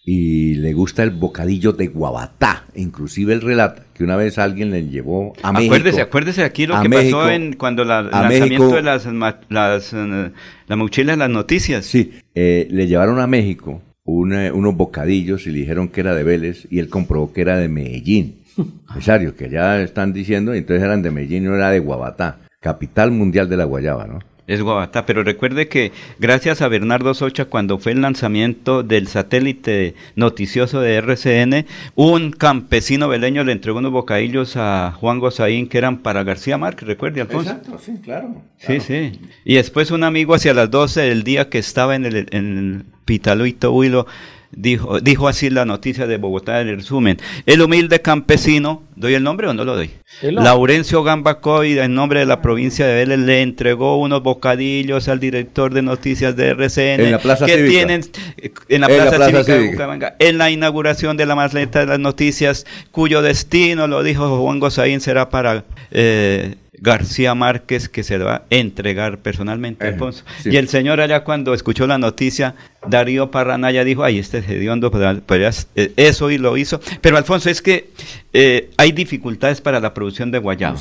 Speaker 1: Y le gusta el bocadillo de Guabatá. Inclusive él relata que una vez alguien le llevó a México.
Speaker 3: Acuérdese, acuérdese aquí lo que
Speaker 1: México,
Speaker 3: pasó en cuando la, el lanzamiento
Speaker 1: México.
Speaker 3: de las, las, eh, la mochila de las noticias.
Speaker 1: Sí, eh, le llevaron a México una- unos bocadillos y le dijeron que era de Vélez y él comprobó que era de Medellín. [LAUGHS] Empresario, que ya están diciendo, y entonces eran de Medellín, no era de Guabatá, capital mundial de la guayaba, ¿no?
Speaker 3: Es Guabatá, pero recuerde que gracias a Bernardo Socha, cuando fue el lanzamiento del satélite noticioso de RCN, un campesino veleño le entregó unos bocadillos a Juan Gozaín que eran para García Márquez, recuerde, Alfonso.
Speaker 1: sí, claro.
Speaker 3: Sí, sí. Y después un amigo hacia las 12 del día que estaba en el, en el Pitaluito Huilo, dijo, dijo así la noticia de Bogotá el resumen. El humilde campesino, ¿doy el nombre o no lo doy? Laurencio Gambacoy, en nombre de la provincia de Vélez, le entregó unos bocadillos al director de noticias de RCN.
Speaker 1: En la Plaza
Speaker 3: que
Speaker 1: Cívica.
Speaker 3: tienen eh, en la
Speaker 1: En la
Speaker 3: Plaza, Cívica, de. Bucaramanga, en la inauguración de la maleta de las noticias, cuyo destino, lo dijo Juan Gozaín, será para eh, García Márquez, que se va a entregar personalmente, Alfonso.
Speaker 1: sí.
Speaker 3: Y el señor allá cuando escuchó la noticia, Darío Parranaya dijo, ay, este es hediondo, pero, pero es- eh, eso y lo hizo. Pero Alfonso, es que eh, hay dificultades para la producción de guayaba.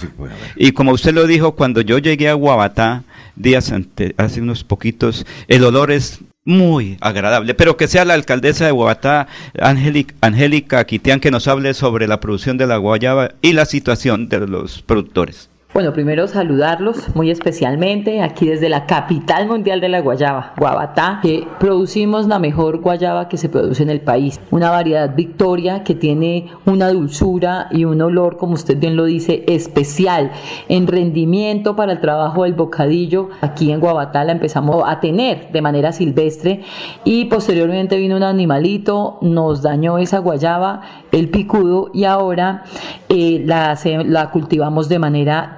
Speaker 3: Y como usted lo dijo, cuando yo llegué a Guabatá, días ante, hace unos poquitos, el olor es muy agradable. Pero que sea la alcaldesa de Guabatá, Angélica, Angélica Quitián, que nos hable sobre la producción de la guayaba y la situación de los productores.
Speaker 17: Bueno, primero saludarlos muy especialmente aquí desde la capital mundial de la guayaba, Guabatá, que producimos la mejor guayaba que se produce en el país. Una variedad Victoria que tiene una dulzura y un olor, como usted bien lo dice, especial en rendimiento para el trabajo del bocadillo. Aquí en Guabatá la empezamos a tener de manera silvestre y posteriormente vino un animalito, nos dañó esa guayaba, el picudo y ahora eh, la, la cultivamos de manera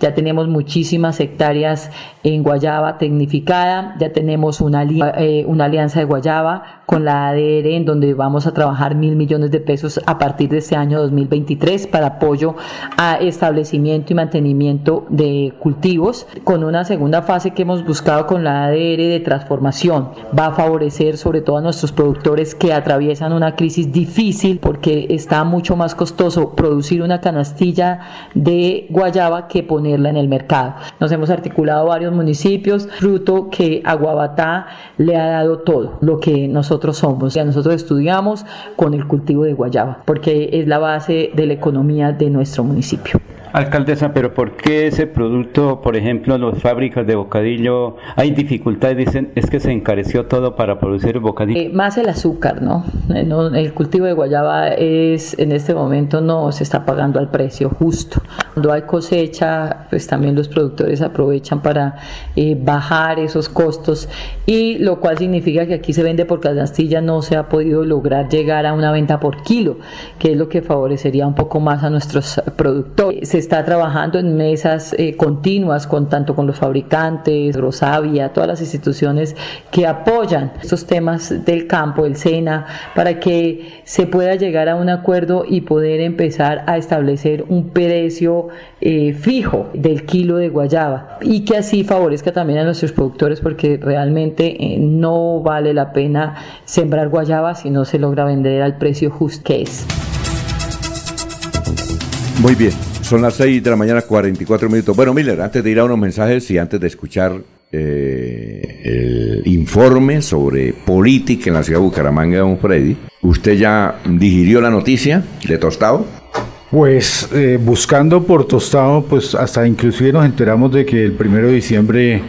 Speaker 17: Ya tenemos muchísimas hectáreas en guayaba tecnificada, ya tenemos una, eh, alianza de guayaba con la ADR en donde vamos a trabajar mil millones de pesos a partir de este año 2023 para apoyo a establecimiento y mantenimiento de cultivos, con una segunda fase que hemos buscado con la ADR de transformación. Va a favorecer sobre todo a nuestros productores que atraviesan una crisis difícil porque está mucho más costoso producir una canastilla de guayaba que ponerla en el mercado. Nos hemos articulado varios municipios, fruto que a Guabatá le ha dado todo lo que nosotros somos. Ya nosotros estudiamos con el cultivo de guayaba porque es la base de la economía de nuestro municipio.
Speaker 18: Alcaldesa, pero ¿por qué ese producto, por ejemplo, las fábricas de bocadillo, hay dificultades? Dicen, es que se encareció todo para producir bocadillo.
Speaker 17: Eh, más el azúcar, eh, ¿no? El cultivo de guayaba es, en este momento no se está pagando al precio justo. Cuando hay cosecha, pues también los productores aprovechan para eh, bajar esos costos y lo cual significa que aquí se vende por canastilla, no se ha podido lograr llegar a una venta por kilo, que es lo que favorecería un poco más a nuestros productores. Está trabajando en mesas eh, continuas con tanto con los fabricantes, Rosavia, todas las instituciones que apoyan estos temas del campo, el SENA, para que se pueda llegar a un acuerdo y poder empezar a establecer un precio eh, fijo del kilo de guayaba y que así favorezca también a nuestros productores porque realmente eh, no vale la pena sembrar guayaba si no se logra vender al precio justo que es.
Speaker 1: Muy bien, son las 6 de la mañana, 44 minutos. Bueno, Miller, antes de ir a unos mensajes y antes de escuchar eh, el informe sobre política en la ciudad de Bucaramanga Don Freddy, ¿usted ya digirió la noticia de Tostado?
Speaker 5: Pues eh, buscando por Tostado, pues hasta inclusive nos enteramos de que el primero de diciembre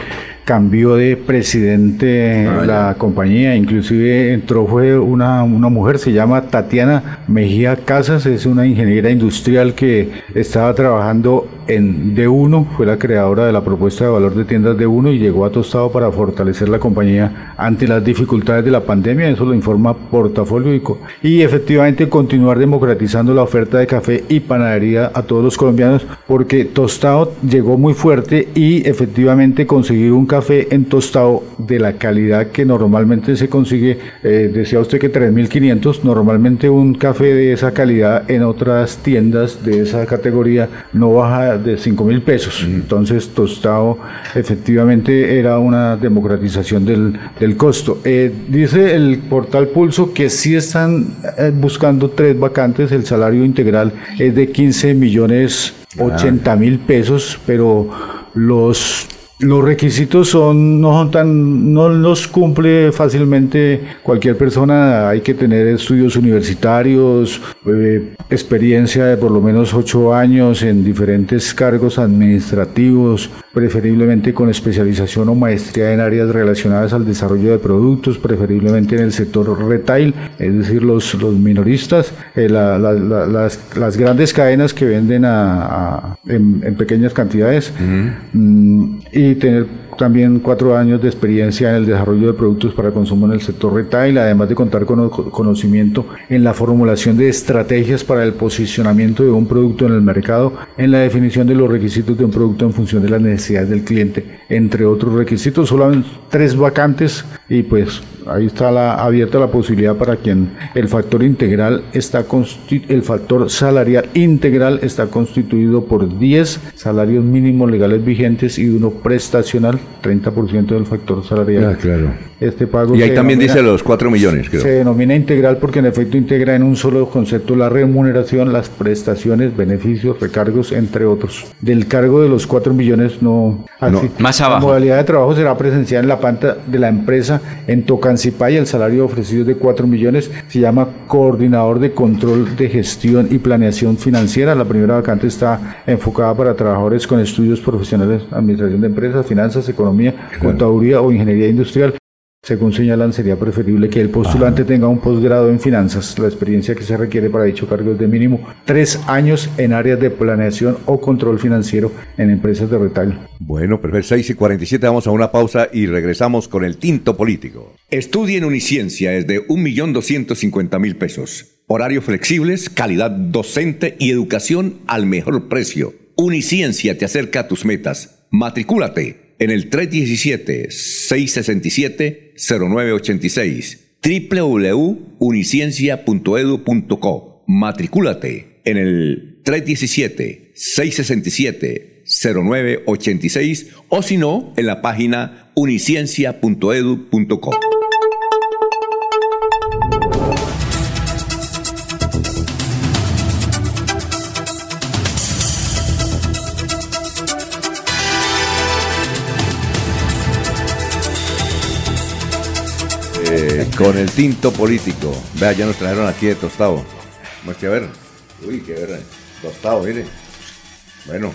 Speaker 5: cambió de presidente ah, la compañía, inclusive entró fue una, una mujer, se llama Tatiana Mejía Casas, es una ingeniera industrial que estaba trabajando en D1, fue la creadora de la propuesta de valor de tiendas D1 y llegó a Tostado para fortalecer la compañía ante las dificultades de la pandemia, eso lo informa Portafolio y efectivamente continuar democratizando la oferta de café y panadería a todos los colombianos porque Tostado llegó muy fuerte y efectivamente conseguir un café en Tostado de la calidad que normalmente se consigue, eh, decía usted que 3.500, normalmente un café de esa calidad en otras tiendas de esa categoría no baja de 5 mil pesos. Entonces, tostado efectivamente era una democratización del, del costo. Eh, dice el portal Pulso que sí están eh, buscando tres vacantes, el salario integral es de 15 millones 80 mil pesos, pero los los requisitos son no son tan no los cumple fácilmente cualquier persona. Hay que tener estudios universitarios eh, experiencia de por lo menos ocho años en diferentes cargos administrativos preferiblemente con especialización o maestría en áreas relacionadas al desarrollo de productos preferiblemente en el sector retail es decir los, los minoristas eh, las, las, grandes cadenas que venden a, en, pequeñas cantidades mm, y tener también cuatro años de experiencia en el desarrollo de productos para consumo en el sector retail, además de contar con conocimiento en la formulación de estrategias para el posicionamiento de un producto en el mercado, en la definición de los requisitos de un producto en función de las necesidades del cliente, entre otros requisitos. Solo tres vacantes y pues ahí está la, abierta la posibilidad para quien el factor integral está el factor salarial integral está constituido por 10 salarios mínimos legales vigentes y uno prestacional 30% del factor salarial.
Speaker 1: Ah, claro.
Speaker 5: Este pago
Speaker 1: y ahí también dice los 4 millones, creo.
Speaker 5: Se denomina integral porque en efecto integra en un solo concepto la remuneración, las prestaciones, beneficios, recargos, entre otros. Del cargo de los 4 millones no...
Speaker 1: Así.
Speaker 3: más abajo.
Speaker 5: La modalidad de trabajo será presencial en la planta de la empresa en Tocancipay. El salario ofrecido es de 4 millones. Se llama coordinador de control de gestión y planeación financiera. La primera vacante está enfocada para trabajadores con estudios profesionales, administración de empresas, finanzas, economía, contaduría o ingeniería industrial. Según señalan, sería preferible que el postulante tenga un posgrado en finanzas. La experiencia que se requiere para dicho cargo es de mínimo tres años en áreas de planeación o control financiero en empresas de retail.
Speaker 1: Bueno, perfecto. 6 y 47, vamos a una pausa y regresamos con el tinto político.
Speaker 2: Estudia en Uniciencia es de 1.250.000 pesos. Horarios flexibles, calidad docente y educación al mejor precio. Uniciencia te acerca a tus metas. Matricúlate en el 317-667-0986 www.uniciencia.edu.co. Matricúlate en el 317-667-0986 o si no, en la página uniciencia.edu.co.
Speaker 1: con el tinto político. Vea, ya nos trajeron aquí de tostado. Muestre a ver. Uy, qué ver. Tostado, mire. Bueno,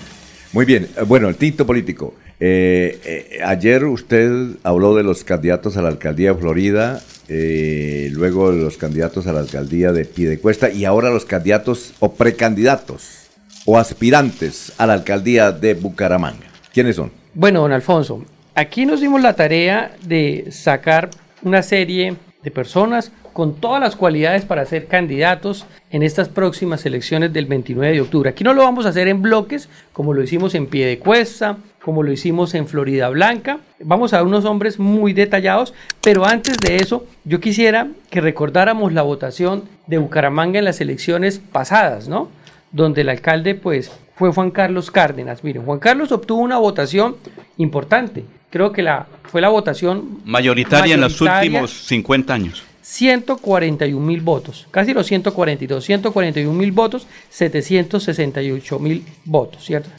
Speaker 1: muy bien. Eh, Bueno, el tinto político. Eh, eh, ayer usted habló de los candidatos a la alcaldía de Florida, eh, luego los candidatos a la alcaldía de Piedecuesta y ahora los candidatos o precandidatos o aspirantes a la alcaldía de Bucaramanga. ¿Quiénes son?
Speaker 12: Bueno, don Alfonso, aquí nos dimos la tarea de sacar una serie de personas con todas las cualidades para ser candidatos en estas próximas elecciones del 29 de octubre. Aquí no lo vamos a hacer en bloques, como lo hicimos en Piedecuesta, como lo hicimos en Florida Blanca. Vamos a unos hombres muy detallados, pero antes de eso, yo quisiera que recordáramos la votación de Bucaramanga en las elecciones pasadas, ¿no? Donde el alcalde, pues, fue Juan Carlos Cárdenas. Miren, Juan Carlos obtuvo una votación importante. Creo que la, fue la votación
Speaker 3: Mayoritaria, en los
Speaker 12: mayoritaria.
Speaker 3: últimos 50 años.
Speaker 12: 141 mil votos, casi los 142, 141 mil votos, 768 mil votos, ¿cierto?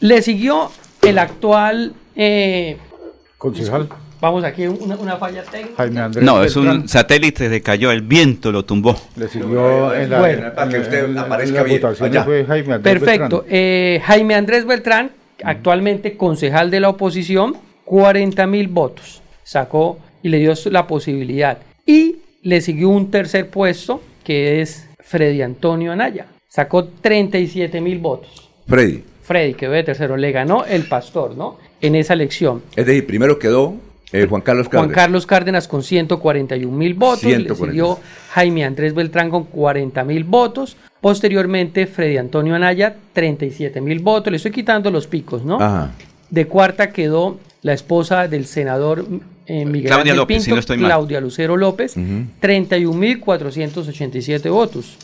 Speaker 12: Le siguió el actual... eh,
Speaker 5: Concejal.
Speaker 12: vamos aquí, una, una falla técnica.
Speaker 5: Jaime Andrés
Speaker 3: No, es
Speaker 5: Beltrán.
Speaker 3: un satélite se cayó, el viento lo tumbó.
Speaker 5: Le siguió en la,
Speaker 12: Bueno.
Speaker 5: en-
Speaker 1: Para que usted
Speaker 5: en en
Speaker 1: aparezca
Speaker 5: la
Speaker 1: bien. Allá.
Speaker 5: fue Jaime Andrés
Speaker 12: Perfecto. Eh, Jaime Andrés Beltrán, actualmente concejal de la oposición, 40 mil votos. Sacó y le dio la posibilidad. Y le siguió un tercer puesto, que es Freddy Antonio Anaya. Sacó 37 mil votos.
Speaker 1: Freddy.
Speaker 12: Freddy quedó de tercero. Le ganó el pastor, ¿no? En esa elección.
Speaker 1: Es decir, primero quedó eh, Juan Carlos
Speaker 12: Juan
Speaker 1: Cárdenas.
Speaker 12: Carlos Cárdenas con 141 mil votos,
Speaker 1: 141.
Speaker 12: le siguió Jaime Andrés Beltrán con 40 mil votos, posteriormente Freddy Antonio Anaya 37 mil votos, le estoy quitando los picos, ¿no?
Speaker 1: Ajá.
Speaker 12: De cuarta quedó la esposa del senador eh, Miguel
Speaker 3: Claudia López,
Speaker 12: Pinto,
Speaker 3: si no estoy mal.
Speaker 12: Claudia Lucero López, 31.487 votos.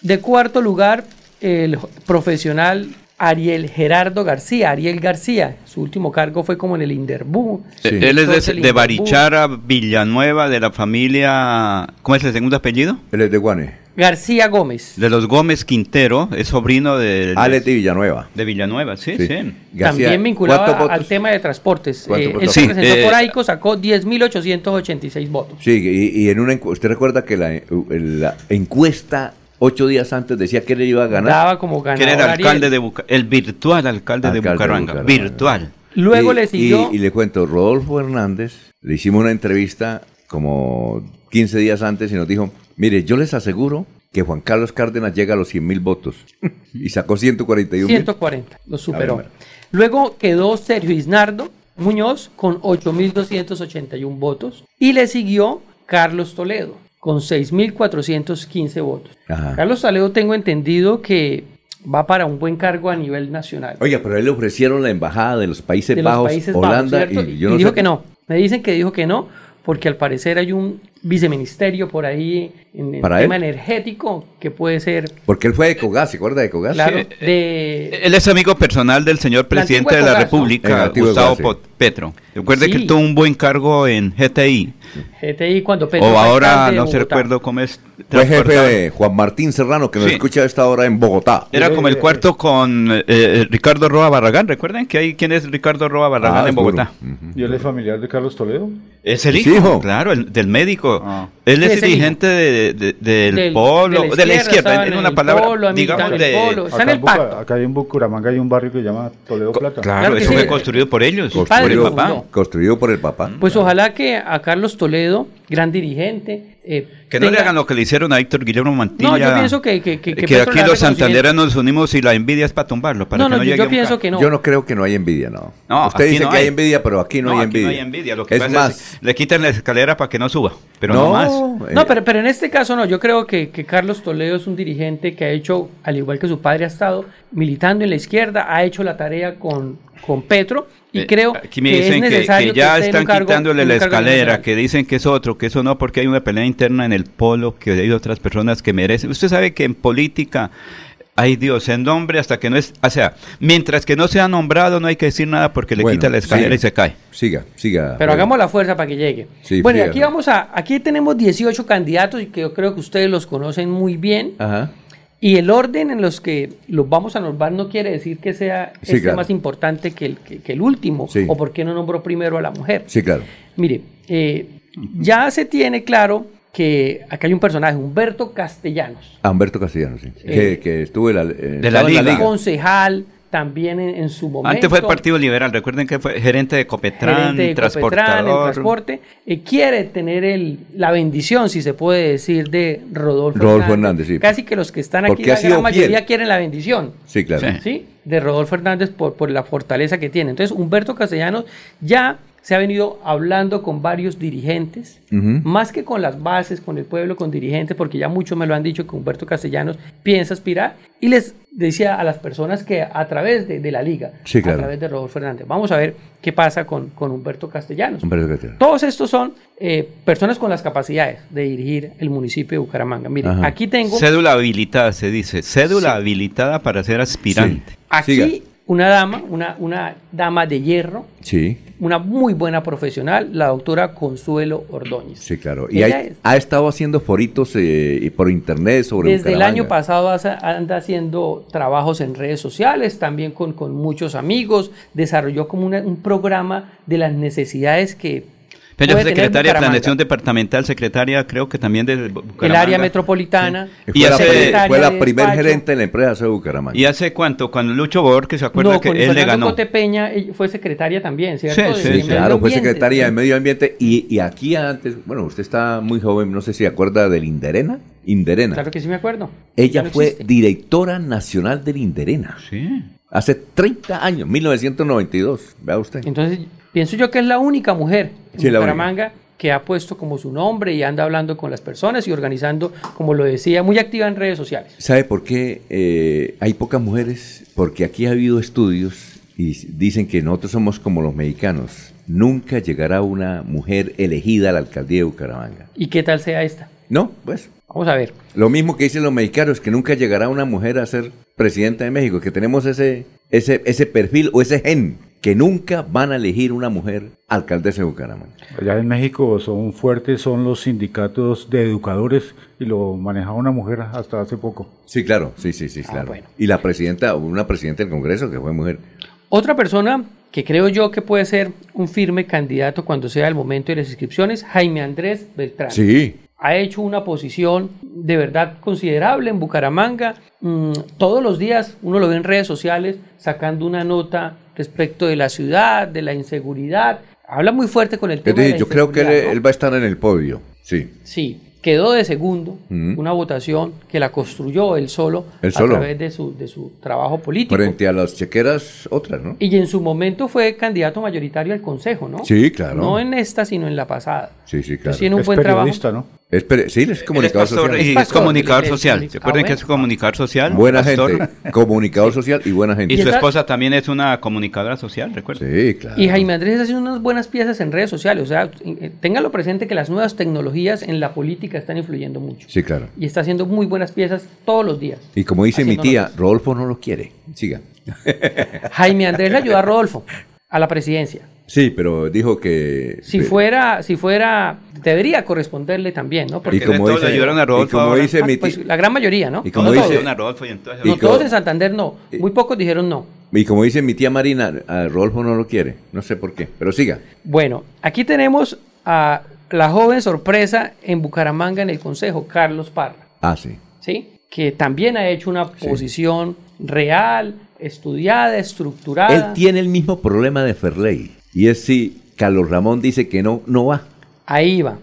Speaker 12: De cuarto lugar, el profesional Ariel Gerardo García, Ariel García, su último cargo fue como en el Inderbú.
Speaker 3: Él es de,
Speaker 12: el
Speaker 3: de
Speaker 12: Inderbú-
Speaker 3: Barichara, Villanueva, de la familia... ¿Cómo es el segundo apellido?
Speaker 1: Él es de Guane.
Speaker 12: García Gómez.
Speaker 3: De los Gómez Quintero, es sobrino de...
Speaker 1: Alex de Villanueva.
Speaker 3: De Villanueva, sí,
Speaker 1: Sí.
Speaker 3: sí.
Speaker 1: García,
Speaker 12: También vinculado al tema de transportes.
Speaker 1: ¿Cuántos
Speaker 12: Eh, él se
Speaker 3: Sí,
Speaker 12: presentó
Speaker 3: eh,
Speaker 12: por AICO, sacó 10.886 votos.
Speaker 1: Sí, y, y en una encu- ¿usted recuerda que la, la encuesta ocho días antes decía que él iba a ganar?
Speaker 12: Daba como
Speaker 3: Que era
Speaker 12: ganador
Speaker 3: el alcalde de Buca- el virtual alcalde,
Speaker 1: Alcalde
Speaker 3: de. Bucaramanga. Virtual.
Speaker 12: Luego
Speaker 1: Y-
Speaker 12: le siguió...
Speaker 1: Y, y le cuento, Rodolfo Hernández, le hicimos una entrevista como 15 días antes y nos dijo, mire, yo les aseguro que Juan Carlos Cárdenas llega a los 100 mil votos. [LAUGHS] y sacó 141 mil.
Speaker 12: 140, lo superó.
Speaker 1: Ver,
Speaker 12: Luego quedó Sergio Isnardo Muñoz con 8.281 votos y le siguió Carlos Toledo con 6.415 votos.
Speaker 1: Ajá.
Speaker 12: Carlos Toledo tengo entendido que va para un buen cargo a nivel nacional.
Speaker 1: Oiga, pero a él le ofrecieron la embajada de los Países
Speaker 12: de los
Speaker 1: Bajos,
Speaker 12: Países
Speaker 1: Holanda, y
Speaker 12: y
Speaker 1: yo no
Speaker 12: dijo
Speaker 1: sé-
Speaker 12: que no. Me dicen que dijo que no, porque al parecer hay un viceministerio por ahí en el
Speaker 1: ¿Para
Speaker 12: tema
Speaker 1: él?
Speaker 12: energético que puede ser,
Speaker 1: Porque él fue de Ecogas, ¿se acuerda de Ecogas?
Speaker 12: claro,
Speaker 3: Sí,
Speaker 12: de...
Speaker 3: Él es amigo personal del señor presidente de la República, Gustavo
Speaker 1: Ecogas, sí.
Speaker 3: Po- Petro. Recuerde que
Speaker 12: Sí.
Speaker 3: tuvo un buen cargo en GTI.
Speaker 12: GTI cuando Petro
Speaker 3: o ahora no se recuerdo cómo es.
Speaker 1: Fue jefe de Juan Martín Serrano, que nos
Speaker 3: Sí.
Speaker 1: escucha a esta hora en Bogotá.
Speaker 3: Era como el cuarto con eh, eh, Ricardo Roa Barragán. Recuerden que hay quién es Ricardo Roa Barragán
Speaker 1: Ah,
Speaker 3: en. Bogotá.
Speaker 5: ¿Y él es familiar de Carlos Toledo?
Speaker 3: Es el
Speaker 1: ¿Es
Speaker 3: hijo,
Speaker 1: hijo?
Speaker 3: claro, el- del médico.
Speaker 5: Ah.
Speaker 3: Él es dirigente de- de- del,
Speaker 12: Del-
Speaker 3: polo, de la izquierda, en
Speaker 12: en
Speaker 3: una palabra,
Speaker 12: polo,
Speaker 3: digamos, de...
Speaker 12: polo. Está en
Speaker 5: Acá
Speaker 12: el pacto.
Speaker 5: acá en Bucaramanga hay un barrio que se llama Toledo Plata.
Speaker 3: Claro, eso
Speaker 12: sí.
Speaker 3: fue construido por ellos, por el papá.
Speaker 1: Construido por el papá.
Speaker 12: Pues ojalá que a Carlos Toledo, gran dirigente, eh,
Speaker 3: Que no le hagan lo que le hicieron a Héctor Guillermo Mantilla.
Speaker 12: No, yo pienso que- que- que- que
Speaker 3: que
Speaker 12: Petro
Speaker 3: aquí los santanderas
Speaker 12: conocimiento.
Speaker 3: nos unimos y la envidia es para tumbarlo. Para
Speaker 12: No,
Speaker 3: que
Speaker 12: no,
Speaker 3: no,
Speaker 12: yo-
Speaker 3: llegue
Speaker 12: yo
Speaker 3: un
Speaker 12: pienso que no.
Speaker 1: Yo no creo que no hay envidia, no.
Speaker 3: No,
Speaker 1: Usted dice
Speaker 3: no
Speaker 1: que hay. envidia, pero aquí no, hay,
Speaker 3: aquí
Speaker 1: envidia.
Speaker 3: no hay envidia. Lo que
Speaker 1: es
Speaker 3: pasa
Speaker 1: más,
Speaker 3: es le quitan la escalera para que no suba, pero no,
Speaker 1: No,
Speaker 3: más.
Speaker 1: eh,
Speaker 12: No, pero, pero en este caso no, yo creo que, que Carlos Toledo es un dirigente que ha hecho, al igual que su padre ha estado militando en la izquierda, ha hecho la tarea con, con Petro y
Speaker 3: Eh,
Speaker 12: creo
Speaker 3: Aquí me
Speaker 12: que es
Speaker 3: dicen que,
Speaker 12: necesario
Speaker 3: que ya están
Speaker 12: cargo-
Speaker 3: quitándole la escalera, que dicen que es otro, que eso no, porque hay una pelea interna en el polo, que hay otras personas que merecen. Usted sabe que en política, ay Dios, en nombre hasta que no es, o sea, mientras que no sea nombrado no hay que decir nada porque le
Speaker 1: Bueno,
Speaker 3: quita la escalera
Speaker 1: sí.
Speaker 3: y se cae.
Speaker 1: Siga, siga.
Speaker 12: Pero hagamos la fuerza para que llegue.
Speaker 1: Sí,
Speaker 12: bueno, y aquí vamos a, aquí tenemos 18 candidatos y que yo creo que ustedes los conocen muy bien.
Speaker 1: Ajá.
Speaker 12: Y el orden en los que los vamos a nombrar no quiere decir que sea
Speaker 1: Sí,
Speaker 12: este
Speaker 1: claro.
Speaker 12: más importante que el, que, que el último,
Speaker 1: Sí.
Speaker 12: o por qué no nombró primero a la mujer.
Speaker 1: Sí, claro.
Speaker 12: Mire, eh, ya se tiene claro que acá hay un personaje, Humberto Castellanos,
Speaker 1: A Humberto Castellanos, sí.
Speaker 12: Eh,
Speaker 1: que, que estuvo en la, eh,
Speaker 3: de la Liga.
Speaker 12: concejal, también en, en su momento.
Speaker 3: Antes fue el Partido Liberal, recuerden que fue gerente de Copetran,
Speaker 12: gerente de Copetran, en
Speaker 3: transportador.
Speaker 12: transporte, eh, quiere tener el, la bendición, si se puede decir, de Rodolfo,
Speaker 1: Rodolfo Hernández, sí.
Speaker 12: Casi que los que están aquí,
Speaker 1: Porque
Speaker 12: la gran mayoría
Speaker 1: fiel.
Speaker 12: quieren la bendición.
Speaker 1: Sí, claro.
Speaker 12: ¿sí? De Rodolfo Hernández por, por la fortaleza que tiene. Entonces, Humberto Castellanos ya se ha venido hablando con varios dirigentes, más que con las bases, con el pueblo, con dirigentes, porque ya muchos me lo han dicho que Humberto Castellanos piensa aspirar, y les decía a las personas que a través de, de la liga,
Speaker 1: Sí, claro.
Speaker 12: a través de Rodolfo Hernández, vamos a ver qué pasa con, con Humberto Castellanos.
Speaker 1: Humberto Castellanos.
Speaker 12: Todos estos son eh, personas con las capacidades de dirigir el municipio de Bucaramanga. Mire,
Speaker 3: Ajá.
Speaker 12: aquí tengo...
Speaker 3: Cédula habilitada, se dice. Cédula
Speaker 12: Sí.
Speaker 3: habilitada para ser aspirante.
Speaker 12: Aquí una dama, una, una dama de hierro,
Speaker 1: Sí,
Speaker 12: una muy buena profesional, la doctora Consuelo Ordóñez.
Speaker 1: sí, claro. Y hay-
Speaker 12: es-
Speaker 1: ha estado haciendo foritos eh, por internet sobre
Speaker 12: Desde el año pasado anda haciendo trabajos en redes sociales, también con, con muchos amigos, desarrolló como una- un programa de las necesidades que
Speaker 3: Pero
Speaker 12: puede
Speaker 3: secretaria de. Planeación Departamental, secretaria creo que también de
Speaker 12: el
Speaker 3: Bucaramanga.
Speaker 12: área metropolitana.
Speaker 1: Y
Speaker 3: Y
Speaker 1: fue, la,
Speaker 3: hace-
Speaker 1: fue primer
Speaker 12: despacho.
Speaker 1: gerente de la empresa de Bucaramanga.
Speaker 3: ¿Y hace cuánto? Cuando Lucho Bor, que se acuerda
Speaker 12: No,
Speaker 3: que
Speaker 12: con
Speaker 3: él le ganó.
Speaker 12: Cote Peña ella fue secretaria también, ¿cierto?
Speaker 3: Sí, sí,
Speaker 1: Sí, claro, fue secretaria de Medio Ambiente y, y aquí antes, bueno, usted está muy joven, no sé si se acuerda del Inderena. Inderena.
Speaker 12: Claro que sí me acuerdo.
Speaker 1: Ella
Speaker 12: no
Speaker 1: fue
Speaker 12: existe.
Speaker 1: directora nacional del Inderena.
Speaker 3: Sí.
Speaker 1: Hace 30 años, 1992, vea usted.
Speaker 12: Entonces, pienso yo que es la única mujer en
Speaker 1: Sí,
Speaker 12: Bucaramanga que ha puesto como su nombre y anda hablando con las personas y organizando, como lo decía, muy activa en redes sociales.
Speaker 1: ¿Sabe por qué eh, hay pocas mujeres? Porque aquí ha habido estudios y dicen que nosotros somos como los mexicanos. Nunca llegará una mujer elegida a la alcaldía de Bucaramanga.
Speaker 12: ¿Y qué tal sea esta?
Speaker 1: No, pues.
Speaker 12: Vamos a ver.
Speaker 1: Lo mismo que dicen los mexicanos, que nunca llegará una mujer a ser presidenta de México, que tenemos ese, ese, ese perfil o ese gen, que nunca van a elegir una mujer alcaldesa de Bucaramanga.
Speaker 5: Allá en México son fuertes, son los sindicatos de educadores y lo manejaba una mujer hasta hace poco.
Speaker 1: Sí, claro, sí, sí, sí, claro.
Speaker 12: Ah, bueno.
Speaker 1: Y la presidenta, una presidenta del Congreso que fue mujer.
Speaker 12: Otra persona que creo yo que puede ser un firme candidato cuando sea el momento de las inscripciones, Jaime Andrés Beltrán.
Speaker 1: Sí,
Speaker 12: ha hecho una posición de verdad considerable en Bucaramanga. Mm, todos los días uno lo ve en redes sociales sacando una nota respecto de la ciudad, de la inseguridad. Habla muy fuerte con el
Speaker 1: es
Speaker 12: tema de
Speaker 1: decir,
Speaker 12: la
Speaker 1: yo creo que él,
Speaker 12: inseguridad, ¿no?
Speaker 1: él va a estar en el podio. Sí.
Speaker 12: Sí, quedó de segundo, una votación que la construyó él solo,
Speaker 1: Él
Speaker 12: a través de su, de su trabajo político.
Speaker 1: Frente a las chequeras, otras, ¿no?
Speaker 12: Y en su momento fue candidato mayoritario al Consejo, ¿no?
Speaker 1: Sí, claro.
Speaker 12: No en esta, sino en la pasada.
Speaker 1: Sí, sí, claro.
Speaker 12: tiene un
Speaker 5: es
Speaker 12: buen trabajo.
Speaker 5: periodista, ¿no?
Speaker 1: Es sí, es comunicador
Speaker 3: pastor
Speaker 1: social.
Speaker 3: y es
Speaker 12: pastor,
Speaker 3: comunicador
Speaker 12: es
Speaker 3: social. Recuerden
Speaker 12: ah,
Speaker 3: que es comunicador social.
Speaker 1: Buena
Speaker 3: pastor.
Speaker 1: gente, comunicador social y buena gente.
Speaker 3: Y su esposa también es una comunicadora social, recuerden.
Speaker 1: Sí, claro.
Speaker 12: Y Jaime Andrés está haciendo unas buenas piezas en redes sociales. O sea, eh, téngalo presente que las nuevas tecnologías en la política están influyendo mucho.
Speaker 1: Sí, claro.
Speaker 12: Y está haciendo muy buenas piezas todos los días.
Speaker 1: Y como dice mi tía. Rodolfo no lo quiere. Siga.
Speaker 12: Jaime Andrés le ayudó a Rodolfo a la presidencia.
Speaker 1: Sí, pero dijo que...
Speaker 12: Si fuera, si fuera, debería corresponderle también, ¿no?
Speaker 1: y como
Speaker 3: todos le
Speaker 1: dice,
Speaker 3: ayudaron a
Speaker 1: y
Speaker 3: Rodolfo
Speaker 1: como
Speaker 3: ahora.
Speaker 1: dice
Speaker 12: Ah,
Speaker 1: mi
Speaker 12: pues, la gran mayoría, ¿no?
Speaker 1: Y como
Speaker 12: no
Speaker 1: dice-
Speaker 12: todos.
Speaker 3: Don Rodolfo y entonces-
Speaker 12: No,
Speaker 1: y
Speaker 12: todos en Santander no. Muy pocos dijeron no.
Speaker 1: y como dice mi tía Marina, a Rodolfo no lo quiere. No sé por qué, pero siga.
Speaker 12: Bueno, aquí tenemos a la joven sorpresa en Bucaramanga en el Consejo, Carlos Parra.
Speaker 1: Ah, sí.
Speaker 12: ¿sí? que también ha hecho una posición real, estudiada, estructurada.
Speaker 1: Él tiene el mismo problema de Ferley. Y es si Carlos Ramón dice que no, no va.
Speaker 12: Ahí va.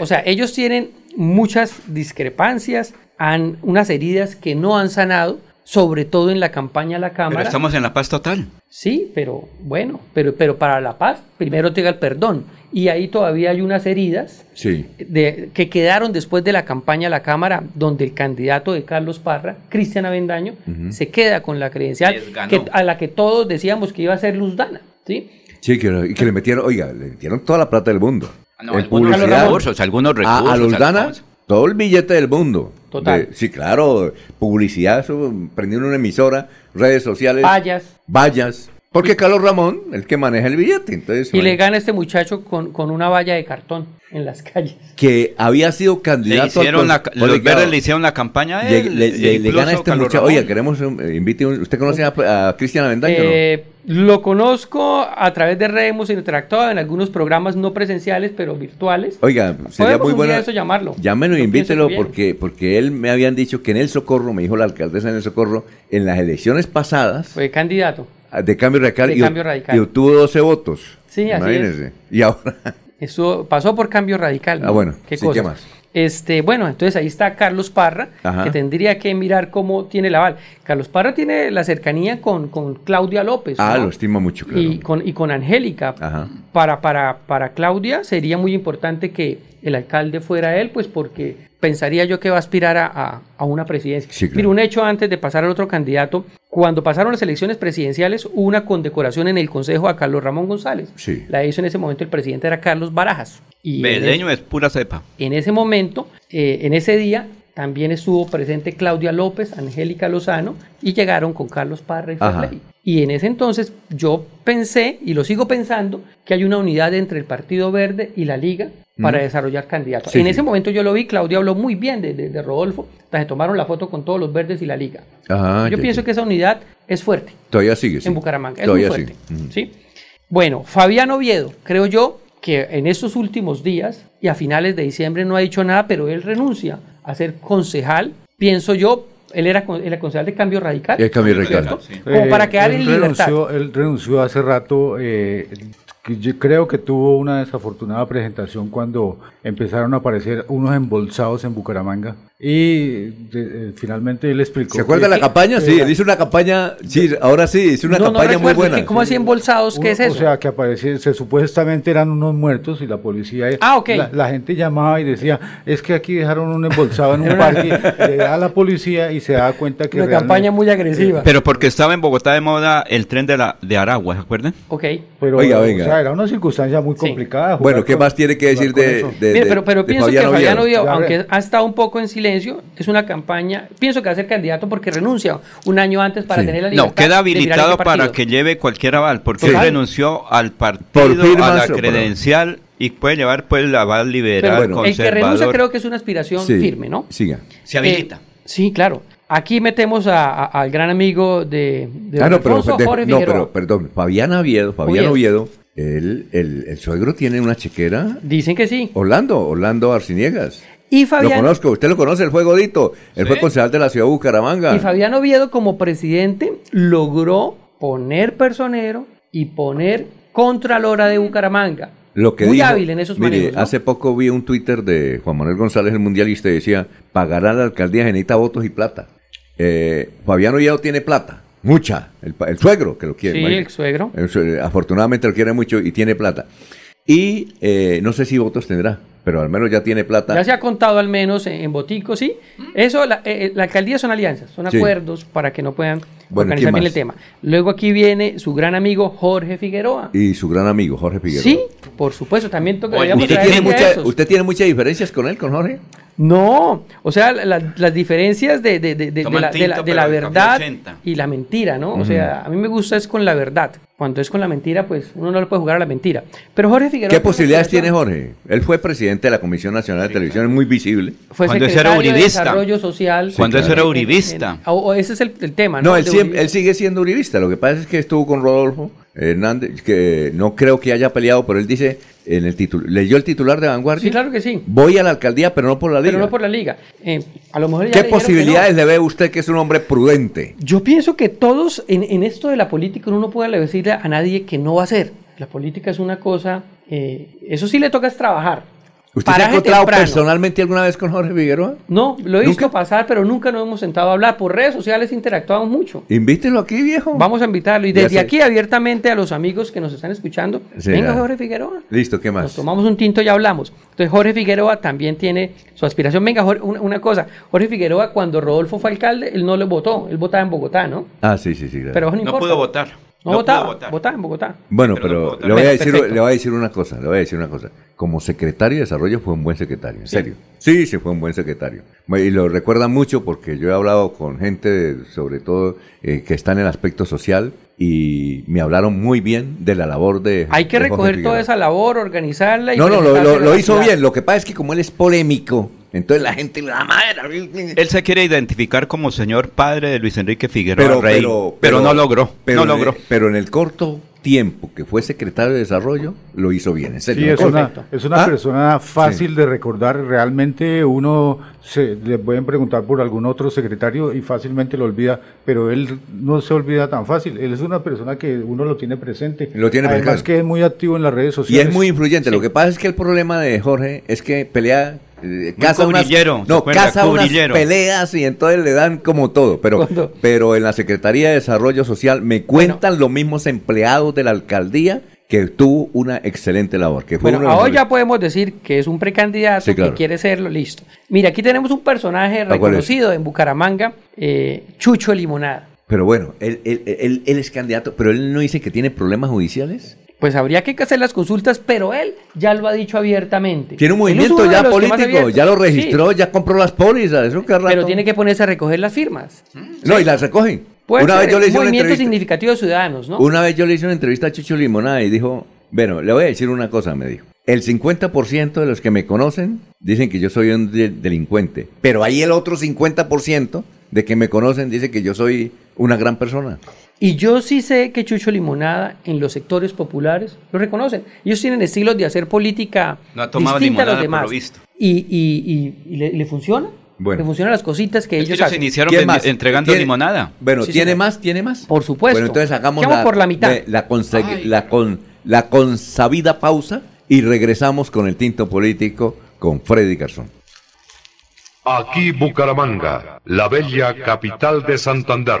Speaker 12: O sea, [LAUGHS] ellos tienen muchas discrepancias, han unas heridas que no han sanado, sobre todo en la campaña a la Cámara.
Speaker 3: Pero estamos en la paz total.
Speaker 12: Sí, pero bueno, pero, pero para la paz primero llega el perdón. Y ahí todavía hay unas heridas
Speaker 1: Sí.
Speaker 12: de, que quedaron después de la campaña a la Cámara, donde el candidato de Carlos Parra, Cristian Avendaño, se queda con la credencial que- a la que todos decíamos que iba a ser Luzdana. ¿sí?
Speaker 1: Sí, que, y que le metieron, oiga, le metieron toda la plata del mundo.
Speaker 3: Ah, no,
Speaker 1: En
Speaker 3: algunos
Speaker 1: publicidad,
Speaker 3: recursos, algunos
Speaker 1: A,
Speaker 3: recursos,
Speaker 1: a
Speaker 3: algunos-
Speaker 1: todo el billete del mundo.
Speaker 12: Total.
Speaker 1: De- sí, claro, publicidad, eso, prendiendo una emisora, redes sociales.
Speaker 12: Vallas.
Speaker 1: Vallas. Porque Carlos Ramón, el que maneja el billete. Entonces,
Speaker 12: Y le gana este muchacho con, con una valla de cartón en las calles.
Speaker 1: que había sido
Speaker 3: Le
Speaker 1: candidato
Speaker 3: hicieron la- los verdes le hicieron la campaña a
Speaker 1: le,
Speaker 3: él.
Speaker 1: le- le- le gana este
Speaker 3: Carlos
Speaker 1: muchacho.
Speaker 3: Ramón.
Speaker 1: Oiga, queremos, eh, invite un- ¿Usted conoce a, a Cristian Avendaño? no?
Speaker 12: Eh, lo conozco a través de redes, hemos interactuado en algunos programas no presenciales, pero virtuales.
Speaker 1: Oiga, sería
Speaker 12: Podemos
Speaker 1: muy bueno.
Speaker 12: eso llamarlo.
Speaker 1: Llámelo e invítelo porque, porque él me habían dicho que en el Socorro, me dijo la alcaldesa en el Socorro, en las elecciones pasadas
Speaker 12: Fue candidato.
Speaker 1: De Cambio Radical,
Speaker 12: De
Speaker 1: y,
Speaker 12: Cambio Radical.
Speaker 1: y obtuvo 12 votos.
Speaker 12: Sí, así
Speaker 1: Imagínese. Y ahora, [LAUGHS]
Speaker 12: Eso pasó por cambio radical.
Speaker 1: Ah, bueno,
Speaker 12: ¿Qué
Speaker 1: sí, más?
Speaker 12: Este, bueno, entonces ahí está Carlos Parra,
Speaker 1: Ajá.
Speaker 12: que tendría que mirar cómo tiene la aval. Carlos Parra tiene la cercanía con, con Claudia López.
Speaker 1: ah,
Speaker 12: ¿no?
Speaker 1: lo estimo mucho, claro.
Speaker 12: y, con, y con Angélica. Para, para, para Claudia sería muy importante que el alcalde fuera él, pues porque pensaría yo que va a aspirar a, a- a una presidencia.
Speaker 1: Sí, claro.
Speaker 12: Mira, un hecho antes de pasar al otro candidato, cuando pasaron las elecciones presidenciales hubo una condecoración en el Consejo a Carlos Ramón González.
Speaker 1: Sí.
Speaker 12: La hizo en ese momento el presidente era Carlos Barajas. Y
Speaker 3: Beleño es pura cepa.
Speaker 12: en ese momento, eh, en ese día, también estuvo presente Claudia López, Angélica Lozano, y llegaron con Carlos Parra y. Ferley. Y en ese entonces yo pensé, y lo sigo pensando, que hay una unidad entre el Partido Verde y la Liga para
Speaker 1: Mm.
Speaker 12: desarrollar candidatos.
Speaker 1: Sí,
Speaker 12: en
Speaker 1: sí.
Speaker 12: ese momento yo lo vi, Claudia habló muy bien de, de- de Rodolfo, hasta se tomaron la foto con todos los verdes y la Liga.
Speaker 1: Ajá,
Speaker 12: yo
Speaker 1: ya,
Speaker 12: pienso
Speaker 1: ya.
Speaker 12: que esa unidad es fuerte
Speaker 1: Todavía sigue, sí.
Speaker 12: en Bucaramanga. Es
Speaker 1: Todavía
Speaker 12: muy fuerte.
Speaker 1: sigue.
Speaker 12: ¿sí? Bueno, Fabián Oviedo, creo yo que en estos últimos días y a finales de diciembre no ha dicho nada, pero él renuncia a ser concejal. Pienso yo, él era, era concejal de Cambio Radical.
Speaker 1: El Cambio Radical, sí.
Speaker 12: Como
Speaker 5: Eh,
Speaker 12: para quedar
Speaker 5: él
Speaker 12: en libertad.
Speaker 5: renunció, él renunció hace rato. eh, yo creo que tuvo una desafortunada presentación cuando empezaron a aparecer unos embolsados en Bucaramanga. Y de- eh, finalmente él explicó.
Speaker 1: ¿Se acuerda
Speaker 5: que-
Speaker 1: la campaña? Sí, él hizo una campaña, sí, ahora sí, hizo una
Speaker 12: No, no
Speaker 1: campaña muy
Speaker 12: recuerdo,
Speaker 1: buena.
Speaker 12: ¿qué- ¿Cómo así embolsados? ¿Qué es eso?
Speaker 5: O sea, que aparecía, se, supuestamente eran unos muertos y la policía.
Speaker 12: Ah, ok.
Speaker 5: La, la gente llamaba y decía: Es que aquí dejaron un embolsado en un [LAUGHS] parque. le da a la policía y se da cuenta que.
Speaker 12: Una campaña muy agresiva.
Speaker 3: Pero porque estaba en Bogotá de moda el tren de, la, de Aragua, ¿se acuerdan?
Speaker 12: ok.
Speaker 5: Pero,
Speaker 1: Oiga,
Speaker 5: o
Speaker 1: venga.
Speaker 5: sea, era una circunstancia muy complicada.
Speaker 1: Bueno, ¿qué
Speaker 5: con-
Speaker 1: más tiene que decir de,
Speaker 5: eso.
Speaker 1: de-
Speaker 12: Mire,
Speaker 1: de-
Speaker 12: pero, pero
Speaker 1: de
Speaker 12: pienso
Speaker 1: Fabián
Speaker 12: que
Speaker 5: Ya
Speaker 12: aunque ha estado un poco en silencio, es una campaña, pienso que va a ser candidato porque renuncia un año antes para
Speaker 1: Sí.
Speaker 12: tener la libertad
Speaker 3: No, queda habilitado para que lleve cualquier aval, porque él renunció al
Speaker 1: Por
Speaker 3: partido,
Speaker 1: firmas
Speaker 3: a la credencial y puede llevar pues el aval
Speaker 12: Pero
Speaker 3: liberal,
Speaker 1: bueno,
Speaker 12: el que renuncia creo que es una aspiración
Speaker 1: Sí,
Speaker 12: firme, ¿no?
Speaker 1: Siga.
Speaker 3: Se habilita.
Speaker 12: Eh, sí, claro. Aquí metemos a- a- al gran amigo de, de
Speaker 1: Ah, no, pero,
Speaker 12: Alfonso
Speaker 1: de-
Speaker 12: Jorge
Speaker 1: no,
Speaker 12: Figueroa.
Speaker 1: pero, perdón, Fabián Oviedo, Fabián
Speaker 12: Oviedo.
Speaker 1: Él, el, el suegro tiene una chequera.
Speaker 12: Dicen que sí.
Speaker 1: Orlando, Orlando Arciniegas.
Speaker 12: Y
Speaker 1: Lo
Speaker 12: Fabián,
Speaker 1: conozco, usted lo conoce, él fue Godito, él fue concejal de la ciudad de Bucaramanga.
Speaker 12: y Fabián Oviedo como presidente logró poner personero y poner contralora de Bucaramanga.
Speaker 1: Lo que
Speaker 12: Muy
Speaker 1: dijo-
Speaker 12: hábil en esos
Speaker 1: mire,
Speaker 12: manejos, ¿no?
Speaker 1: hace poco vi un Twitter de Juan Manuel González, el mundialista, y decía, pagará la alcaldía, genita votos y plata. Eh, Fabián Oviedo tiene plata, mucha, el, el suegro que lo quiere.
Speaker 12: Sí,
Speaker 1: imagínate.
Speaker 12: el suegro.
Speaker 1: El afortunadamente lo quiere mucho y tiene plata. Y eh, no sé si votos tendrá, pero al menos ya tiene plata.
Speaker 12: Ya se ha contado al menos en, en Botico, sí. Eso, la, eh, la alcaldía son alianzas, son
Speaker 1: Sí.
Speaker 12: acuerdos para que no puedan
Speaker 1: Bueno,
Speaker 12: organizar el tema. Luego aquí viene su gran amigo Jorge Figueroa.
Speaker 1: Y su gran amigo, Jorge Figueroa.
Speaker 12: Sí, por supuesto, también toca.
Speaker 3: Oye,
Speaker 1: ¿Usted tiene, mucha-. ¿Usted tiene muchas diferencias con él, con Jorge?
Speaker 12: No, o sea, la- la- las diferencias de, de- de- de- la, de la-
Speaker 3: tinto,
Speaker 12: de la verdad
Speaker 3: 80.
Speaker 12: y la mentira, ¿no? O sea, a mí me gusta es con la verdad. Cuando es con la mentira, pues uno no le puede jugar a la mentira. Pero Jorge Figueroa...
Speaker 1: ¿Qué posibilidades tiene
Speaker 12: secretario-
Speaker 1: Jorge? Él fue presidente de la Comisión Nacional de Televisión, es muy visible.
Speaker 12: Fue
Speaker 3: Cuando ese era
Speaker 12: secretario de
Speaker 3: uribista.
Speaker 12: Desarrollo Social.
Speaker 3: Cuando ese
Speaker 12: en-
Speaker 3: era
Speaker 12: en-
Speaker 3: uribista.
Speaker 12: en- o, o ese es el, el tema, ¿no?
Speaker 1: No, él, siempre- él sigue siendo uribista. Lo que pasa es que estuvo con Rodolfo Hernández, que no creo que haya peleado, pero él dice, en el título, leyó el titular de Vanguardia.
Speaker 12: Sí, claro que sí.
Speaker 1: Voy a la alcaldía, pero no por la liga.
Speaker 12: Pero no por la liga. Eh, a lo mejor ya
Speaker 1: ¿Qué
Speaker 12: le
Speaker 1: posibilidades
Speaker 12: no.
Speaker 1: le ve usted que es un hombre prudente?
Speaker 12: Yo pienso que todos en, en esto de la política uno no puede decirle a nadie que no va a hacer. La política es una cosa, eh, eso sí le toca es trabajar.
Speaker 1: ¿Usted se ha encontrado
Speaker 12: temprano.
Speaker 1: personalmente alguna vez con Jorge Figueroa?
Speaker 12: No, lo he visto pasar, pero nunca nos hemos sentado a hablar. Por redes sociales interactuamos mucho.
Speaker 1: Invítelo aquí, viejo.
Speaker 12: Vamos a invitarlo. Y
Speaker 1: Ya
Speaker 12: desde
Speaker 1: sé.
Speaker 12: aquí abiertamente a los amigos que nos están escuchando,
Speaker 1: Sí,
Speaker 12: venga
Speaker 1: ya.
Speaker 12: Jorge Figueroa.
Speaker 1: Listo, ¿qué
Speaker 12: Nos
Speaker 1: más?
Speaker 12: tomamos un tinto y hablamos. Entonces Jorge Figueroa también tiene su aspiración. Venga, Jorge, una, una cosa. Jorge Figueroa, cuando Rodolfo fue alcalde, él no le votó. Él votaba en Bogotá, ¿no?
Speaker 1: Ah, sí, sí, sí. claro.
Speaker 12: Pero no,
Speaker 3: No
Speaker 12: importa.
Speaker 3: pudo votar.
Speaker 12: No,
Speaker 3: No
Speaker 12: votaba,
Speaker 3: votar.
Speaker 12: votaba en Bogotá.
Speaker 1: Bueno,
Speaker 3: Pero
Speaker 1: le, voy a decir,
Speaker 12: perfecto.
Speaker 1: le voy a decir una cosa, le voy a decir una cosa. Como secretario de desarrollo fue un buen secretario, en serio. Sí, sí fue un buen secretario. Y lo recuerda mucho porque yo he hablado con gente, de- sobre todo, eh, que está en el aspecto social y me hablaron muy bien de la labor de
Speaker 12: Hay que
Speaker 1: de Jorge
Speaker 12: recoger toda esa labor, organizarla y
Speaker 1: No, no, lo, hizo
Speaker 12: ciudad.
Speaker 1: bien. Lo que pasa es que como él es polémico, entonces la gente le da madre.
Speaker 3: Él se quiere identificar como señor padre de Luis Enrique Figueroa
Speaker 1: Pero,
Speaker 3: Rey,
Speaker 1: pero,
Speaker 3: pero, no logró.
Speaker 1: Pero,
Speaker 3: no
Speaker 1: en-
Speaker 3: logró.
Speaker 1: pero en el corto tiempo que fue secretario de desarrollo, lo hizo bien, en serio.
Speaker 5: Sí, es una, es una
Speaker 1: ¿Ah?
Speaker 5: persona fácil de recordar. Realmente uno se, le pueden preguntar por algún otro secretario y fácilmente lo olvida, pero él no se olvida tan fácil. Él es una persona que uno lo tiene presente.
Speaker 1: Lo tiene
Speaker 5: Además
Speaker 1: presente.
Speaker 5: que es muy activo en las redes
Speaker 1: Y
Speaker 5: sociales.
Speaker 1: es muy influyente. Lo que pasa es que el problema de Jorge es que pelea, eh, caza unas,
Speaker 3: cubrillero, ¿se
Speaker 1: no, caza unas peleas y entonces le dan como todo. Pero, pero en la Secretaría de Desarrollo Social me cuentan los mismos empleados de la alcaldía que tuvo una excelente labor. Que fue
Speaker 12: Bueno, ahora
Speaker 1: mejores.
Speaker 12: ya podemos decir que es un precandidato
Speaker 1: Sí, claro.
Speaker 12: que quiere serlo, listo. Mira, aquí tenemos un personaje reconocido en Bucaramanga, eh, Chucho Limonada.
Speaker 1: Pero bueno, él, él- él- él es candidato, pero él no dice que tiene problemas judiciales.
Speaker 12: Pues habría que hacer las consultas, pero él ya lo ha dicho abiertamente.
Speaker 1: Tiene un movimiento ya político, ya lo
Speaker 12: Sí,
Speaker 1: registró, ya compró las pólizas. Eso que
Speaker 12: pero tiene que ponerse a recoger las firmas.
Speaker 1: No, y las recogen.
Speaker 12: Puede
Speaker 1: una
Speaker 12: ser
Speaker 1: vez yo le
Speaker 12: un
Speaker 1: hice una
Speaker 12: movimiento
Speaker 1: entrevista.
Speaker 12: significativo de ciudadanos, ¿no?
Speaker 1: Una vez yo le hice una entrevista a Chucho Limonada y dijo, bueno, le voy a decir una cosa, me dijo. El 50% de los que me conocen dicen que yo soy un de- delincuente, pero hay el otro 50% de que me conocen dice que yo soy una gran persona.
Speaker 12: Y yo sí sé que Chucho Limonada en los sectores populares lo reconocen. Ellos tienen estilos de hacer política
Speaker 3: No ha tomado
Speaker 12: distinta a los
Speaker 3: por
Speaker 12: demás.
Speaker 3: lo visto.
Speaker 12: Y, y- y- y le, le funciona.
Speaker 1: Bueno.
Speaker 12: Le funcionan las cositas que ellos
Speaker 3: ellos
Speaker 12: hacen.
Speaker 3: iniciaron entregando
Speaker 1: ¿Tiene-
Speaker 3: limonada.
Speaker 1: Bueno,
Speaker 12: Sí,
Speaker 1: ¿tiene
Speaker 12: señor.
Speaker 1: más? ¿Tiene más?
Speaker 12: Por supuesto.
Speaker 1: Bueno, entonces hagamos la,
Speaker 12: por la mitad.
Speaker 1: de- la, consegui- la, con, la consabida pausa y regresamos con el tinto político con Freddy Garzón.
Speaker 11: Aquí Bucaramanga, la bella capital de Santander.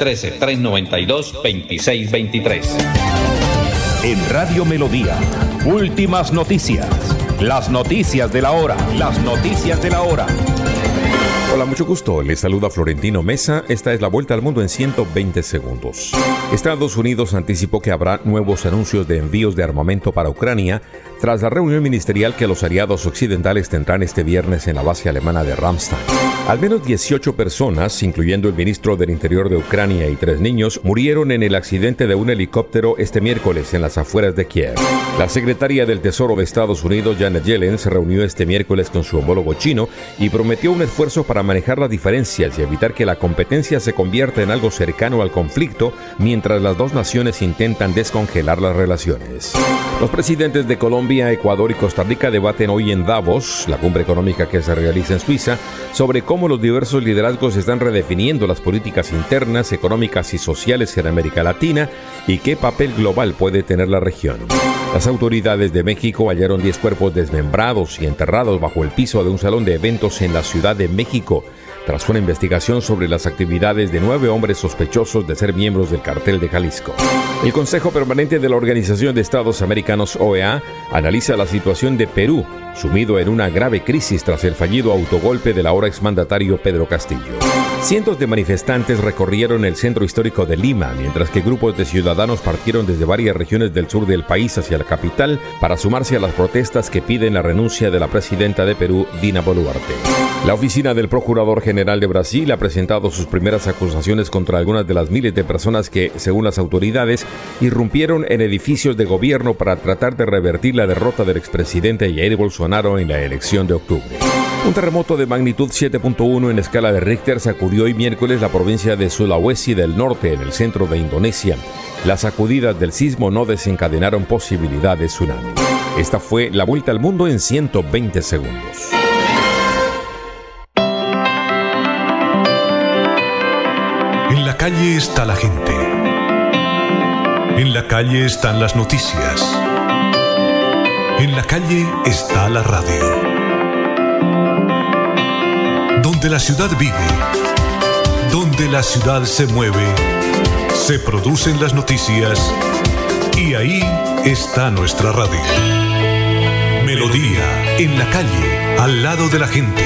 Speaker 19: 313-392-2623.
Speaker 20: En Radio Melodía, últimas noticias. Las noticias de la hora. Las noticias de la hora.
Speaker 21: Hola, mucho gusto. Les saluda Florentino Mesa. Esta es la vuelta al mundo en 120 segundos. Estados Unidos anticipó que habrá nuevos anuncios de envíos de armamento para Ucrania tras la reunión ministerial que los aliados occidentales tendrán este viernes en la base alemana de Ramstein. Al menos 18 personas, incluyendo el ministro del Interior de Ucrania y tres niños, murieron en el accidente de un helicóptero este miércoles en las afueras de Kiev. La secretaria del Tesoro de Estados Unidos, Janet Yellen, se reunió este miércoles con su homólogo chino y prometió un esfuerzo para manejar las diferencias y evitar que la competencia se convierta en algo cercano al conflicto mientras las dos naciones intentan descongelar las relaciones. Los presidentes de Colombia, Ecuador y Costa Rica debaten hoy en Davos, la cumbre económica que se realiza en Suiza, sobre cómo los diversos liderazgos están redefiniendo las políticas internas, económicas y sociales en América Latina y qué papel global puede tener la región. Las autoridades de México hallaron 10 cuerpos desmembrados y enterrados bajo el piso de un salón de eventos en la Ciudad de México. tras una investigación sobre las actividades de nueve hombres sospechosos de ser miembros del cartel de Jalisco. El Consejo Permanente de la Organización de Estados Americanos OEA analiza la situación de Perú, sumido en una grave crisis tras el fallido autogolpe del ahora exmandatario Pedro Castillo. Cientos de manifestantes recorrieron el centro histórico de Lima, mientras que grupos de ciudadanos partieron desde varias regiones del sur del país hacia la capital para sumarse a las protestas que piden la renuncia de la presidenta de Perú, Dina Boluarte. La oficina del Procurador General de Brasil ha presentado sus primeras acusaciones contra algunas de las miles de personas que, según las autoridades, irrumpieron en edificios de gobierno para tratar de revertir la derrota del expresidente Jair Bolsonaro en la elección de octubre. Un terremoto de magnitud 7.1 en escala de Richter sacudió hoy miércoles la provincia de Sulawesi del Norte, en el centro de Indonesia. Las sacudidas del sismo no desencadenaron posibilidad de tsunami. Esta fue la vuelta al mundo en 120 segundos.
Speaker 7: En la calle está la gente. En la calle están las noticias. En la calle está la radio. Donde la ciudad vive, donde la ciudad se mueve, se producen las noticias y ahí está nuestra radio. Melodía, en la calle, al lado de la gente,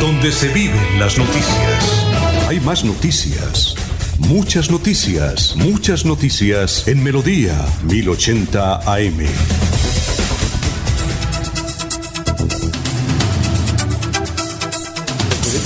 Speaker 7: donde se viven las noticias. Hay más noticias. Muchas noticias, muchas noticias en Melodía 1080 AM.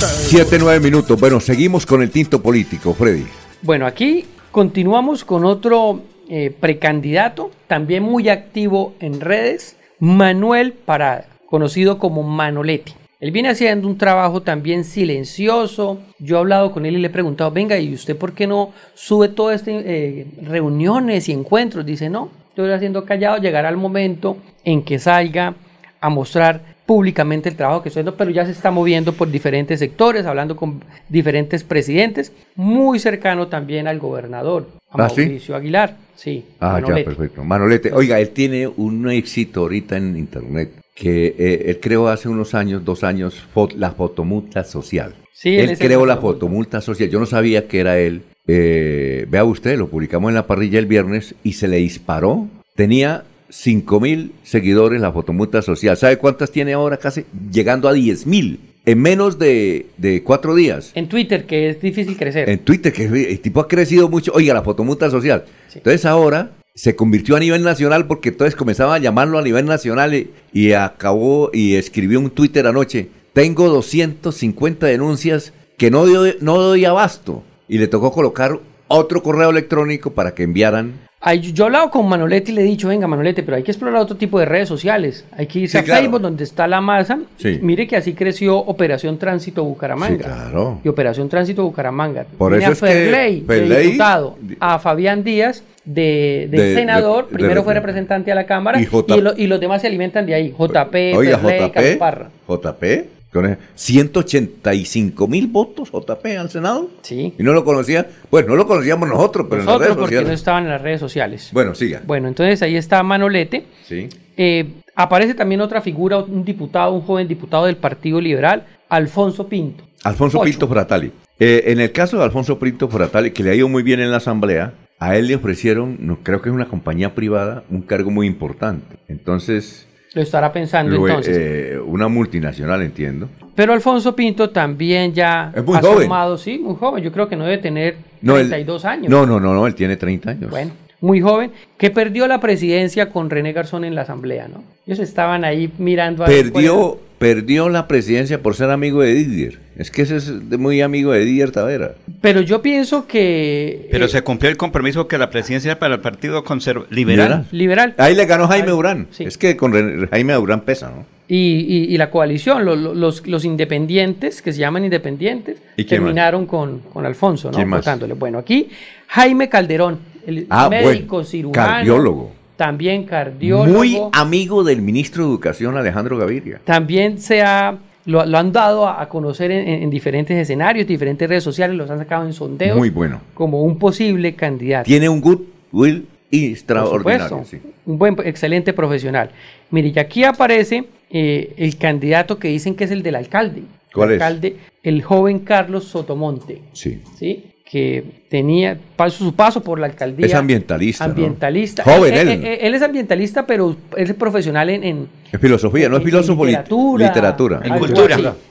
Speaker 1: Siete, nueve minutos. Bueno, seguimos con el tinto político, Freddy.
Speaker 12: Bueno, aquí continuamos con otro eh, precandidato, también muy activo en redes, Manuel Parada, conocido como Manolete. Él viene haciendo un trabajo también silencioso. Yo he hablado con él y le he preguntado, venga, ¿y usted por qué no sube todas estas eh, reuniones y encuentros? Dice, no, estoy haciendo callado, llegará el momento en que salga a mostrar públicamente el trabajo que estoy haciendo, pero ya se está moviendo por diferentes sectores, hablando con diferentes presidentes, muy cercano también al gobernador, a
Speaker 1: ¿Ah, sí?
Speaker 12: Mauricio Aguilar. Sí,
Speaker 1: Ah,
Speaker 12: Manolete.
Speaker 1: ya, perfecto. Manolete. Oiga, él tiene un éxito ahorita en internet que eh, él creó hace unos años, dos años, fo- la fotomulta social.
Speaker 12: Sí, él
Speaker 1: creó la
Speaker 12: fotomulta.
Speaker 1: fotomulta social. Yo no sabía que era él. Eh, vea usted, lo publicamos en la parrilla el viernes y se le disparó. Tenía 5 mil seguidores la fotomulta social. ¿Sabe cuántas tiene ahora? Casi llegando a 10 mil. En menos de, de cuatro días.
Speaker 12: En Twitter, que es difícil crecer.
Speaker 1: En Twitter, que el tipo ha crecido mucho. Oiga, la fotomulta social. Entonces ahora se convirtió a nivel nacional porque entonces comenzaba a llamarlo a nivel nacional y, y acabó y escribió un Twitter anoche. Tengo 250 denuncias que no no doy abasto. Y le tocó colocar otro correo electrónico para que enviaran.
Speaker 12: Yo he hablado con Manolete y le he dicho, venga Manolete, pero hay que explorar otro tipo de redes sociales. Hay que irse
Speaker 1: Sí,
Speaker 12: a
Speaker 1: claro.
Speaker 12: Facebook, donde está la masa.
Speaker 1: Sí.
Speaker 12: Mire que así creció Operación Tránsito Bucaramanga.
Speaker 1: Sí, claro.
Speaker 12: Y Operación Tránsito Bucaramanga.
Speaker 1: Por eso
Speaker 12: a
Speaker 1: es que
Speaker 12: Ferley, de
Speaker 1: Ferley-
Speaker 12: diputado, a Fabián Díaz, de, de
Speaker 1: De-
Speaker 12: senador,
Speaker 1: de-
Speaker 12: primero fue
Speaker 1: repre-
Speaker 12: representante a la Cámara,
Speaker 1: Y
Speaker 12: y,
Speaker 1: J-
Speaker 12: lo- y los demás se alimentan de ahí. JP,
Speaker 1: Oiga,
Speaker 12: Ferley,
Speaker 1: JP.
Speaker 12: Caparra.
Speaker 1: JP. Con el- 185 mil votos JP al Senado.
Speaker 12: Sí.
Speaker 1: Y no lo conocía. Pues no lo conocíamos nosotros, pero en las
Speaker 12: Nosotros
Speaker 1: redes
Speaker 12: porque no estaban en las redes sociales.
Speaker 1: Bueno, siga.
Speaker 12: Bueno, entonces ahí está Manolete.
Speaker 1: Sí.
Speaker 12: Eh, aparece también otra figura, un diputado, un joven diputado del Partido Liberal, Alfonso Pinto.
Speaker 1: Alfonso
Speaker 12: Ocho.
Speaker 1: Pinto Fratali. Eh, en el caso de Alfonso Pinto Fratali, que le ha ido muy bien en la asamblea, a él le ofrecieron, no, creo que es una compañía privada, un cargo muy importante. Entonces,
Speaker 12: Lo estará pensando
Speaker 1: lo-
Speaker 12: entonces.
Speaker 1: eh, una multinacional, entiendo.
Speaker 12: Pero Alfonso Pinto también ya
Speaker 1: Es muy
Speaker 12: ha
Speaker 1: joven.
Speaker 12: sumado, sí, muy joven. Yo creo que no debe tener
Speaker 1: No, él-
Speaker 12: 32 años.
Speaker 1: No, no, no, no, él tiene 30 años.
Speaker 12: Bueno, muy joven, que perdió la presidencia con René Garzón en la asamblea, ¿no? Ellos estaban ahí mirando a
Speaker 1: Perdió, perdió la presidencia por ser amigo de Didier. Es que ese es de- muy amigo de Didier Tavera.
Speaker 12: era. Pero yo pienso que
Speaker 3: Pero
Speaker 12: eh,
Speaker 3: se cumplió el compromiso que la presidencia era para el Partido Conservador Liberal.
Speaker 12: liberal
Speaker 1: Ahí le ganó Jaime Durán. Es que con René- Jaime Durán pesa, ¿no?
Speaker 12: y, y- y la coalición, lo- lo- los, los independientes, que se llaman independientes,
Speaker 1: ¿Y
Speaker 12: terminaron con, con Alfonso, ¿no? Votándole. Bueno, aquí Jaime Calderón, el
Speaker 1: Ah,
Speaker 12: médico,
Speaker 1: bueno,
Speaker 12: cirujano,
Speaker 1: cardiólogo.
Speaker 12: también cardiólogo.
Speaker 1: Muy amigo del ministro de Educación, Alejandro Gaviria.
Speaker 12: También se ha, lo, lo han dado a, conocer en, en diferentes escenarios, diferentes redes sociales, los han sacado en sondeos
Speaker 1: Muy bueno.
Speaker 12: como un posible candidato.
Speaker 1: Tiene un goodwill
Speaker 12: Por
Speaker 1: extraordinario.
Speaker 12: supuesto,
Speaker 1: sí.
Speaker 12: un buen, excelente profesional. Mire, y aquí aparece eh, el candidato que dicen que es el del alcalde.
Speaker 1: ¿Cuál
Speaker 12: el
Speaker 1: es?
Speaker 12: alcalde, el joven Carlos Sotomonte,
Speaker 1: Sí.
Speaker 12: ¿sí? Que tenía paso, su paso por la alcaldía.
Speaker 1: Es ambientalista, ¿no?
Speaker 12: Ambientalista.
Speaker 1: Joven,
Speaker 12: él.
Speaker 1: él.
Speaker 12: él es ambientalista, pero es profesional en, en,
Speaker 1: Es filosofía, no es
Speaker 12: en
Speaker 1: filósofo, lit-
Speaker 12: literatura.
Speaker 1: literatura.
Speaker 12: algo así,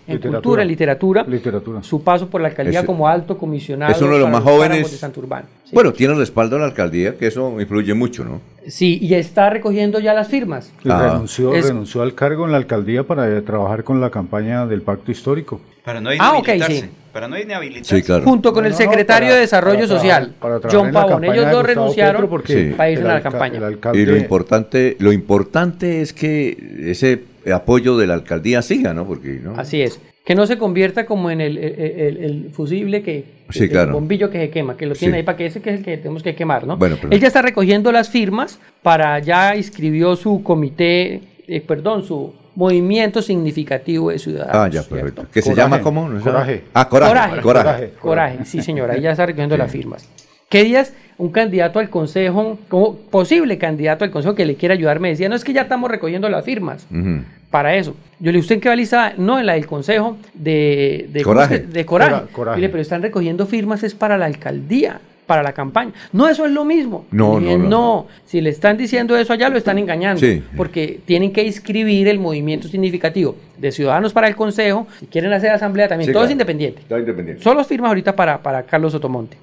Speaker 12: En cultura, en literatura. Su paso por la alcaldía
Speaker 1: Es-
Speaker 12: como alto comisionado.
Speaker 1: es uno de los más jóvenes.
Speaker 12: de Santurbán.
Speaker 1: Bueno, tiene el respaldo de la alcaldía, que eso influye mucho, ¿no?
Speaker 12: Sí, y está recogiendo ya las firmas.
Speaker 1: Ah.
Speaker 5: renunció,
Speaker 12: Es-
Speaker 5: renunció al cargo en la alcaldía para eh, trabajar con la campaña del pacto histórico.
Speaker 3: Para no
Speaker 12: Ah, ok,
Speaker 3: inhabilitarse.
Speaker 12: sí.
Speaker 3: Para no inhabilitarse.
Speaker 1: Sí, claro.
Speaker 12: Junto con el
Speaker 5: no,
Speaker 12: secretario
Speaker 5: para-
Speaker 12: de Desarrollo
Speaker 5: para
Speaker 12: Social,
Speaker 5: para
Speaker 12: John Pavón. Ellos dos renunciaron
Speaker 5: porque
Speaker 1: Sí.
Speaker 12: para irse
Speaker 5: el
Speaker 12: a la campaña.
Speaker 5: el alcalde-
Speaker 1: Y lo importante, lo importante es que ese apoyo de la alcaldía siga, ¿no? Porque, ¿no?
Speaker 12: Así es. Que no se convierta como en el, el- el- el fusible que.
Speaker 1: Sí,
Speaker 12: el
Speaker 1: claro.
Speaker 12: bombillo que se quema, que lo tiene
Speaker 1: Sí.
Speaker 12: ahí para que ese que es el que tenemos que quemar, ¿no?
Speaker 1: Bueno, pero-
Speaker 12: Él ya está recogiendo las firmas para. Ya inscribió su comité, eh, perdón, su movimiento significativo de ciudadanos.
Speaker 1: Ah, ya,
Speaker 12: ¿cierto?
Speaker 1: perfecto. ¿Qué se
Speaker 5: Coraje,
Speaker 1: llama cómo? ¿No se llama?
Speaker 5: coraje.
Speaker 1: Ah, coraje.
Speaker 12: Coraje.
Speaker 1: Coraje.
Speaker 5: Coraje.
Speaker 12: Coraje, sí señora, ahí ya está recogiendo las firmas. ¿Qué días un candidato al consejo, como posible candidato al consejo que le quiera ayudar, me decía, no es que ya estamos recogiendo las firmas para eso? Yo le dije, ¿usted en qué va lista? No, en la del consejo de, de
Speaker 1: Coraje.
Speaker 12: ¿cómo es que? De coraje.
Speaker 5: Cora- Coraje.
Speaker 12: Dile, pero están recogiendo firmas es para la alcaldía, para la campaña. No, eso es lo mismo.
Speaker 1: No, no, no.
Speaker 12: no. Si le están diciendo eso allá, lo están engañando.
Speaker 1: Sí.
Speaker 12: Porque tienen que inscribir el movimiento significativo de Ciudadanos para el Consejo. Si quieren hacer asamblea también,
Speaker 1: Sí,
Speaker 12: todo es
Speaker 1: claro.
Speaker 12: independiente.
Speaker 1: Está independiente.
Speaker 12: Solo firmas ahorita para, para Carlos Sotomonte.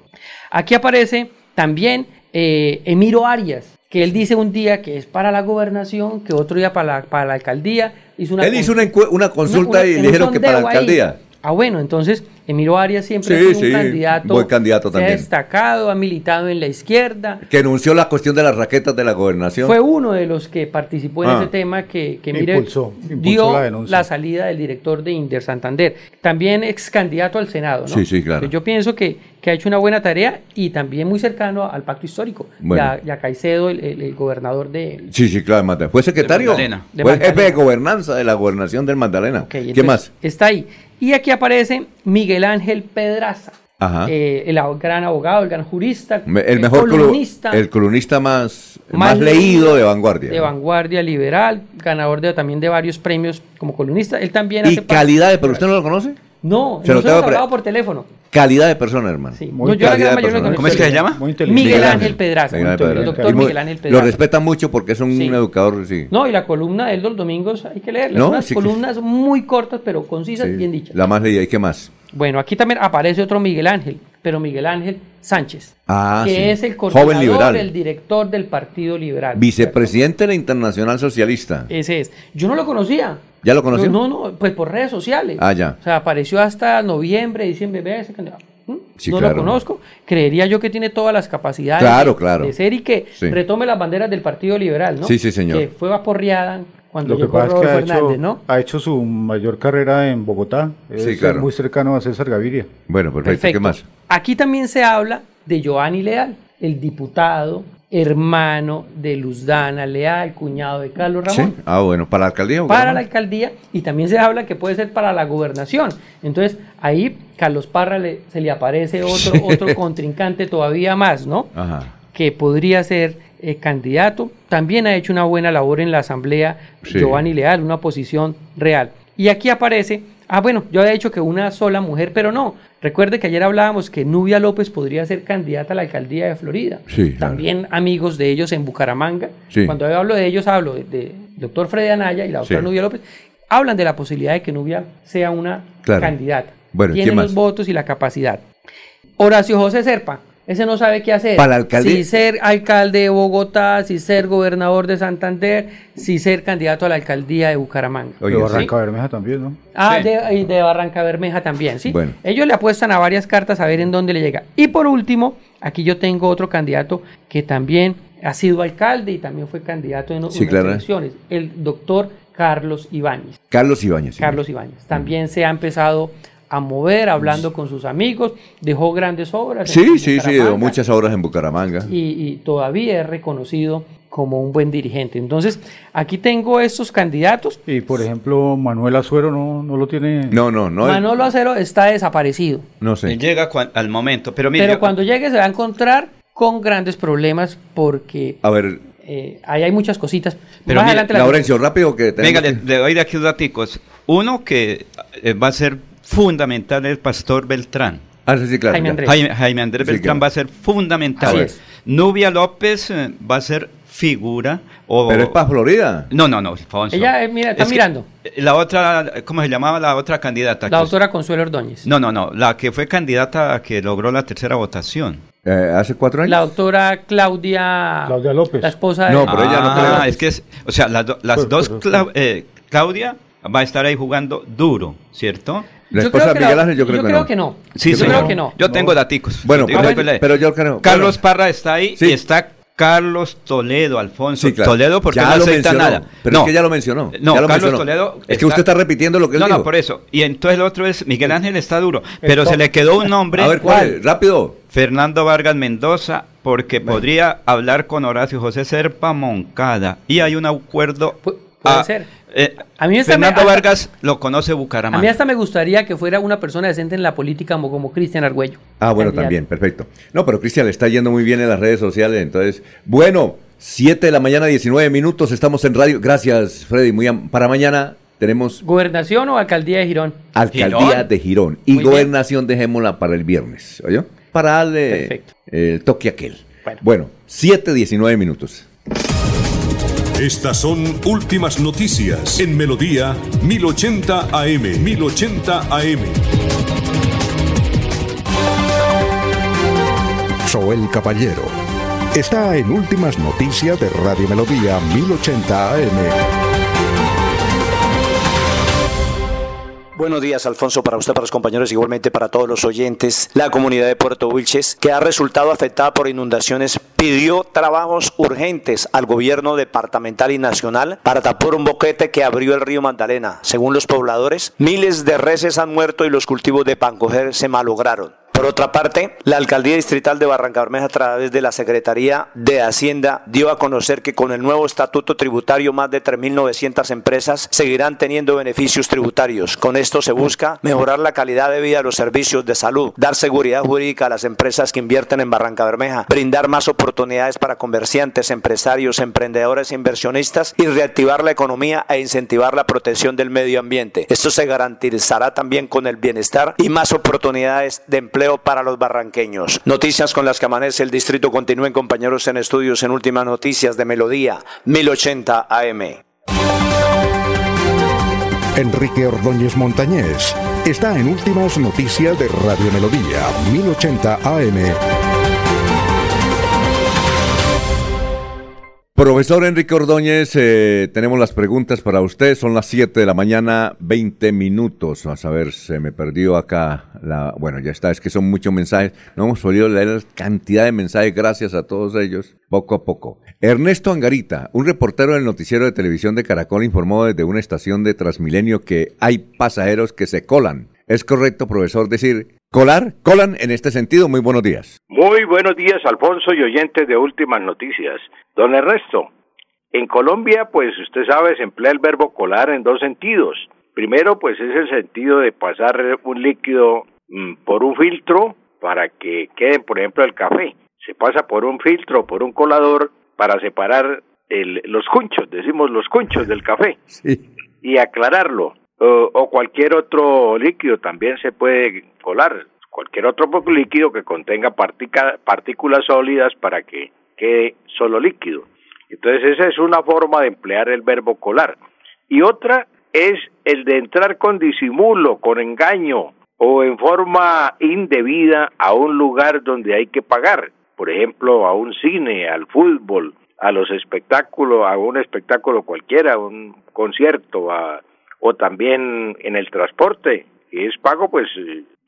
Speaker 12: Aquí aparece también eh, Emiro Arias, que él dice un día que es para la gobernación, que otro día para la, para la alcaldía. Hizo una
Speaker 1: Él hizo una, una consulta
Speaker 12: una-
Speaker 1: y le dijeron que para la
Speaker 12: sondeo ahí. Ah, bueno, entonces Emiro Arias siempre
Speaker 1: Sí,
Speaker 12: ha sido
Speaker 1: sí,
Speaker 12: un candidato,
Speaker 1: buen candidato
Speaker 12: se ha
Speaker 1: también.
Speaker 12: destacado, ha militado en la izquierda,
Speaker 1: Que anunció la cuestión de las raquetas de la gobernación.
Speaker 12: fue uno de los que participó en
Speaker 1: Ah.
Speaker 12: ese tema que, que mire,
Speaker 5: Impulsó, impulsó
Speaker 12: dio
Speaker 5: la
Speaker 12: salida del director de Inder Santander. También ex candidato al Senado, ¿no?
Speaker 1: Sí, sí, claro.
Speaker 12: Yo pienso que, que ha hecho una buena tarea y también muy cercano al pacto histórico.
Speaker 1: Bueno.
Speaker 12: Y, a, y a Caicedo, el, el- el gobernador de...
Speaker 1: Sí, sí, claro, Magdalena. Fue secretario.
Speaker 3: Magdalena.
Speaker 1: Fue jefe de gobernanza de la gobernación del Magdalena.
Speaker 12: Ok,
Speaker 1: ¿Qué
Speaker 12: entonces,
Speaker 1: más?
Speaker 12: Está ahí. Y aquí aparece Miguel Ángel Pedraza.
Speaker 1: Ajá.
Speaker 12: eh, el gran abogado, el gran jurista,
Speaker 1: el mejor colu-
Speaker 12: columnista,
Speaker 1: el columnista más,
Speaker 12: Más
Speaker 1: más, leído de vanguardia.
Speaker 12: de vanguardia liberal, ganador de, también de varios premios como columnista. Él también
Speaker 1: y
Speaker 12: hace
Speaker 1: calidad pero usted no lo conoce.
Speaker 12: No,
Speaker 1: Se lo
Speaker 12: hablado por teléfono.
Speaker 1: Calidad de persona, hermano.
Speaker 12: Sí.
Speaker 5: Muy
Speaker 12: No, yo la
Speaker 1: calidad
Speaker 12: gran
Speaker 1: de
Speaker 12: mayoría
Speaker 1: persona.
Speaker 12: lo
Speaker 3: ¿Cómo es que se llama?
Speaker 5: Muy inteligente.
Speaker 12: Miguel Ángel Pedraza,
Speaker 1: Miguel Ángel
Speaker 12: el doctor
Speaker 1: Y muy-
Speaker 12: Miguel Ángel
Speaker 1: Lo
Speaker 12: Pedraza.
Speaker 1: respetan mucho porque es un
Speaker 12: Sí.
Speaker 1: educador, sí.
Speaker 12: No, y la columna de él los domingos hay que leerla.
Speaker 1: No,
Speaker 12: Son unas
Speaker 1: sí que-
Speaker 12: columnas muy cortas, pero concisas,
Speaker 1: Sí.
Speaker 12: bien dichas.
Speaker 1: La más leída. ¿Y qué más?
Speaker 12: Bueno, aquí también aparece otro Miguel Ángel, pero Miguel Ángel Sánchez,
Speaker 1: Ah,
Speaker 12: que
Speaker 1: sí.
Speaker 12: es el coordinador, el director del Partido Liberal.
Speaker 1: Vicepresidente de la Internacional Socialista.
Speaker 12: Ese es. Yo no lo conocía.
Speaker 1: ¿Ya lo conoció?
Speaker 12: No, no, no, pues por redes sociales.
Speaker 1: Ah, ya.
Speaker 12: O sea, apareció hasta noviembre, diciembre, vea ese candidato. ¿Mm?
Speaker 1: Sí,
Speaker 12: no
Speaker 1: claro.
Speaker 12: lo conozco. Creería yo que tiene todas las capacidades
Speaker 1: Claro,
Speaker 12: de,
Speaker 1: claro.
Speaker 12: de ser y que
Speaker 1: Sí.
Speaker 12: retome las banderas del Partido Liberal, ¿no?
Speaker 1: Sí, sí, señor.
Speaker 12: Que fue vaporreada cuando
Speaker 5: Lo que
Speaker 12: llegó
Speaker 5: pasa es que ha
Speaker 12: Hernández,
Speaker 5: hecho,
Speaker 12: ¿no?
Speaker 5: ha hecho su mayor carrera en Bogotá. Es
Speaker 1: Sí,
Speaker 5: eh,
Speaker 1: claro.
Speaker 5: muy cercano a César Gaviria.
Speaker 1: Bueno, perfecto. ¿Qué más?
Speaker 12: Aquí también se habla de Giovanni Leal, el diputado, hermano de Luzdana Leal, cuñado de Carlos Ramón.
Speaker 1: Sí. Ah, bueno. ¿Para la alcaldía?
Speaker 12: para la alcaldía y también se habla que puede ser para la gobernación. Entonces ahí Carlos Parra le- se le aparece otro, otro contrincante todavía más, ¿no?
Speaker 1: Ajá.
Speaker 12: Que podría ser eh, candidato. También ha hecho una buena labor en la asamblea
Speaker 1: Sí.
Speaker 12: Giovanni Leal, una posición real. Y aquí aparece, ah bueno, yo había dicho que una sola mujer, pero no. Recuerde que ayer hablábamos que Nubia López podría ser candidata a la alcaldía de Florida.
Speaker 1: Sí, claro.
Speaker 12: También amigos de ellos en Bucaramanga.
Speaker 1: Sí.
Speaker 12: Cuando yo hablo de ellos, hablo de, de doctor Freddy Anaya y la doctora
Speaker 1: Sí.
Speaker 12: Nubia López. Hablan de la posibilidad de que Nubia sea una
Speaker 1: Claro.
Speaker 12: candidata.
Speaker 1: Bueno,
Speaker 12: Tiene
Speaker 1: ¿quién
Speaker 12: los votos y la capacidad. Horacio José Serpa. Ese no sabe qué hacer.
Speaker 1: ¿Para la alcaldía?
Speaker 12: Si ser alcalde de Bogotá, si ser gobernador de Santander, si ser candidato a la alcaldía de Bucaramanga.
Speaker 5: de
Speaker 12: ¿Sí?
Speaker 5: Barranca Bermeja también, ¿no?
Speaker 12: Ah, de, y de Barranca Bermeja también, ¿sí?
Speaker 1: Bueno.
Speaker 12: Ellos le apuestan a varias cartas a ver en dónde le llega. Y por último, aquí yo tengo otro candidato que también ha sido alcalde y también fue candidato en
Speaker 1: Sí,
Speaker 12: unas
Speaker 1: claro.
Speaker 12: elecciones, el doctor Carlos Ibáñez.
Speaker 1: Carlos Ibáñez.
Speaker 12: Carlos Ibáñez. También se ha empezado a mover hablando con sus amigos, dejó grandes obras. en
Speaker 1: Sí, sí, sí. Dio Muchas obras en Bucaramanga.
Speaker 12: y, y todavía es reconocido como un buen dirigente. Entonces, aquí tengo estos candidatos.
Speaker 5: Y por ejemplo, Manuel Azuero no, no lo tiene.
Speaker 1: No, no, no.
Speaker 12: Manolo Acero está desaparecido.
Speaker 1: No sé.
Speaker 3: Él llega al momento, pero mire,
Speaker 12: Pero cuando llegue se va a encontrar con grandes problemas porque
Speaker 1: A ver,
Speaker 12: eh, ahí hay muchas cositas.
Speaker 3: Pero
Speaker 12: Más
Speaker 3: mire,
Speaker 12: adelante las
Speaker 1: Laurencio, rápido que tenemos
Speaker 3: venga, le, doy de aquí dos daticos. Uno que eh, va a ser fundamental el pastor Beltrán.
Speaker 1: Ah, sí, sí, claro.
Speaker 12: Jaime. Andrés.
Speaker 3: Jaime, Jaime Andrés
Speaker 1: Sí,
Speaker 3: Beltrán
Speaker 1: claro.
Speaker 3: va a ser fundamental.
Speaker 1: Así es.
Speaker 3: Nubia López eh, va a ser figura. O...
Speaker 1: Pero es para Florida.
Speaker 3: No, no, no, Alfonso.
Speaker 12: Ella, eh, mira, está
Speaker 3: Es
Speaker 12: mirando.
Speaker 3: La otra, ¿cómo se llamaba la otra candidata?
Speaker 12: La doctora Consuelo Ordóñez.
Speaker 3: No, no, no, la que fue candidata que logró la tercera votación.
Speaker 1: Eh, ¿Hace cuatro años?
Speaker 12: La doctora Claudia.
Speaker 5: Claudia López.
Speaker 12: La esposa de.
Speaker 1: No, pero ella no
Speaker 3: ah,
Speaker 1: creo.
Speaker 3: es que es, o sea, las, do- las
Speaker 5: Pues,
Speaker 3: dos,
Speaker 5: pero-
Speaker 3: Clau- eh, Claudia va a estar ahí jugando duro, ¿cierto?
Speaker 1: La
Speaker 12: Yo
Speaker 1: esposa
Speaker 12: creo
Speaker 1: de
Speaker 12: que
Speaker 1: Miguel Ángel, yo creo que no.
Speaker 12: que no.
Speaker 3: Sí,
Speaker 12: Yo
Speaker 3: sí.
Speaker 12: creo que no.
Speaker 3: Yo tengo daticos.
Speaker 1: Bueno, pero,
Speaker 3: le-
Speaker 1: pero yo creo.
Speaker 3: Carlos
Speaker 1: bueno,
Speaker 3: Parra está ahí
Speaker 1: Sí.
Speaker 3: y está Carlos Toledo, Alfonso.
Speaker 1: Sí, claro.
Speaker 3: Toledo porque
Speaker 1: Ya
Speaker 3: no
Speaker 1: lo
Speaker 3: acepta
Speaker 1: mencionó,
Speaker 3: nada.
Speaker 1: pero es que ya lo mencionó,
Speaker 3: No,
Speaker 1: ya lo
Speaker 3: Carlos
Speaker 1: mencionó.
Speaker 3: Toledo.
Speaker 1: Es que usted está repitiendo lo que él
Speaker 3: no,
Speaker 1: dijo.
Speaker 3: No, por eso. Y entonces el otro es Miguel Ángel está duro. Pero
Speaker 5: Esto-
Speaker 3: se le quedó un [LAUGHS] nombre.
Speaker 1: A ver, ¿cuál? Rápido.
Speaker 3: Fernando Vargas Mendoza, porque podría hablar con Horacio José Serpa Moncada. Y hay un acuerdo.
Speaker 12: Pu- puede ser.
Speaker 3: Eh,
Speaker 12: A mí me-
Speaker 3: Fernando
Speaker 12: hasta-
Speaker 3: Vargas lo conoce
Speaker 12: A
Speaker 3: Bucaramanga.
Speaker 12: mí hasta me gustaría que fuera una persona decente en la política como, como Cristian Argüello.
Speaker 1: Ah, bueno,
Speaker 12: Candidato.
Speaker 1: también, perfecto. No, pero Cristian le está yendo muy bien en las redes sociales, entonces, bueno, 7 de la mañana, 19 minutos, estamos en radio. Gracias, Freddy. Muy para mañana tenemos
Speaker 12: ¿Gobernación o alcaldía de Girón?
Speaker 1: alcaldía
Speaker 3: Girón.
Speaker 1: de Girón y
Speaker 12: Muy bien.
Speaker 1: gobernación dejémosla para el viernes, ¿oyó? Para darle
Speaker 12: Perfecto.
Speaker 1: el toque aquel.
Speaker 12: Bueno.
Speaker 1: Bueno, 7, 19 minutos.
Speaker 7: Estas son últimas noticias en Melodía 1080 AM. 1080 AM.
Speaker 13: Soel Caballero está en Últimas Noticias de Radio Melodía 1080 AM.
Speaker 22: Buenos días, Alfonso, para usted, para los compañeros, igualmente para todos los oyentes. La comunidad de Puerto Wilches, que ha resultado afectada por inundaciones, pidió trabajos urgentes al gobierno departamental y nacional para tapar un boquete que abrió el río Magdalena. Según los pobladores, miles de reses han muerto y los cultivos de pancoger se malograron. Por otra parte, la alcaldía distrital de Barranca Bermeja, a través de la Secretaría de Hacienda, dio a conocer que con el nuevo estatuto tributario más de 3.900 empresas seguirán teniendo beneficios tributarios. Con esto se busca mejorar la calidad de vida de los servicios de salud, dar seguridad jurídica a las empresas que invierten en Barranca Bermeja, brindar más oportunidades para comerciantes, empresarios, emprendedores e inversionistas y reactivar la economía e incentivar la protección del medio ambiente. Esto se garantizará también con el bienestar y más oportunidades de empleo para los barranqueños. Noticias con las que amanece el distrito. Continúen compañeros en estudios en últimas noticias de Melodía 1080 AM.
Speaker 13: Enrique Ordóñez Montañés está en Últimas Noticias de Radio Melodía 1080 AM.
Speaker 1: Profesor Enrique Ordóñez, eh, tenemos las preguntas para usted. Son las 7 de la mañana, 20 minutos. A saber, se me perdió acá la... Bueno, ya está, es que son muchos mensajes. No hemos podido leer cantidad de mensajes, gracias a todos ellos, poco a poco. Ernesto Angarita, un reportero del noticiero de televisión de Caracol, informó desde una estación de Transmilenio que hay pasajeros que se colan. ¿Es correcto, profesor, decir colar? ¿Colan en este sentido? Muy buenos días.
Speaker 23: Muy buenos días, Alfonso y oyentes de Últimas Noticias. Don Ernesto, en Colombia, pues usted sabe, se emplea el verbo colar en dos sentidos. Primero, pues es el sentido de pasar un líquido mm, por un filtro para que quede, por ejemplo, el café. Se pasa por un filtro, por un colador, para separar el- los cunchos, decimos los cunchos del café, y aclararlo. O, cualquier otro líquido también se puede colar, cualquier otro líquido que contenga partículas sólidas para que quede solo líquido. Entonces esa es una forma de emplear el verbo colar. Y otra es el de entrar con disimulo, con engaño o en forma indebida a un lugar donde hay que pagar, por ejemplo, a un cine, al fútbol, a los espectáculos, a un espectáculo cualquiera, a un concierto, a, o también en el transporte, y es pago, pues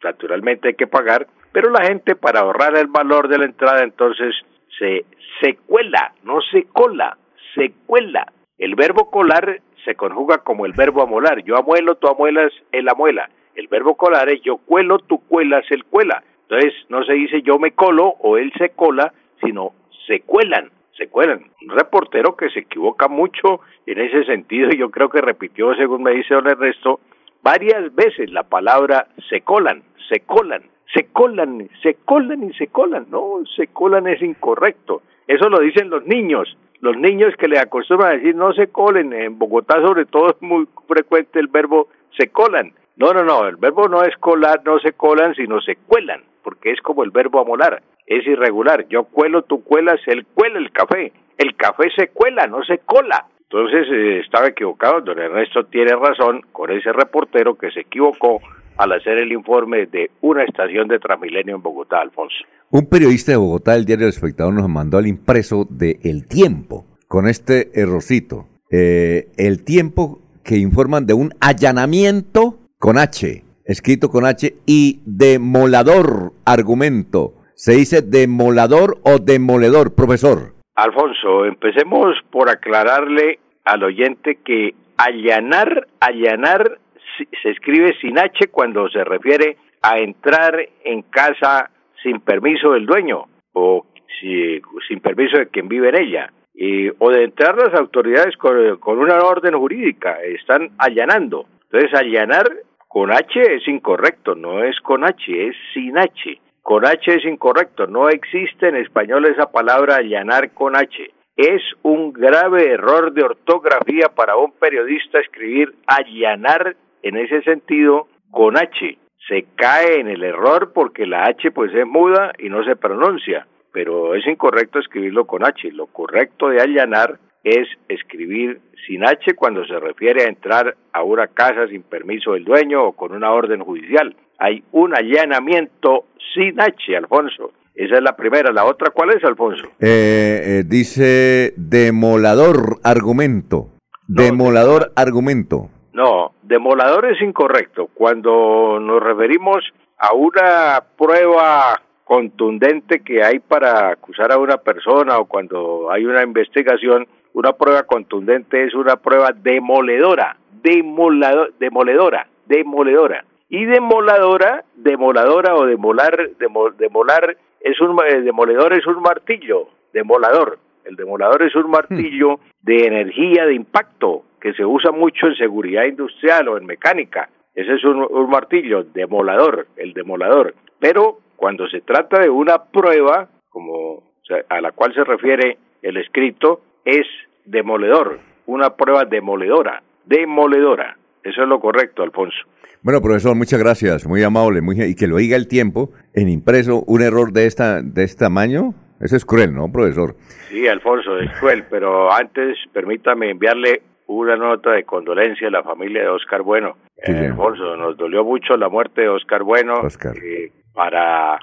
Speaker 23: naturalmente hay que pagar, pero la gente para ahorrar el valor de la entrada entonces se, se cuela, no se cola, se cuela. El verbo colar se conjuga como el verbo amolar. Yo amuelo, tú amuelas, él amuela. El verbo colar es yo cuelo, tú cuelas, él cuela. Entonces no se dice yo me colo o él se cola, sino se cuelan, se cuelan. Un reportero que se equivoca mucho en ese sentido, yo creo que repitió, según me dice don Ernesto, varias veces la palabra se colan, se colan, se colan, se colan y se colan. No, se colan es incorrecto. Eso lo dicen los niños. Los niños que le acostumbran a decir no se colen. En Bogotá sobre todo es muy frecuente el verbo se colan. No, no, no, el verbo no es colar, no se colan, sino se cuelan, porque es como el verbo amolar, es irregular. Yo cuelo, tú cuelas, él cuela el café. El café se cuela, no se cola. Entonces eh, estaba equivocado, don Ernesto tiene razón con ese reportero que se equivocó al hacer el informe de una estación de Transmilenio en Bogotá, Alfonso.
Speaker 1: Un periodista de Bogotá del diario El Espectador nos mandó al impreso de El Tiempo con este errorcito. Eh, el Tiempo que informan de un allanamiento con H, escrito con H, y demolador argumento. ¿Se dice demolador o demoledor, profesor?
Speaker 23: Alfonso, empecemos por aclararle al oyente que allanar, allanar se escribe sin H cuando se refiere a entrar en casa sin permiso del dueño o sin permiso de quien vive en ella. Y, o de entrar las autoridades con, con una orden jurídica, están allanando. Entonces, allanar con H es incorrecto, no es con H, es sin H. Con H es incorrecto, no existe en español esa palabra allanar con H. Es un grave error de ortografía para un periodista escribir allanar en ese sentido con H. Se cae en el error porque la H pues es muda y no se pronuncia, pero es incorrecto escribirlo con H. Lo correcto de allanar es escribir sin H cuando se refiere a entrar a una casa sin permiso del dueño o con una orden judicial. Hay un allanamiento sin H, Alfonso. Esa es la primera. ¿La otra cuál es, Alfonso?
Speaker 1: Eh, eh, dice demolador argumento. demolador argumento.
Speaker 23: No, demolador es incorrecto. Cuando nos referimos a una prueba contundente que hay para acusar a una persona o cuando hay una investigación, una prueba contundente es una prueba demoledora, demoledora, demoledora. Y demoladora, demoladora o demolar, demolar es un eh, demoledor es un martillo, demolador. El demolador es un martillo de energía de impacto que se usa mucho en seguridad industrial o en mecánica. Ese es un, martillo, demolador, el demolador. Pero cuando se trata de una prueba, como a la cual se refiere el escrito, es demoledor, una prueba demoledora, demoledora. Eso es lo correcto, Alfonso.
Speaker 1: Bueno, profesor, muchas gracias, muy amable, muy y que lo diga el tiempo en impreso, un error de esta de este tamaño, eso es cruel, ¿no, profesor?
Speaker 23: Sí, Alfonso, es cruel, pero antes permítame enviarle una nota de condolencia a la familia de Oscar Bueno. Eh, Alfonso, nos dolió mucho la muerte de Oscar Bueno. Eh, para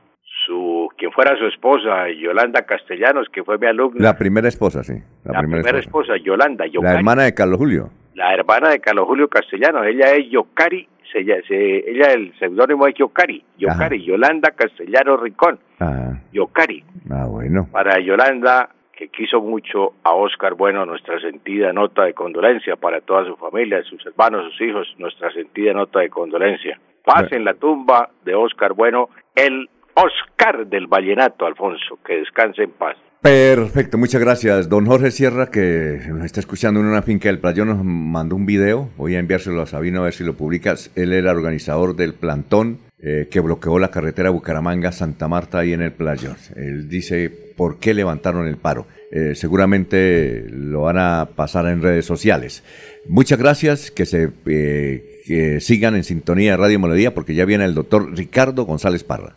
Speaker 23: su quien fuera su esposa, Yolanda Castellanos, que fue mi alumna.
Speaker 1: La primera esposa, sí.
Speaker 23: La, primera, esposa. Yolanda.
Speaker 1: La hermana de Carlos Julio.
Speaker 23: La hermana de Carlos Julio Castellanos. Ella es Yocari, se, ella el seudónimo es Yocari. Yocari, Yolanda Castellanos Rincón. Ah. Yocari.
Speaker 1: Ah, bueno.
Speaker 23: Para Yolanda que quiso mucho a Oscar Bueno, nuestra sentida nota de condolencia para toda su familia, sus hermanos, sus hijos, nuestra sentida nota de condolencia. Paz en la tumba de Oscar Bueno, el Oscar del Vallenato, Alfonso, que descanse en paz.
Speaker 1: Perfecto, muchas gracias. Don Jorge Sierra, que nos está escuchando en una finca del Playón, nos mandó un video. Voy a enviárselo a Sabino a ver si lo publicas. Él era organizador del plantón eh, que bloqueó la carretera Bucaramanga-Santa Marta ahí en el Playón. Él dice por qué levantaron el paro. Eh, seguramente lo van a pasar en redes sociales. Muchas gracias, que se eh, que sigan en sintonía de Radio Melodía porque ya viene el doctor Ricardo González Parra.